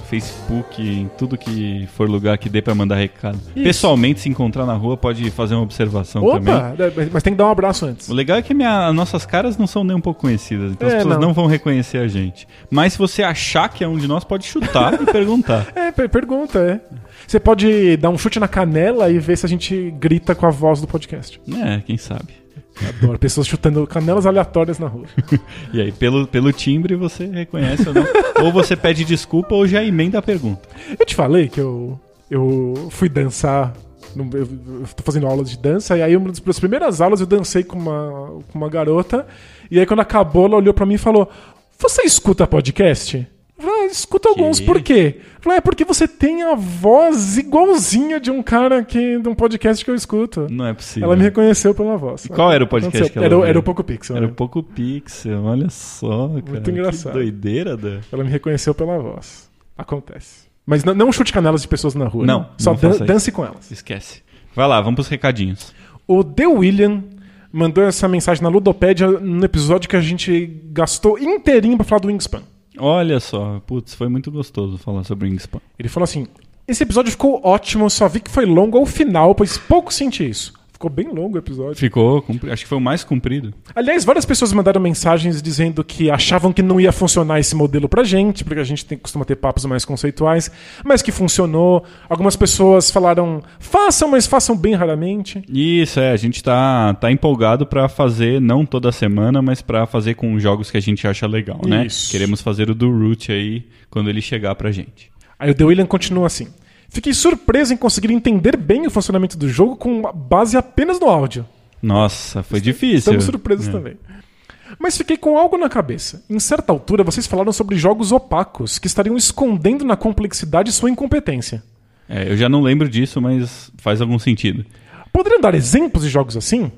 S1: Facebook, em tudo que for lugar que dê para mandar recado.
S2: Isso.
S1: Pessoalmente, se encontrar na rua, pode fazer uma observação também.
S2: Opa, é, mas tem que dar um abraço antes.
S1: O legal é que minha, nossas caras não são nem um pouco conhecidas, então
S2: É,
S1: as pessoas
S2: não.
S1: não. vão reconhecer a gente. Mas se você achar que é um de nós, pode chutar e perguntar. [LAUGHS]
S2: É, per- pergunta, é. Você pode dar um chute na canela e ver se a gente grita com a voz do podcast.
S1: É, quem sabe.
S2: Adoro pessoas chutando canelas aleatórias na rua. [LAUGHS]
S1: E aí, pelo, pelo timbre, você reconhece ou não. [LAUGHS] ou você pede desculpa ou já emenda a pergunta.
S2: Eu te falei que eu, eu fui dançar. Eu, tô fazendo aulas de dança, e aí uma das primeiras aulas eu dancei com uma, com uma garota. E aí quando acabou, ela olhou pra mim e falou: Você escuta podcast? Ah, escuta alguns, por quê? Falei, é porque você tem a voz igualzinha de um cara que, de um podcast que eu escuto.
S1: Não é possível.
S2: Ela me reconheceu pela voz.
S1: E qual era o podcast
S2: Aconteceu.
S1: que ela
S2: era, o- era o Poco Pixel.
S1: Era
S2: né?
S1: um pouco pixel, olha só, cara.
S2: Muito engraçado.
S1: Que doideira, Dan.
S2: Ela me reconheceu pela voz. Acontece. Mas não, não chute canelas de pessoas na rua.
S1: Não,
S2: né? Só
S1: não
S2: dan- dance com elas.
S1: Esquece. Vai lá, vamos pros recadinhos.
S2: O The William mandou essa mensagem na Ludopédia no episódio que a gente gastou inteirinho pra falar do Wingspan.
S1: Olha só, putz, foi muito gostoso falar sobre Wingspan.
S2: Ele falou assim: Esse episódio ficou ótimo, só vi que foi longo ao final, pois pouco senti isso. Ficou bem longo o episódio.
S1: Ficou, compri- acho que foi o mais comprido.
S2: Aliás, várias pessoas mandaram mensagens dizendo que achavam que não ia funcionar esse modelo pra gente, porque a gente tem, costuma ter papos mais conceituais, mas que funcionou. Algumas pessoas falaram, façam, mas façam bem raramente.
S1: Isso, é, a gente tá, tá empolgado pra fazer, não toda semana, mas pra fazer com jogos que a gente acha legal, né?
S2: Isso.
S1: Queremos fazer o do Root aí quando ele chegar pra gente.
S2: Aí o The William continua assim. Fiquei surpreso em conseguir entender bem o funcionamento do jogo com uma base apenas no áudio.
S1: Nossa, foi difícil.
S2: Estamos surpresos
S1: É.
S2: também. Mas fiquei com algo na cabeça. Em certa altura, vocês falaram sobre jogos opacos que estariam escondendo na complexidade sua incompetência.
S1: É, eu já não lembro disso, mas faz algum sentido.
S2: Poderiam dar exemplos de jogos assim?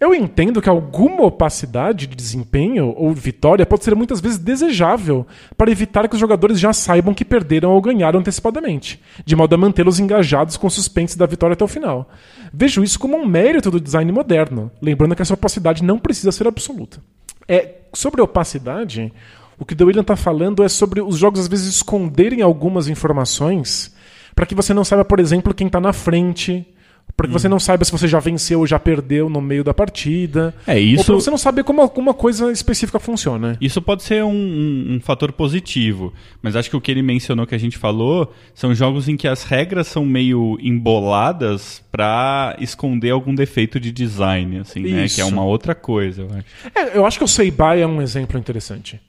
S2: Eu entendo que alguma opacidade de desempenho ou vitória pode ser muitas vezes desejável para evitar que os jogadores já saibam que perderam ou ganharam antecipadamente, de modo a mantê-los engajados com o suspense da vitória até o final. Vejo isso como um mérito do design moderno, lembrando que essa opacidade não precisa ser absoluta. É, sobre opacidade, o que o William está falando é sobre os jogos às vezes esconderem algumas informações para que você não saiba, por exemplo, quem está na frente, para que você não saiba se você já venceu ou já perdeu no meio da partida.
S1: É,
S2: Ou
S1: isso-
S2: pra você não saber como alguma coisa específica funciona.
S1: Isso pode ser um, um- um fator positivo, mas acho que o que ele mencionou que a gente falou são jogos em que as regras são meio emboladas pra esconder algum defeito de design, assim, né?
S2: Isso.
S1: Que é uma outra coisa, eu acho.
S2: É, eu acho que o Seibai é um exemplo interessante.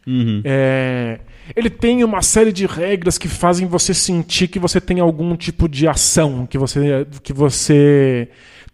S2: É, ele tem uma série de regras que fazem você sentir que você tem algum tipo de ação, que você, que você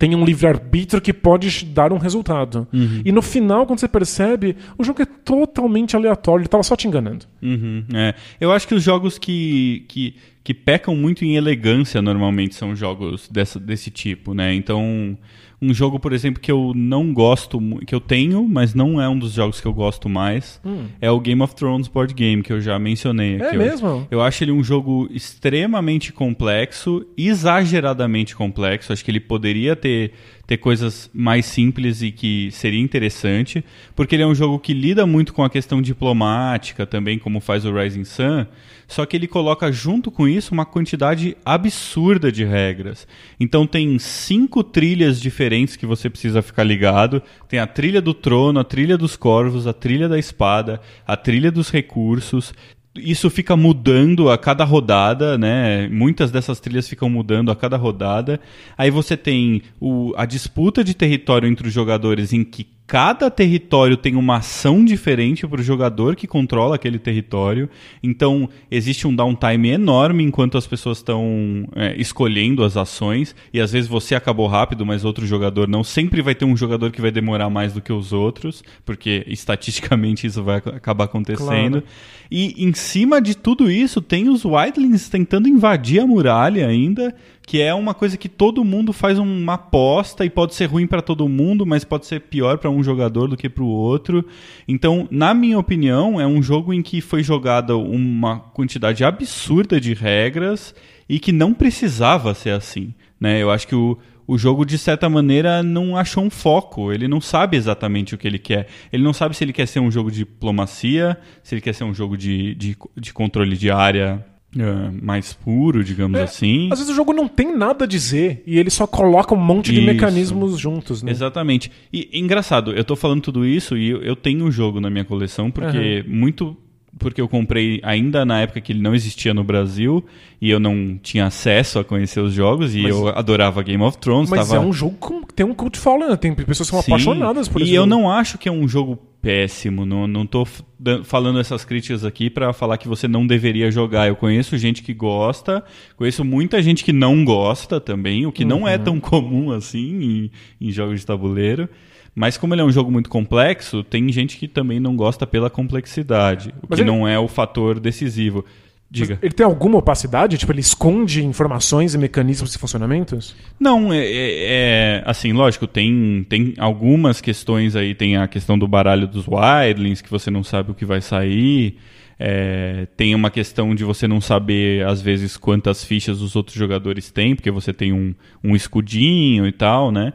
S2: tem um livre-arbítrio que pode dar um resultado. E no final, quando você percebe, o jogo é totalmente aleatório, ele estava só te enganando.
S1: Uhum, é. Eu acho que os jogos que, que, que pecam muito em elegância normalmente são jogos dessa, desse tipo, né? Então, um jogo, por exemplo, que eu não gosto, que eu tenho, mas não é um dos jogos que eu gosto mais, é o Game of Thrones Board Game, que eu já mencionei
S2: É
S1: aqui.
S2: mesmo?
S1: Eu, eu acho ele um jogo extremamente complexo, exageradamente complexo. Acho que ele poderia ter, ter coisas mais simples e que seria interessante, porque ele é um jogo que lida muito com a questão diplomática também, como faz o Rising Sun, só que ele coloca junto com isso uma quantidade absurda de regras. Então tem cinco trilhas diferentes que você precisa ficar ligado. Tem a trilha do trono, a trilha dos corvos, a trilha da espada, a trilha dos recursos. Isso fica mudando a cada rodada, né? Muitas dessas trilhas ficam mudando a cada rodada. Aí você tem o, a disputa de território entre os jogadores, em que cada território tem uma ação diferente para o jogador que controla aquele território. Então, existe um downtime enorme enquanto as pessoas estão é, escolhendo as ações. E às vezes você acabou rápido, mas outro jogador não. Sempre vai ter um jogador que vai demorar mais do que os outros, porque estatisticamente isso vai ac- acabar acontecendo.
S2: Claro.
S1: E em cima de tudo isso, tem os Wildlings tentando invadir a muralha ainda, que é uma coisa que todo mundo faz uma aposta e pode ser ruim para todo mundo, mas pode ser pior para um jogador do que para o outro. Então, na minha opinião, é um jogo em que foi jogada uma quantidade absurda de regras e que não precisava ser assim. Né? Eu acho que o, o jogo, de certa maneira, não achou um foco. Ele não sabe exatamente o que ele quer. Ele não sabe se ele quer ser um jogo de diplomacia, se ele quer ser um jogo de, de, de controle de área Uh, mais puro, digamos é, assim.
S2: Às vezes o jogo não tem nada a dizer e ele só coloca um monte de isso. mecanismos juntos, né?
S1: Exatamente. E engraçado, eu tô falando tudo isso e eu, eu tenho o jogo na minha coleção porque uhum. muito porque eu comprei ainda na época que ele não existia no Brasil e eu não tinha acesso a conhecer os jogos e mas, eu adorava Game of Thrones.
S2: Mas tava... é um jogo que tem um cult following, né? tem pessoas que são Sim, apaixonadas por isso.
S1: E eu não acho que é um jogo péssimo, não, não tô falando essas críticas aqui para falar que você não deveria jogar. Eu conheço gente que gosta, conheço muita gente que não gosta também, o que uhum. não é uhum. tão comum assim em, em jogos de tabuleiro. Mas como ele é um jogo muito complexo, tem gente que também não gosta pela complexidade, o Mas que ele... não é o fator decisivo. Diga.
S2: Mas ele tem alguma opacidade? Tipo, ele esconde informações e mecanismos e funcionamentos?
S1: Não, é, é, é, assim, lógico, tem, tem algumas questões aí, tem a questão do baralho dos Wildlings, que você não sabe o que vai sair. É, tem uma questão de você não saber, às vezes, quantas fichas os outros jogadores têm, porque você tem um, um escudinho e tal, né?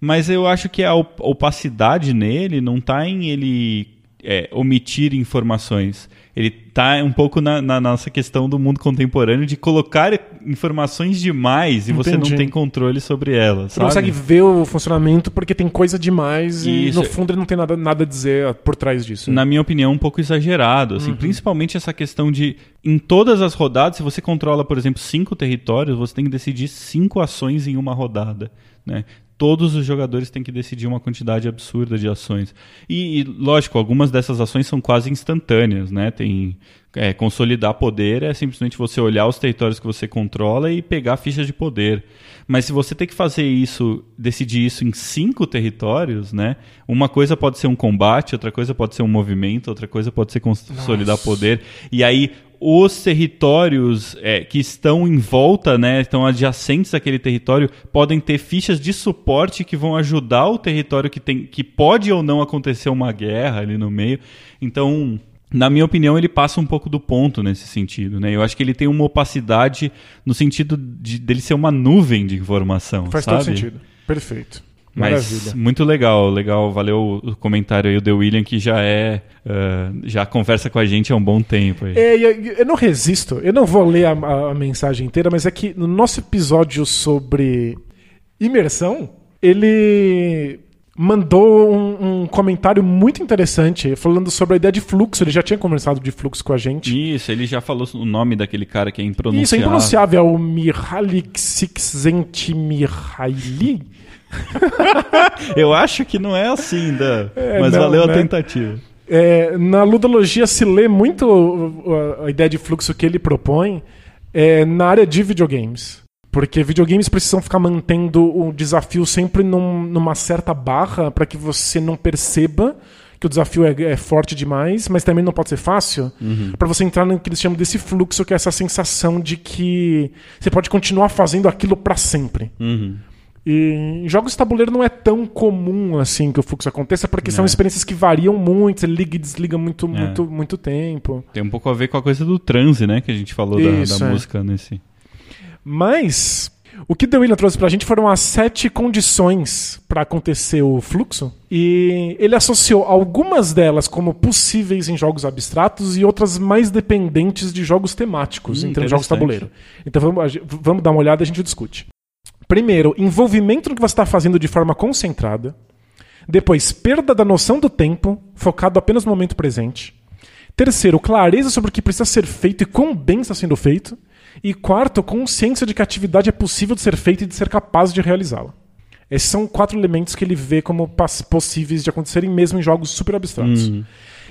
S1: Mas eu acho que a opacidade nele não está em ele é, omitir informações. Ele está um pouco na, na, nossa questão do mundo contemporâneo de colocar informações demais e Entendi. você não tem controle sobre elas.
S2: Você não consegue ver o funcionamento porque tem coisa demais e Isso. no fundo ele não tem nada, nada a dizer por trás disso.
S1: Na minha opinião, um pouco exagerado. Assim, uhum. Principalmente essa questão de, em todas as rodadas, se você controla, por exemplo, cinco territórios, você tem que decidir cinco ações em uma rodada. Né? Todos os jogadores têm que decidir uma quantidade absurda de ações. E, e lógico, algumas dessas ações são quase instantâneas, né? Tem é, consolidar poder é simplesmente você olhar os territórios que você controla e pegar fichas de poder. Mas se você tem que fazer isso, decidir isso em cinco territórios, né? Uma coisa pode ser um combate, outra coisa pode ser um movimento, outra coisa pode ser consolidar Nossa. poder. E aí os territórios é, que estão em volta, né, estão adjacentes àquele território, podem ter fichas de suporte que vão ajudar o território que tem, que pode ou não acontecer uma guerra ali no meio. Então, na minha opinião, ele passa um pouco do ponto nesse sentido, né? Eu acho que ele tem uma opacidade no sentido de dele ser uma nuvem de informação.
S2: Faz
S1: sabe?
S2: todo sentido. Perfeito.
S1: Mas Maravilha. muito legal, legal. Valeu o comentário aí, o The William, que já é. Uh, já conversa com a gente há um bom tempo. Aí.
S2: É, eu, eu, não resisto, eu não vou ler a, a, mensagem inteira, mas é que no nosso episódio sobre imersão, ele mandou um, um, comentário muito interessante falando sobre a ideia de fluxo. Ele já tinha conversado de fluxo com a gente.
S1: Isso, ele já falou o nome daquele cara que é impronunciável.
S2: Isso, é impronunciável. É o Mihaly Csikszentmihalyi. [LAUGHS]
S1: Eu acho que não é assim, Dan, é, mas não, valeu né? a tentativa.
S2: É, na ludologia se lê muito a, a, ideia de fluxo que ele propõe é, na área de videogames. Porque videogames precisam ficar mantendo o desafio sempre num, numa certa barra para que você não perceba que o desafio é, é, forte demais, mas também não pode ser fácil, uhum. para você entrar no que eles chamam desse fluxo, que é essa sensação de que você pode continuar fazendo aquilo para sempre.
S1: Uhum.
S2: E em jogos de tabuleiro não é tão comum assim que o fluxo aconteça, porque é. são experiências que variam muito, você liga e desliga muito, é. muito, muito tempo.
S1: Tem um pouco a ver com a coisa do transe, né? Que a gente falou Isso, da, da é. música nesse.
S2: Mas o que The William trouxe pra gente foram as sete condições para acontecer o fluxo. E ele associou algumas delas como possíveis em jogos abstratos e outras mais dependentes de jogos temáticos, hum, entre jogos tabuleiro. Então vamos, vamos dar uma olhada e a gente discute. Primeiro, envolvimento no que você está fazendo de forma concentrada. Depois, perda da noção do tempo, focado apenas no momento presente. Terceiro, clareza sobre o que precisa ser feito e quão bem está sendo feito. E quarto, consciência de que a atividade é possível de ser feita e de ser capaz de realizá-la. Esses são quatro elementos que ele vê como possíveis de acontecerem mesmo em jogos super abstratos. Uhum.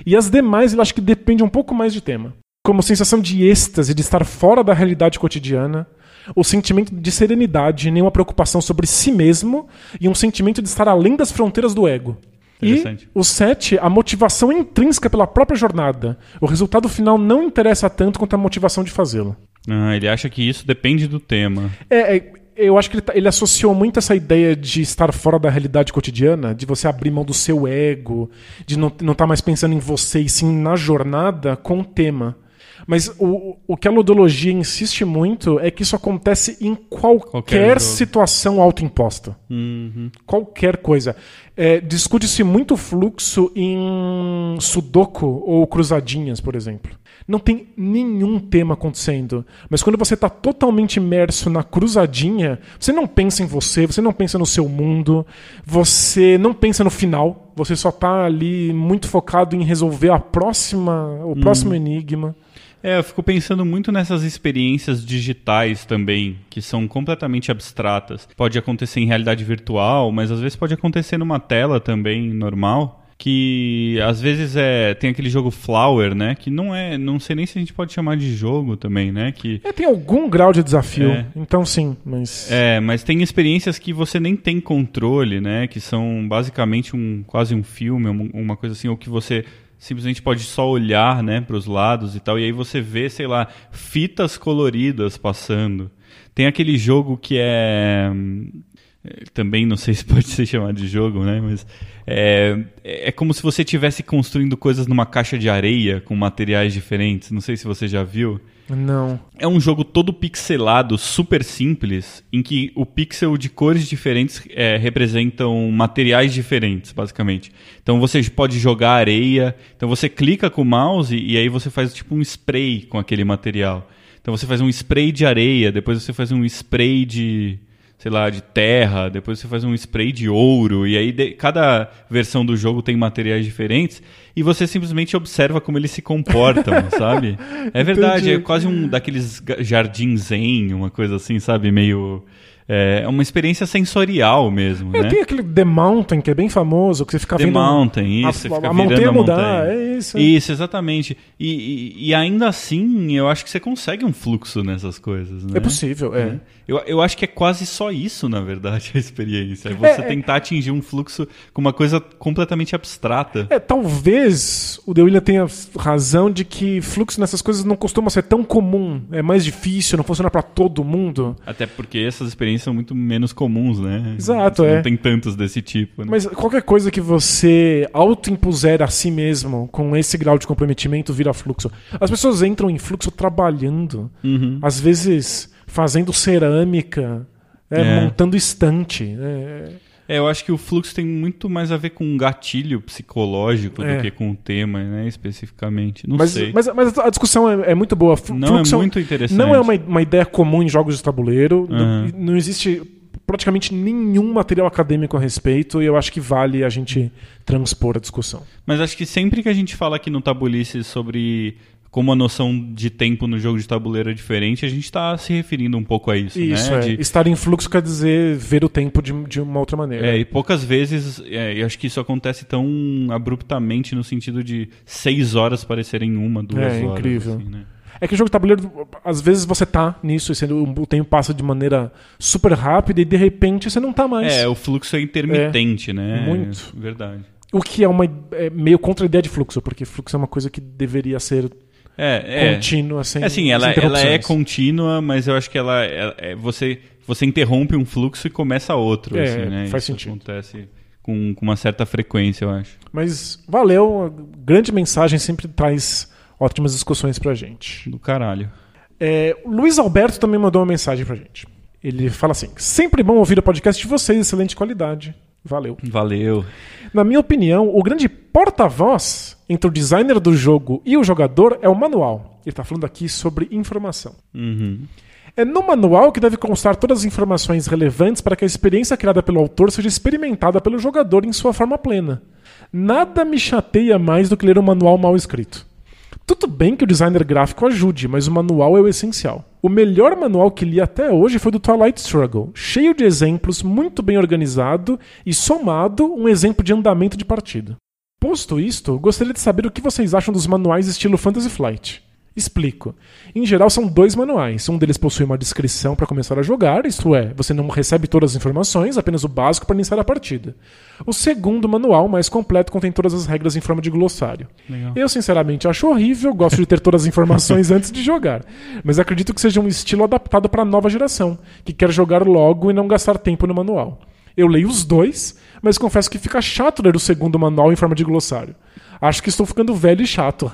S2: E as demais, ele acha que depende um pouco mais de tema. Como sensação de êxtase, de estar fora da realidade cotidiana, o sentimento de serenidade, nenhuma preocupação sobre si mesmo e um sentimento de estar além das fronteiras do ego. E o 7, a motivação intrínseca pela própria jornada. O resultado final não interessa tanto quanto a motivação de fazê-lo.
S1: Ah, ele acha que isso depende do tema.
S2: É, é eu acho que ele, tá, ele, associou muito essa ideia de estar fora da realidade cotidiana, de você abrir mão do seu ego, de não estar tá mais pensando em você e sim na jornada com o tema. Mas o, o que a ludologia insiste muito é que isso acontece em qualquer,
S1: Qualquer
S2: situação autoimposta.
S1: Uhum.
S2: Qualquer coisa. É, Discute-se muito fluxo em sudoku ou cruzadinhas, por exemplo. Não tem nenhum tema acontecendo. Mas quando você está totalmente imerso na cruzadinha, você não pensa em você, você não pensa no seu mundo, você não pensa no final. Você só está ali muito focado em resolver a próxima, o próximo enigma.
S1: É, eu fico pensando muito nessas experiências digitais também, que são completamente abstratas. Pode acontecer em realidade virtual, mas às vezes pode acontecer numa tela também normal. Que às vezes é tem aquele jogo Flower, né? Que não é, não sei nem se a gente pode chamar de jogo também, né? Que
S2: É, tem algum grau de desafio.
S1: É.
S2: Então sim, mas.
S1: É, mas tem experiências que você nem tem controle, né? Que são basicamente um quase um filme, uma, uma coisa assim, ou que você simplesmente pode só olhar, né, para os lados e tal, e aí você vê, sei lá, fitas coloridas passando. Tem aquele jogo que é hum, é, também não sei [LAUGHS] se pode ser chamado de jogo, né? Mas é, é como se você estivesse construindo coisas numa caixa de areia com materiais diferentes. Não sei se você já viu.
S2: Não.
S1: É um jogo todo pixelado, super simples, em que o pixel de cores diferentes é, representam materiais diferentes, basicamente. Então você pode jogar areia, então você clica com o mouse e aí você faz tipo um spray com aquele material. Então você faz um spray de areia, depois você faz um spray de, sei lá, de terra, depois você faz um spray de ouro, e aí de- cada versão do jogo tem materiais diferentes, e você simplesmente observa como eles se comportam, [LAUGHS] sabe? É verdade,
S2: Entendi.
S1: é quase um daqueles jardins zen, uma coisa assim, sabe? Meio. É uma experiência sensorial mesmo,
S2: É,
S1: né?
S2: Tem aquele The Mountain, que é bem famoso, que você fica
S1: The
S2: vendo.
S1: Mountain,
S2: a-
S1: isso, você
S2: a,
S1: fica
S2: a
S1: virando
S2: montanha
S1: a
S2: mudar,
S1: montanha.
S2: é isso.
S1: Isso, exatamente. E, e- e ainda assim, eu acho que você consegue um fluxo nessas coisas, né?
S2: É possível, é.
S1: Eu, eu acho que é quase só isso, na verdade, [LAUGHS] a experiência. É você
S2: É, é.
S1: tentar atingir um fluxo com uma coisa completamente abstrata.
S2: É, talvez o The William tenha razão de que fluxo nessas coisas não costuma ser tão comum, é mais difícil, não funciona pra todo mundo.
S1: Até porque essas experiências são muito menos comuns, né?
S2: Exato,
S1: Você
S2: é.
S1: Não tem tantos desse tipo, né?
S2: Mas qualquer coisa que você autoimpuser a si mesmo com esse grau de comprometimento vira fluxo. As pessoas entram em fluxo trabalhando,
S1: Uhum.
S2: às vezes fazendo cerâmica, é,
S1: É.
S2: montando estante. é.
S1: É, eu acho que o fluxo tem muito mais a ver com um gatilho psicológico
S2: É.
S1: do que com o tema, né? Especificamente. Não
S2: Mas,
S1: sei.
S2: mas, mas a discussão é, é muito boa. Flu-
S1: não
S2: fluxo
S1: é muito interessante.
S2: Não é uma, uma ideia comum em jogos de tabuleiro. Não,
S1: Aham.
S2: não existe praticamente nenhum material acadêmico a respeito e eu acho que vale a gente transpor a discussão.
S1: Mas acho que sempre que a gente fala aqui no Tabulice sobre como a noção de tempo no jogo de tabuleiro é diferente, a gente está se referindo um pouco a isso,
S2: Isso,
S1: né?
S2: é.
S1: De-
S2: Estar em fluxo quer dizer ver o tempo de, de uma outra maneira.
S1: É, e poucas vezes, é, eu acho que isso acontece tão abruptamente no sentido de seis horas parecerem uma, duas
S2: É,
S1: horas.
S2: incrível.
S1: assim, né?
S2: É que o jogo de tabuleiro, às vezes você tá nisso, e o tempo passa de maneira super rápida e de repente você não tá mais.
S1: É, o fluxo é intermitente, né?
S2: muito.
S1: Verdade.
S2: O que é uma é meio contra a ideia de fluxo, porque fluxo é uma coisa que deveria ser
S1: É, é.
S2: contínua, sem
S1: É assim, ela,
S2: sem
S1: ela é contínua, mas eu acho que ela, ela- é, você, você interrompe um fluxo e começa outro.
S2: É,
S1: assim, né?
S2: faz
S1: Isso
S2: sentido.
S1: acontece com, com uma certa frequência, eu acho.
S2: Mas valeu, a grande mensagem sempre traz ótimas discussões pra gente.
S1: Do caralho.
S2: É, Luiz Alberto também mandou uma mensagem pra gente. Ele fala assim: sempre bom ouvir o podcast de vocês, excelente qualidade. Valeu.
S1: Valeu.
S2: Na minha opinião, o grande porta-voz entre o designer do jogo e o jogador é o manual. Ele está falando aqui sobre informação.
S1: Uhum.
S2: É no manual que deve constar todas as informações relevantes para que a experiência criada pelo autor seja experimentada pelo jogador em sua forma plena. Nada me chateia mais do que ler um manual mal escrito. Tudo bem que o designer gráfico ajude, mas o manual é o essencial. O melhor manual que li até hoje foi do Twilight Struggle, cheio de exemplos, muito bem organizado e somado um exemplo de andamento de partida. Posto isto, gostaria de saber o que vocês acham dos manuais estilo Fantasy Flight. Explico. Em geral, são dois manuais. Um deles possui uma descrição para começar a jogar, isto é, você não recebe todas as informações, apenas o básico para iniciar a partida. O segundo manual, mais completo, contém todas as regras em forma de glossário.
S1: Legal.
S2: Eu, sinceramente, acho horrível, gosto de ter todas as informações [LAUGHS] antes de jogar. Mas acredito que seja um estilo adaptado para a nova geração, que quer jogar logo e não gastar tempo no manual. Eu leio os dois, mas confesso que fica chato ler o segundo manual em forma de glossário. Acho que estou ficando velho e chato.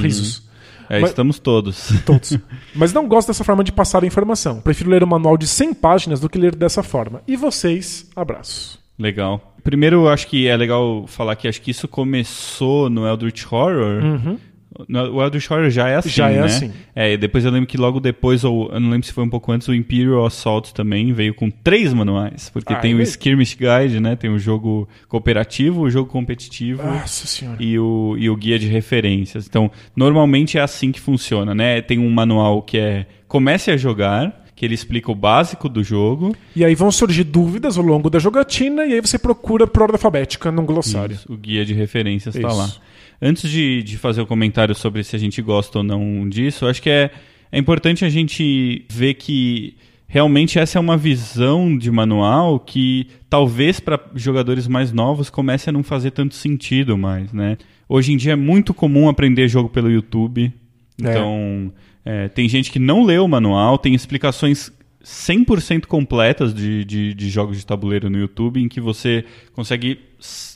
S2: Risos.
S1: É,
S2: Mas-
S1: estamos todos.
S2: Todos. [LAUGHS] Mas não gosto dessa forma de passar a informação. Prefiro ler um manual de 100 páginas do que ler dessa forma. E vocês, abraços.
S1: Legal. Primeiro, acho que é legal falar que acho que isso começou no Eldritch Horror. No- O Eldritch Horror já é assim.
S2: Já é
S1: né?
S2: assim.
S1: É, e depois eu lembro que logo depois, ou eu não lembro se foi um pouco antes, o Imperial Assault também veio com três manuais. Porque
S2: Ah,
S1: tem
S2: é
S1: o? Skirmish Guide, né? Tem o jogo cooperativo, o jogo competitivo. E o, e o guia de referências. Então, normalmente é assim que funciona, né? Tem um manual que é comece a jogar, que ele explica o básico do jogo.
S2: E aí vão surgir dúvidas ao longo da jogatina, e aí você procura por ordem alfabética num glossário.
S1: Isso, o guia de referências está lá. Antes de, de fazer o comentário sobre se a gente gosta ou não disso, acho que é, é importante a gente ver que realmente essa é uma visão de manual que talvez para jogadores mais novos comece a não fazer tanto sentido mais, né? Hoje em dia é muito comum aprender jogo pelo YouTube.
S2: É.
S1: Então, é, tem gente que não lê o manual, tem explicações 100% completas de, de, de jogos de tabuleiro no YouTube, em que você consegue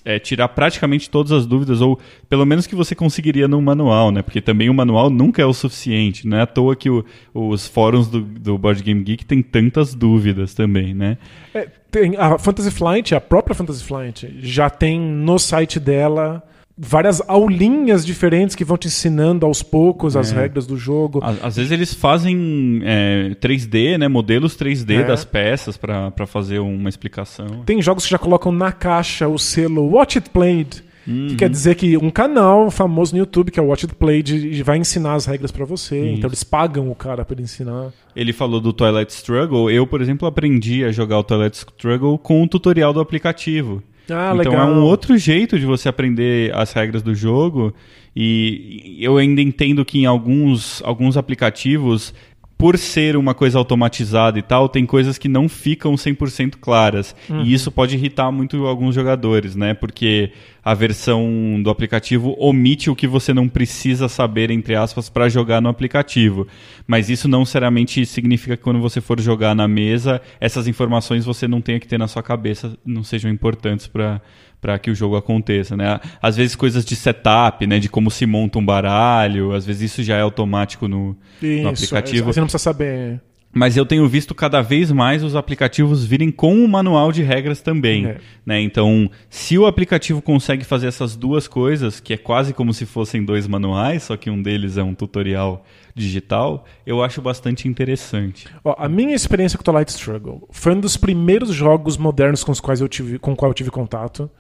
S1: é, tirar praticamente todas as dúvidas, ou pelo menos que você conseguiria num manual, né? Porque também o manual nunca é o suficiente. Não é à toa que o- os fóruns do, do Board Game Geek tem tantas dúvidas também, né?
S2: É, tem a Fantasy Flight, a própria Fantasy Flight, já tem no site dela várias aulinhas diferentes que vão te ensinando aos poucos as
S1: É.
S2: regras do jogo.
S1: Às, às vezes eles fazem é, 3D, né? Modelos 3D
S2: É.
S1: das peças para fazer uma explicação.
S2: Tem jogos que já colocam na caixa o selo Watch It Played.
S1: Uhum.
S2: Que quer dizer que um canal famoso no YouTube, que é o Watch It Played, vai ensinar as regras pra você. Então eles pagam o cara ele ensinar.
S1: Ele falou do Twilight Struggle. Eu, por exemplo, aprendi a jogar o Twilight Struggle com o tutorial do aplicativo.
S2: Ah,
S1: então
S2: legal.
S1: é um outro jeito de você aprender as regras do jogo. E eu ainda entendo que em alguns, alguns aplicativos, por ser uma coisa automatizada e tal, tem coisas que não ficam 100% claras.
S2: Uhum.
S1: E isso pode irritar muito alguns jogadores, né? Porque a versão do aplicativo omite o que você não precisa saber, entre aspas, para jogar no aplicativo. Mas isso não necessariamente significa que quando você for jogar na mesa, essas informações você não tenha que ter na sua cabeça, não sejam importantes para para que o jogo aconteça, né? Às vezes coisas de setup, né, de como se monta um baralho, às vezes isso já é automático no, no
S2: Isso,
S1: aplicativo.
S2: Você não precisa saber.
S1: Mas eu tenho visto cada vez mais os aplicativos virem com um manual de regras também.
S2: É.
S1: Né? Então, se o aplicativo consegue fazer essas duas coisas, que é quase como se fossem dois manuais, só que um deles é um tutorial digital, eu acho bastante interessante.
S2: Ó, a minha experiência com o Twilight Struggle foi um dos primeiros jogos modernos com os quais eu tive, com o qual eu tive contato.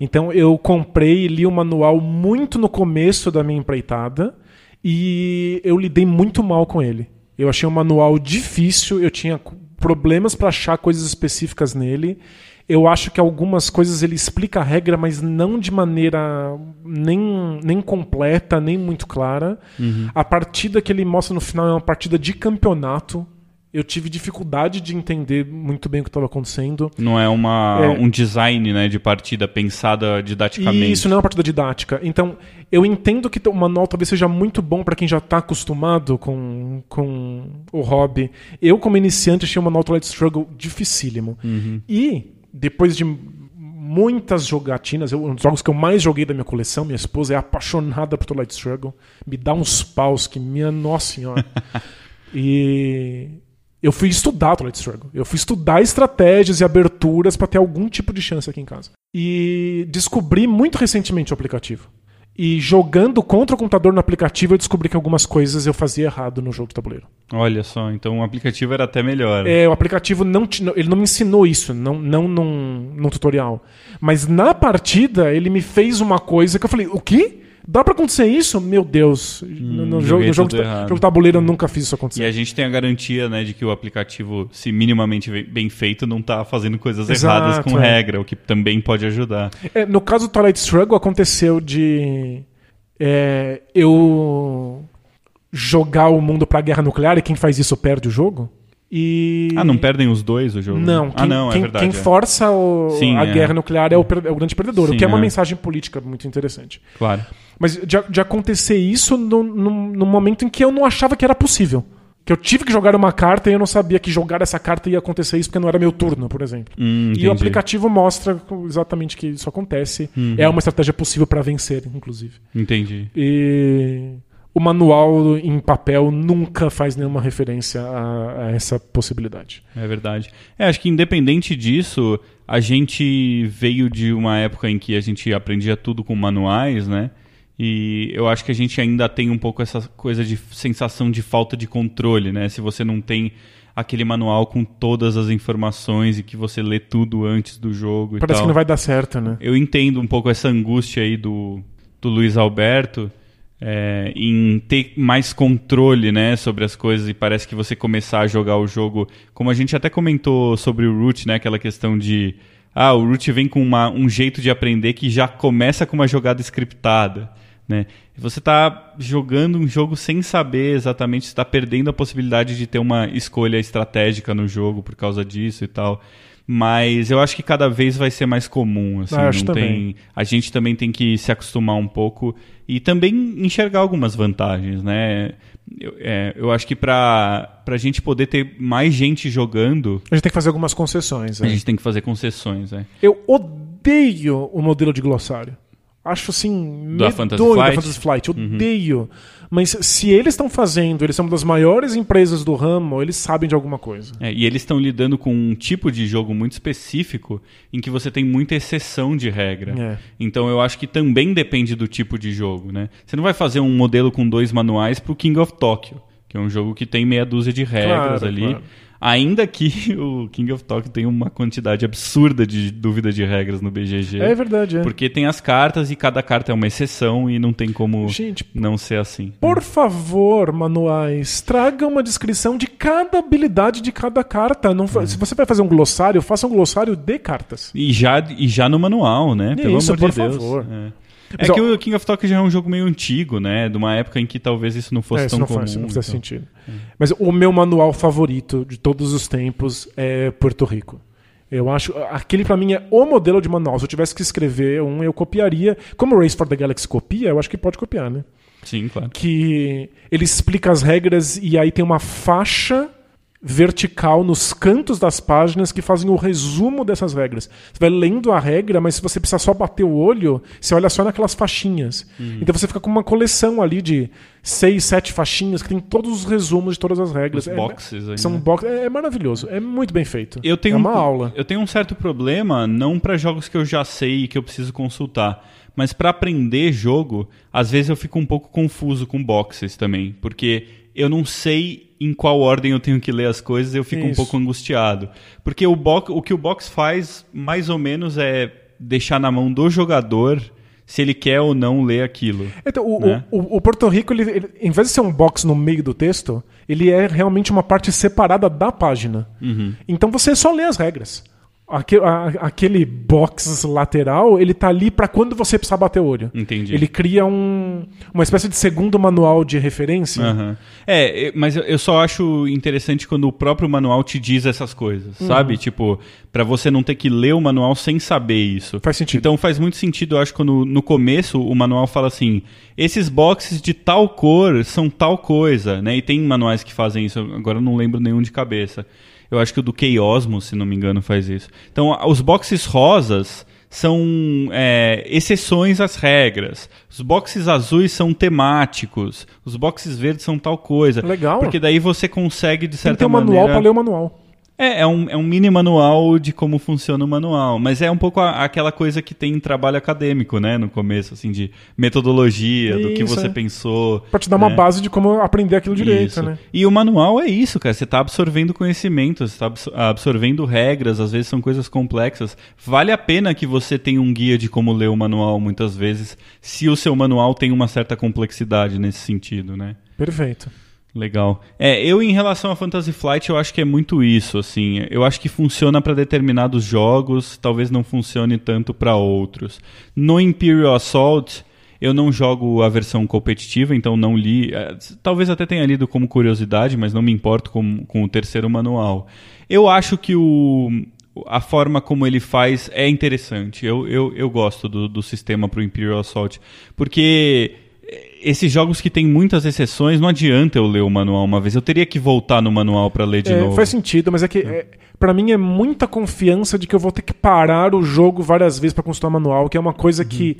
S2: Então eu comprei e li o manual muito no começo da minha empreitada e eu lidei muito mal com ele. Eu achei um manual difícil, eu tinha problemas para achar coisas específicas nele. Eu acho que algumas coisas ele explica a regra, mas não de maneira nem, nem completa, nem muito clara. A partida que ele mostra no final é uma partida de campeonato. Eu tive dificuldade de entender muito bem o que estava acontecendo.
S1: Não é, uma,
S2: É.
S1: um design né, de partida pensada didaticamente.
S2: Isso não é uma partida didática. Então, eu entendo que o manual talvez seja muito bom para quem já está acostumado com, com o hobby. Eu, como iniciante, achei o manual Twilight Struggle dificílimo. E, depois de muitas jogatinas, eu- um dos jogos que eu mais joguei da minha coleção, minha esposa é apaixonada por Twilight Struggle, me dá uns paus que, minha nossa senhora. [LAUGHS] e eu fui estudar Twilight Struggle. Eu fui estudar estratégias e aberturas para ter algum tipo de chance aqui em casa. E descobri muito recentemente o aplicativo. E jogando contra o computador no aplicativo, eu descobri que algumas coisas eu fazia errado no jogo de tabuleiro.
S1: Olha só, então o aplicativo era até melhor.
S2: É, o aplicativo não ele não me ensinou isso, não, não num, num tutorial. Mas na partida, ele me fez uma coisa que eu falei: o quê? Dá pra acontecer isso? Meu Deus. no, no jogo, no jogo,
S1: errado.
S2: jogo tabuleiro eu nunca fiz isso acontecer.
S1: E a gente tem a garantia né, de que o aplicativo, se minimamente bem feito, não está fazendo coisas
S2: Exato,
S1: erradas com
S2: é.
S1: regra, o que também pode ajudar.
S2: É, no caso do Twilight Struggle, aconteceu de é, eu jogar o mundo pra guerra nuclear e quem faz isso perde o jogo. E...
S1: Ah, não perdem os dois o jogo?
S2: Não,
S1: ah,
S2: quem,
S1: não, é
S2: quem-
S1: verdade.
S2: quem
S1: é.
S2: força o-
S1: Sim,
S2: a
S1: é.
S2: guerra nuclear é o, é o grande perdedor,
S1: Sim,
S2: o que é uma
S1: é.
S2: mensagem política muito interessante.
S1: Claro.
S2: Mas de, de acontecer isso no, no, no momento em que eu não achava que era possível. Que eu tive que jogar uma carta e eu não sabia que jogar essa carta ia acontecer isso porque não era meu turno, por exemplo.
S1: Hum,
S2: e o aplicativo mostra exatamente que isso acontece.
S1: Uhum.
S2: É uma estratégia possível para vencer, inclusive.
S1: Entendi.
S2: E... o manual em papel nunca faz nenhuma referência a, a essa possibilidade.
S1: É verdade. É, acho que independente disso, a gente veio de uma época em que a gente aprendia tudo com manuais, né? E eu acho que a gente ainda tem um pouco essa coisa de sensação de falta de controle, né? Se você não tem aquele manual com todas as informações e que você lê tudo antes do jogo
S2: Parece
S1: tal.
S2: que não vai dar certo, né?
S1: Eu entendo um pouco essa angústia aí do, do Luiz Alberto é, em ter mais controle né, sobre as coisas e parece que você começar a jogar o jogo, como a gente até comentou sobre o Root, né, aquela questão de ah, o Root vem com uma, um jeito de aprender que já começa com uma jogada scriptada. Né? Você está jogando um jogo sem saber exatamente, está perdendo a possibilidade de ter uma escolha estratégica no jogo por causa disso e tal. Mas eu acho que cada vez vai ser mais comum. Assim,
S2: acho
S1: não
S2: também.
S1: tem, a gente também tem que se acostumar um pouco e também enxergar algumas vantagens, né? Eu, é, eu acho que para a gente poder ter mais gente jogando,
S2: A gente tem que fazer algumas concessões.
S1: a
S2: né?
S1: gente tem que fazer concessões. Né?
S2: Eu odeio o modelo de glossário. Acho assim.
S1: Da Fantasy
S2: da
S1: Flight?
S2: Fantasy Flight. Odeio. Mas se eles estão fazendo, eles são uma das maiores empresas do ramo, eles sabem de alguma coisa.
S1: É, e eles estão lidando com um tipo de jogo muito específico em que você tem muita exceção de regra.
S2: É.
S1: Então eu acho que também depende do tipo de jogo, né? Você não vai fazer um modelo com dois manuais pro King of Tokyo, que é um jogo que tem meia dúzia de regras
S2: Claro,
S1: ali.
S2: claro.
S1: Ainda que [LAUGHS] o King of Tokyo tenha uma quantidade absurda de dúvida de regras no BGG.
S2: É verdade, é.
S1: Porque tem as cartas e cada carta é uma exceção e não tem como
S2: Gente,
S1: não ser assim.
S2: Por favor, manuais, traga uma descrição de cada habilidade de cada carta. Não fa- Se você vai fazer um glossário, faça um glossário de cartas.
S1: E já, e já no manual, né? Pelo
S2: Isso,
S1: amor de
S2: por
S1: Deus.
S2: favor.
S1: É.
S2: Mas,
S1: É que
S2: ó-
S1: o King of Tokyo já é um jogo meio antigo, né? De uma época em que talvez isso não fosse
S2: É,
S1: tão
S2: não
S1: comum.
S2: faz, não faz
S1: então.
S2: sentido. Mas o meu manual favorito de todos os tempos é Porto Rico. Eu acho. Aquele pra mim é o modelo de manual. Se eu tivesse que escrever um, eu copiaria. Como o Race for the Galaxy copia, eu acho que pode copiar, né?
S1: Sim, claro.
S2: que ele explica as regras e aí tem uma faixa vertical nos cantos das páginas que fazem o resumo dessas regras. Você vai lendo a regra, mas se você precisar só bater o olho, você olha só naquelas faixinhas. Então você fica com uma coleção ali de seis, sete faixinhas que tem todos os resumos de todas as regras.
S1: Os
S2: É-
S1: boxes aí,
S2: São
S1: né?
S2: box, é, é maravilhoso, é muito bem feito.
S1: Eu tenho
S2: é uma
S1: um,
S2: aula.
S1: Eu tenho um certo problema, não para jogos que eu já sei e que eu preciso consultar, mas para aprender jogo, às vezes eu fico um pouco confuso com boxes também, porque eu não sei em qual ordem eu tenho que ler as coisas, eu fico um
S2: Isso.
S1: pouco angustiado. Porque o, box, o que o box faz, mais ou menos, é deixar na mão do jogador se ele quer ou não ler aquilo.
S2: Então, o,
S1: né?
S2: o, o Porto Rico, ele, ele- em vez de ser um box no meio do texto, ele é realmente uma parte separada da página.
S1: Uhum.
S2: Então você só lê as regras. Aque- a- aquele box lateral, ele tá ali para quando você precisar bater o olho.
S1: Entendi.
S2: Ele cria um, uma espécie de segundo manual de referência.
S1: Aham. É, mas eu- só acho interessante quando o próprio manual te diz essas coisas,
S2: Uhum.
S1: sabe? Tipo, pra você não ter que ler o manual sem saber isso.
S2: Faz sentido.
S1: Então faz muito sentido, eu acho, quando no começo o manual fala assim: esses boxes de tal cor são tal coisa, né? E tem manuais que fazem isso, agora eu não lembro nenhum de cabeça. Eu acho que o do Keosmo, se não me engano, faz isso. Então, os boxes rosas são é, exceções às regras. Os boxes azuis são temáticos. Os boxes verdes são tal coisa.
S2: Legal.
S1: Porque daí você consegue, de
S2: Tem que
S1: certa
S2: ter um manual
S1: maneira...
S2: para ler o manual.
S1: É, é um, é um mini manual de como funciona o manual, mas é um pouco a- aquela coisa que tem em trabalho acadêmico, né, no começo, assim, de metodologia, do que
S2: Isso,
S1: você
S2: é.
S1: pensou.
S2: Pra te dar uma
S1: né?
S2: base de como aprender aquilo direito,
S1: Isso.
S2: né?
S1: E o manual é isso, cara. Você está absorvendo conhecimento, você está absorvendo regras, às vezes são coisas complexas. Vale a pena que você tenha um guia de como ler o manual, muitas vezes, se o seu manual tem uma certa complexidade nesse sentido, né?
S2: Perfeito.
S1: Legal. É, eu em relação a Fantasy Flight, eu acho que é muito isso, assim. Eu acho que funciona para determinados jogos, talvez não funcione tanto para outros. No Imperial Assault, eu não jogo a versão competitiva, então não li. eh, Talvez até tenha lido como curiosidade, mas não me importo com, com o terceiro manual. Eu acho que o, a forma como ele faz é interessante. Eu, eu, eu gosto do, do sistema para o Imperial Assault. Porque esses jogos que tem muitas exceções, não adianta eu ler o manual uma vez. Eu teria que voltar no manual para ler de
S2: É,
S1: novo.
S2: faz sentido, mas é que é, para mim é muita confiança de que eu vou ter que parar o jogo várias vezes para consultar o manual, que é uma coisa que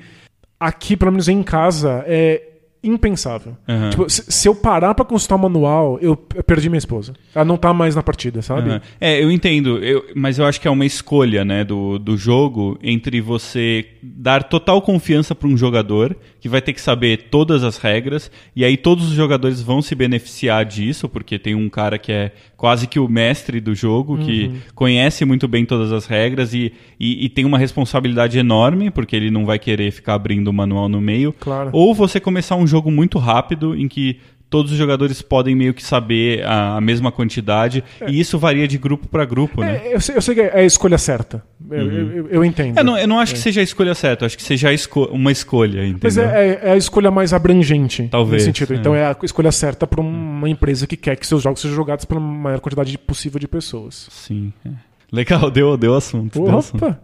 S2: aqui, pelo menos em casa, é impensável.
S1: Aham.
S2: Tipo, se, eu parar pra consultar o manual, eu, perdi minha esposa. Ela não tá mais na partida, sabe?
S1: Aham. É, eu entendo, eu- mas eu acho que é uma escolha né, do, do jogo entre você dar total confiança para um jogador que vai ter que saber todas as regras, e aí todos os jogadores vão se beneficiar disso, porque tem um cara que é quase que o mestre do jogo, que conhece muito bem todas as regras e, e, e tem uma responsabilidade enorme, porque ele não vai querer ficar abrindo o manual no meio.
S2: Claro.
S1: Ou você começar um jogo muito rápido em que todos os jogadores podem meio que saber a, a mesma quantidade e isso varia de grupo para grupo, né?
S2: É, eu, sei, eu sei que é a escolha certa. Eu, eu- eu entendo.
S1: Eu não, eu não acho que seja a escolha certa, eu acho que seja esco- uma escolha, entendeu?
S2: Mas é, é- é a escolha mais abrangente.
S1: Talvez,
S2: Nesse sentido.
S1: é.
S2: Então é a escolha certa para uma empresa que quer que seus jogos sejam jogados pela maior quantidade possível de pessoas.
S1: Sim. é. Legal, deu, deu assunto. deu assunto.
S2: Opa!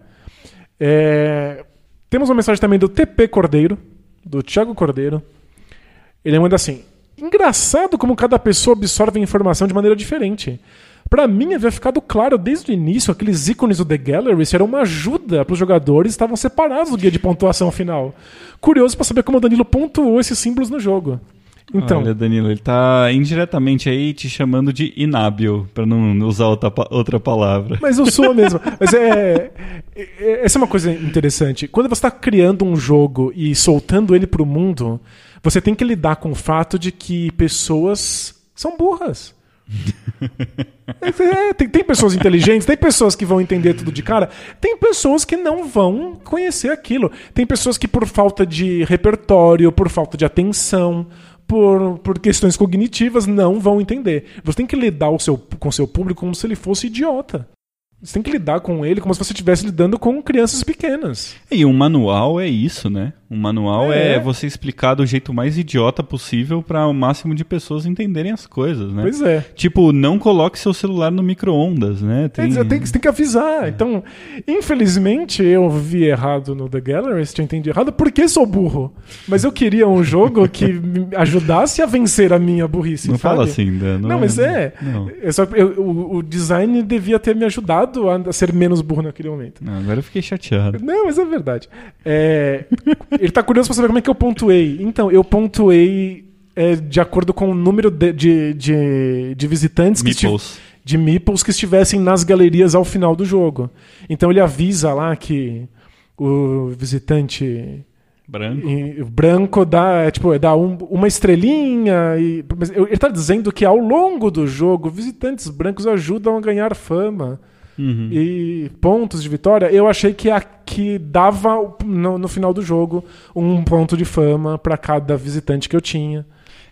S2: É, Temos uma mensagem também do TP Cordeiro, do Thiago Cordeiro. Ele manda assim: Engraçado como cada pessoa absorve a informação de maneira diferente. Pra mim havia ficado claro desde o início aqueles ícones do The Galleries eram uma ajuda para os jogadores estavam separados do guia de pontuação final. Curioso pra saber como o Danilo pontuou esses símbolos no jogo. Então,
S1: Olha, Danilo, ele tá indiretamente aí te chamando de inábil, pra não usar outra, outra palavra.
S2: Mas eu sou mesmo. Mas é, é- Essa é uma coisa interessante. Quando você está criando um jogo e soltando ele pro mundo, você tem que lidar com o fato de que pessoas são burras. [LAUGHS] É, tem, tem pessoas inteligentes, tem pessoas que vão entender tudo de cara, tem pessoas que não vão conhecer aquilo. Tem pessoas que, por falta de repertório, por falta de atenção, por, por questões cognitivas, não vão entender. Você tem que lidar o seu, com o seu público como se ele fosse idiota. Você tem que lidar com ele como se você estivesse lidando com crianças pequenas.
S1: E um manual é isso, né? Um manual é,
S2: É.
S1: você explicar do jeito mais idiota possível para o máximo de pessoas entenderem as coisas, né?
S2: Pois é.
S1: Tipo, não coloque seu celular no micro-ondas, né?
S2: Tem... Tem, tem, você tem que avisar. Então, infelizmente, eu vi errado no The Gallery, se eu entendi errado, porque sou burro. Mas eu queria um jogo que me ajudasse a vencer a minha burrice.
S1: Não
S2: sabe?
S1: fala assim, Dan.
S2: Não, mas é.
S1: Não.
S2: é só- eu- o, o design devia ter me ajudado a ser menos burro naquele momento.
S1: Não, agora eu fiquei chateado.
S2: Não, mas é verdade. É, ele tá curioso pra saber como é que eu pontuei. Então, eu pontuei é, de acordo com o número de, de, de, de visitantes que
S1: Meeples.
S2: de meeples que estivessem nas galerias ao final do jogo. Então ele avisa lá que o visitante
S1: Branco.
S2: em- branco dá, é, tipo, dá um- uma estrelinha. E, ele tá dizendo que ao longo do jogo, visitantes brancos ajudam a ganhar fama
S1: Uhum.
S2: e pontos de vitória. Eu achei que aqui dava no, no final do jogo um ponto de fama para cada visitante que eu tinha.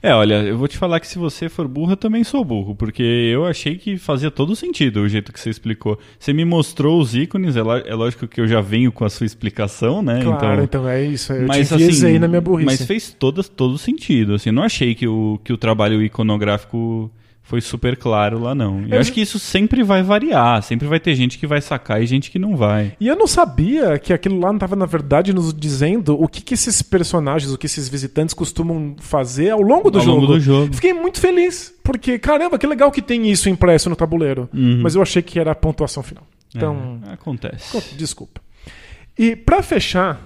S1: É, olha, eu vou te falar que se você for burro, eu também sou burro, porque eu achei que fazia todo sentido o jeito que você explicou. Você me mostrou os ícones, é, é lógico que eu já venho com a sua explicação, né?
S2: Claro, então, é isso. Eu
S1: mas
S2: te
S1: assim,
S2: na minha burrice.
S1: mas fez todo, todo sentido, assim, não achei que o, que o trabalho iconográfico foi super claro lá, não. Eu
S2: É,
S1: acho que isso sempre vai variar, sempre vai ter gente que vai sacar e gente que não vai.
S2: E eu não sabia que aquilo lá não estava, na verdade, nos dizendo o que, que esses personagens, o que esses visitantes costumam fazer ao longo do
S1: Ao
S2: jogo.
S1: longo do jogo.
S2: Fiquei muito feliz, porque, caramba, que legal que tem isso impresso no tabuleiro.
S1: Uhum.
S2: Mas eu achei que era a pontuação final. Então,
S1: É, acontece.
S2: desculpa. E pra fechar,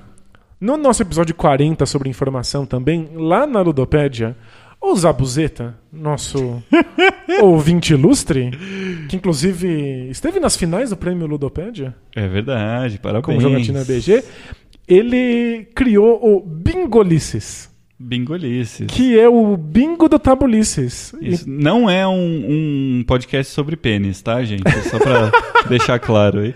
S2: no nosso episódio 40 sobre informação também, lá na Ludopédia, o Zabuzeta, nosso [LAUGHS] ouvinte ilustre, que inclusive esteve nas finais do prêmio Ludopédia,
S1: É verdade, parabéns.
S2: como jogatina BG, ele criou o Bingolices,
S1: Bingolices.
S2: que é o bingo do Tabulices.
S1: Isso não é um, um podcast sobre pênis, tá, gente? É só pra [LAUGHS] deixar claro aí.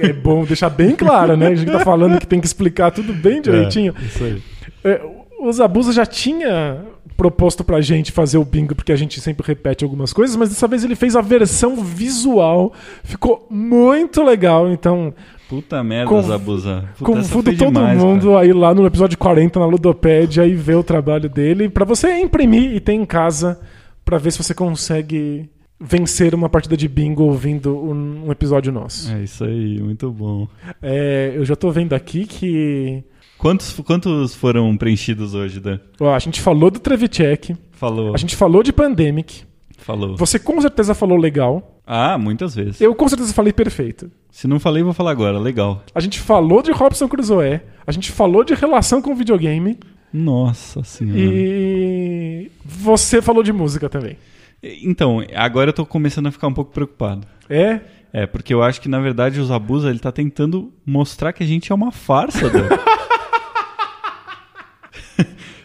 S2: É bom deixar bem claro, né? A gente tá falando que tem que explicar tudo bem direitinho.
S1: É, isso aí.
S2: É, o Zabuza já tinha proposto pra gente fazer o bingo, porque a gente sempre repete algumas coisas, mas dessa vez ele fez a versão visual. Ficou muito legal, então
S1: Puta merda,
S2: Conv-
S1: Zabuza. Puta, foi
S2: todo
S1: demais,
S2: mundo
S1: cara.
S2: aí lá no episódio 40 na Ludopédia e ver o trabalho dele, pra você imprimir e ter em casa pra ver se você consegue vencer uma partida de bingo ouvindo um, um episódio nosso.
S1: É isso aí, muito bom.
S2: É, eu já tô vendo aqui que
S1: Quantos, quantos foram preenchidos hoje, Dan?
S2: ó, a gente falou do Trevicek,
S1: Falou.
S2: a gente falou de Pandemic,
S1: Falou.
S2: você com certeza falou legal,
S1: Ah, muitas vezes.
S2: eu com certeza falei perfeito.
S1: Se não falei, vou falar agora. Legal.
S2: A gente falou de Robson Crusoe, a gente falou de relação com videogame,
S1: Nossa senhora.
S2: E você falou de música também.
S1: Então, agora eu tô começando a ficar um pouco preocupado.
S2: É?
S1: É, porque eu acho que, na verdade, o Zabuza, ele tá tentando mostrar que a gente é uma farsa, Dan. [LAUGHS]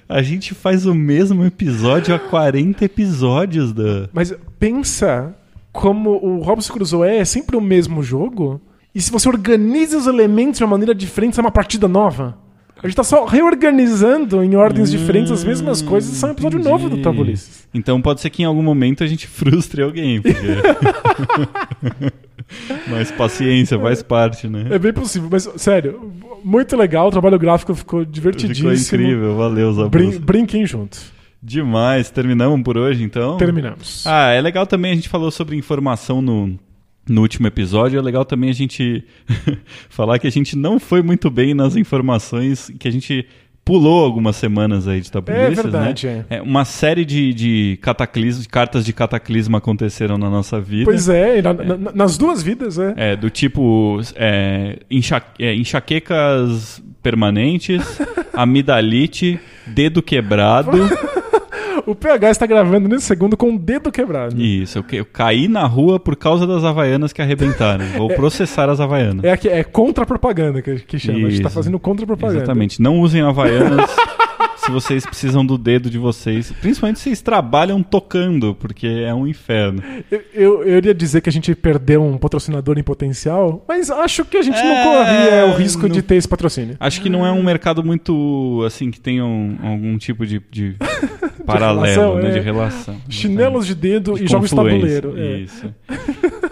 S1: a gente faz o mesmo episódio há 40 episódios, Dan.
S2: Mas pensa como o Robson Crusoe é sempre o mesmo jogo. E se você organiza os elementos de uma maneira diferente, é uma partida nova. A gente tá só reorganizando em ordens diferentes as mesmas coisas e sai um episódio
S1: entendi.
S2: novo do Tabulices.
S1: Então pode ser que em algum momento a gente frustre alguém. Porque... [LAUGHS] [LAUGHS] Mas paciência, faz parte, né?
S2: É bem possível, mas sério, muito legal. O trabalho gráfico ficou divertidíssimo.
S1: Ficou incrível, valeu, Zabuza.
S2: Brin brinquem junto.
S1: Demais. Terminamos por hoje, então?
S2: Terminamos.
S1: Ah, é legal também, a gente falou sobre informação no, no último episódio. É legal também a gente [LAUGHS] falar que a gente não foi muito bem nas informações, que a gente pulou algumas semanas aí de tabulices,
S2: É verdade,
S1: né? É, uma série de, de cataclismos, de cartas de cataclismo aconteceram na nossa vida.
S2: Pois é, na- na- nas duas vidas, é.
S1: É, do tipo é, enxa- é, enxaquecas permanentes, [LAUGHS] amidalite, dedo quebrado. [LAUGHS]
S2: O PH está gravando nesse segundo com o dedo quebrado.
S1: Isso, eu, eu caí na rua por causa das havaianas que arrebentaram. Vou [LAUGHS] processar as havaianas.
S2: É, aqui, é contra-propaganda que, que chama. A gente tá
S1: Isso.
S2: fazendo contra-propaganda.
S1: Exatamente. Não usem havaianas [LAUGHS] se vocês precisam do dedo de vocês. Principalmente se vocês trabalham tocando, porque é um inferno.
S2: Eu, eu, eu iria dizer que a gente perdeu um patrocinador em potencial, mas acho que a gente não
S1: É,
S2: corria o risco
S1: não-
S2: de ter esse patrocínio.
S1: Acho que não é um mercado muito, assim, que tenha um- algum tipo de, de [LAUGHS] paralelo,
S2: relação,
S1: né?
S2: é.
S1: De relação.
S2: Chinelos de dedo
S1: De
S2: e jogos de tabuleiro. é.
S1: Isso.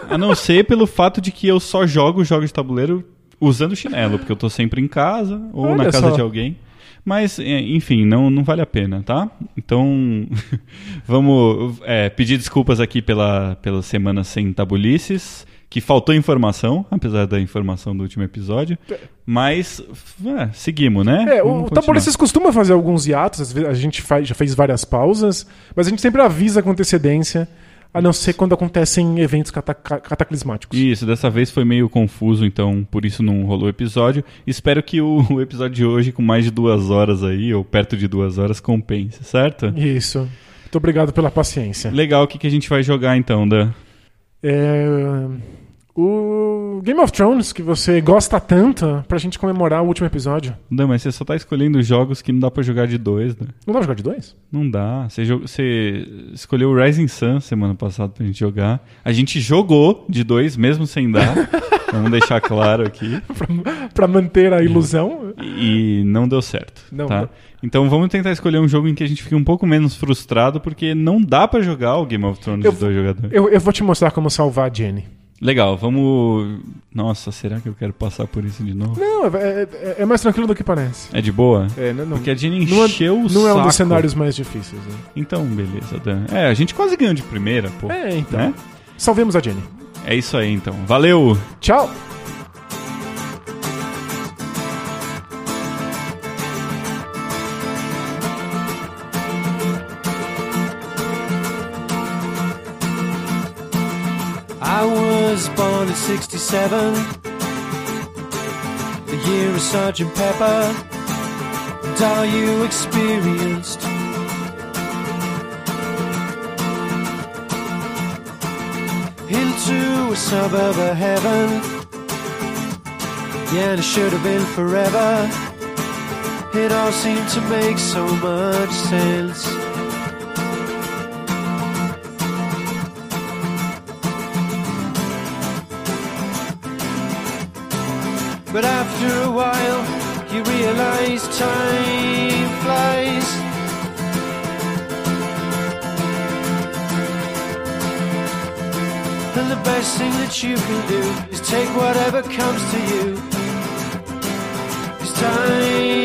S1: A não ser pelo fato de que eu só jogo jogos de tabuleiro usando chinelo, porque eu tô sempre em casa ou
S2: Olha
S1: na casa
S2: só.
S1: de alguém. Mas, é, enfim, não, não vale a pena, tá? Então, [LAUGHS] vamos é, pedir desculpas aqui pela, pela semana sem tabulices, que faltou informação, apesar da informação do último episódio. Mas, é, seguimos, né?
S2: É,
S1: Vamos
S2: o
S1: continuar.
S2: Tabulices costuma fazer alguns hiatos, a gente faz- já fez várias pausas, mas a gente sempre avisa com antecedência, a não ser quando acontecem eventos cata- ca- cataclismáticos.
S1: Isso, dessa vez foi meio confuso, então por isso não rolou o episódio. Espero que o, [LAUGHS] o episódio de hoje, com mais de duas horas aí, ou perto de duas horas, compense, certo?
S2: Isso. Muito obrigado pela paciência.
S1: Legal, o que, que a gente vai jogar então, Dan?
S2: É, o Game of Thrones, que você gosta tanto, pra gente comemorar o último episódio.
S1: Dan, mas você só tá escolhendo jogos que não dá pra jogar de dois, né?
S2: Não dá pra jogar de dois?
S1: Não dá. Você, você escolheu o Rising Sun semana passada pra gente jogar. A gente jogou de dois, mesmo sem dar. [LAUGHS] Vamos deixar claro aqui. [LAUGHS]
S2: pra, pra manter a ilusão.
S1: E não deu certo.
S2: Não,
S1: tá?
S2: não.
S1: Então vamos tentar escolher um jogo em que a gente fique um pouco menos frustrado, porque não dá pra jogar o Game of Thrones
S2: Eu-
S1: de dois jogadores.
S2: Eu, eu vou te mostrar como salvar a Jenny.
S1: Legal, vamos. Nossa, será que eu quero passar por isso de novo?
S2: Não, é, é- é mais tranquilo do que parece.
S1: É de boa?
S2: É, não, não,
S1: Porque a Jenny
S2: não é-
S1: encheu o
S2: não é um
S1: saco.
S2: dos cenários mais difíceis. né?
S1: Então, beleza, Dan. É, a gente quase ganhou de primeira, pô.
S2: É, então.
S1: Né?
S2: Salvemos a Jenny.
S1: É isso aí, então. Valeu!
S2: Tchau!
S3: In 67, the year of Sergeant Pepper, and all you experienced. Into a suburb of heaven, yeah, and it should have been forever. It all seemed to make so much sense. But after a while, you realize time flies. And the best thing that you can do is take whatever comes to you. It's time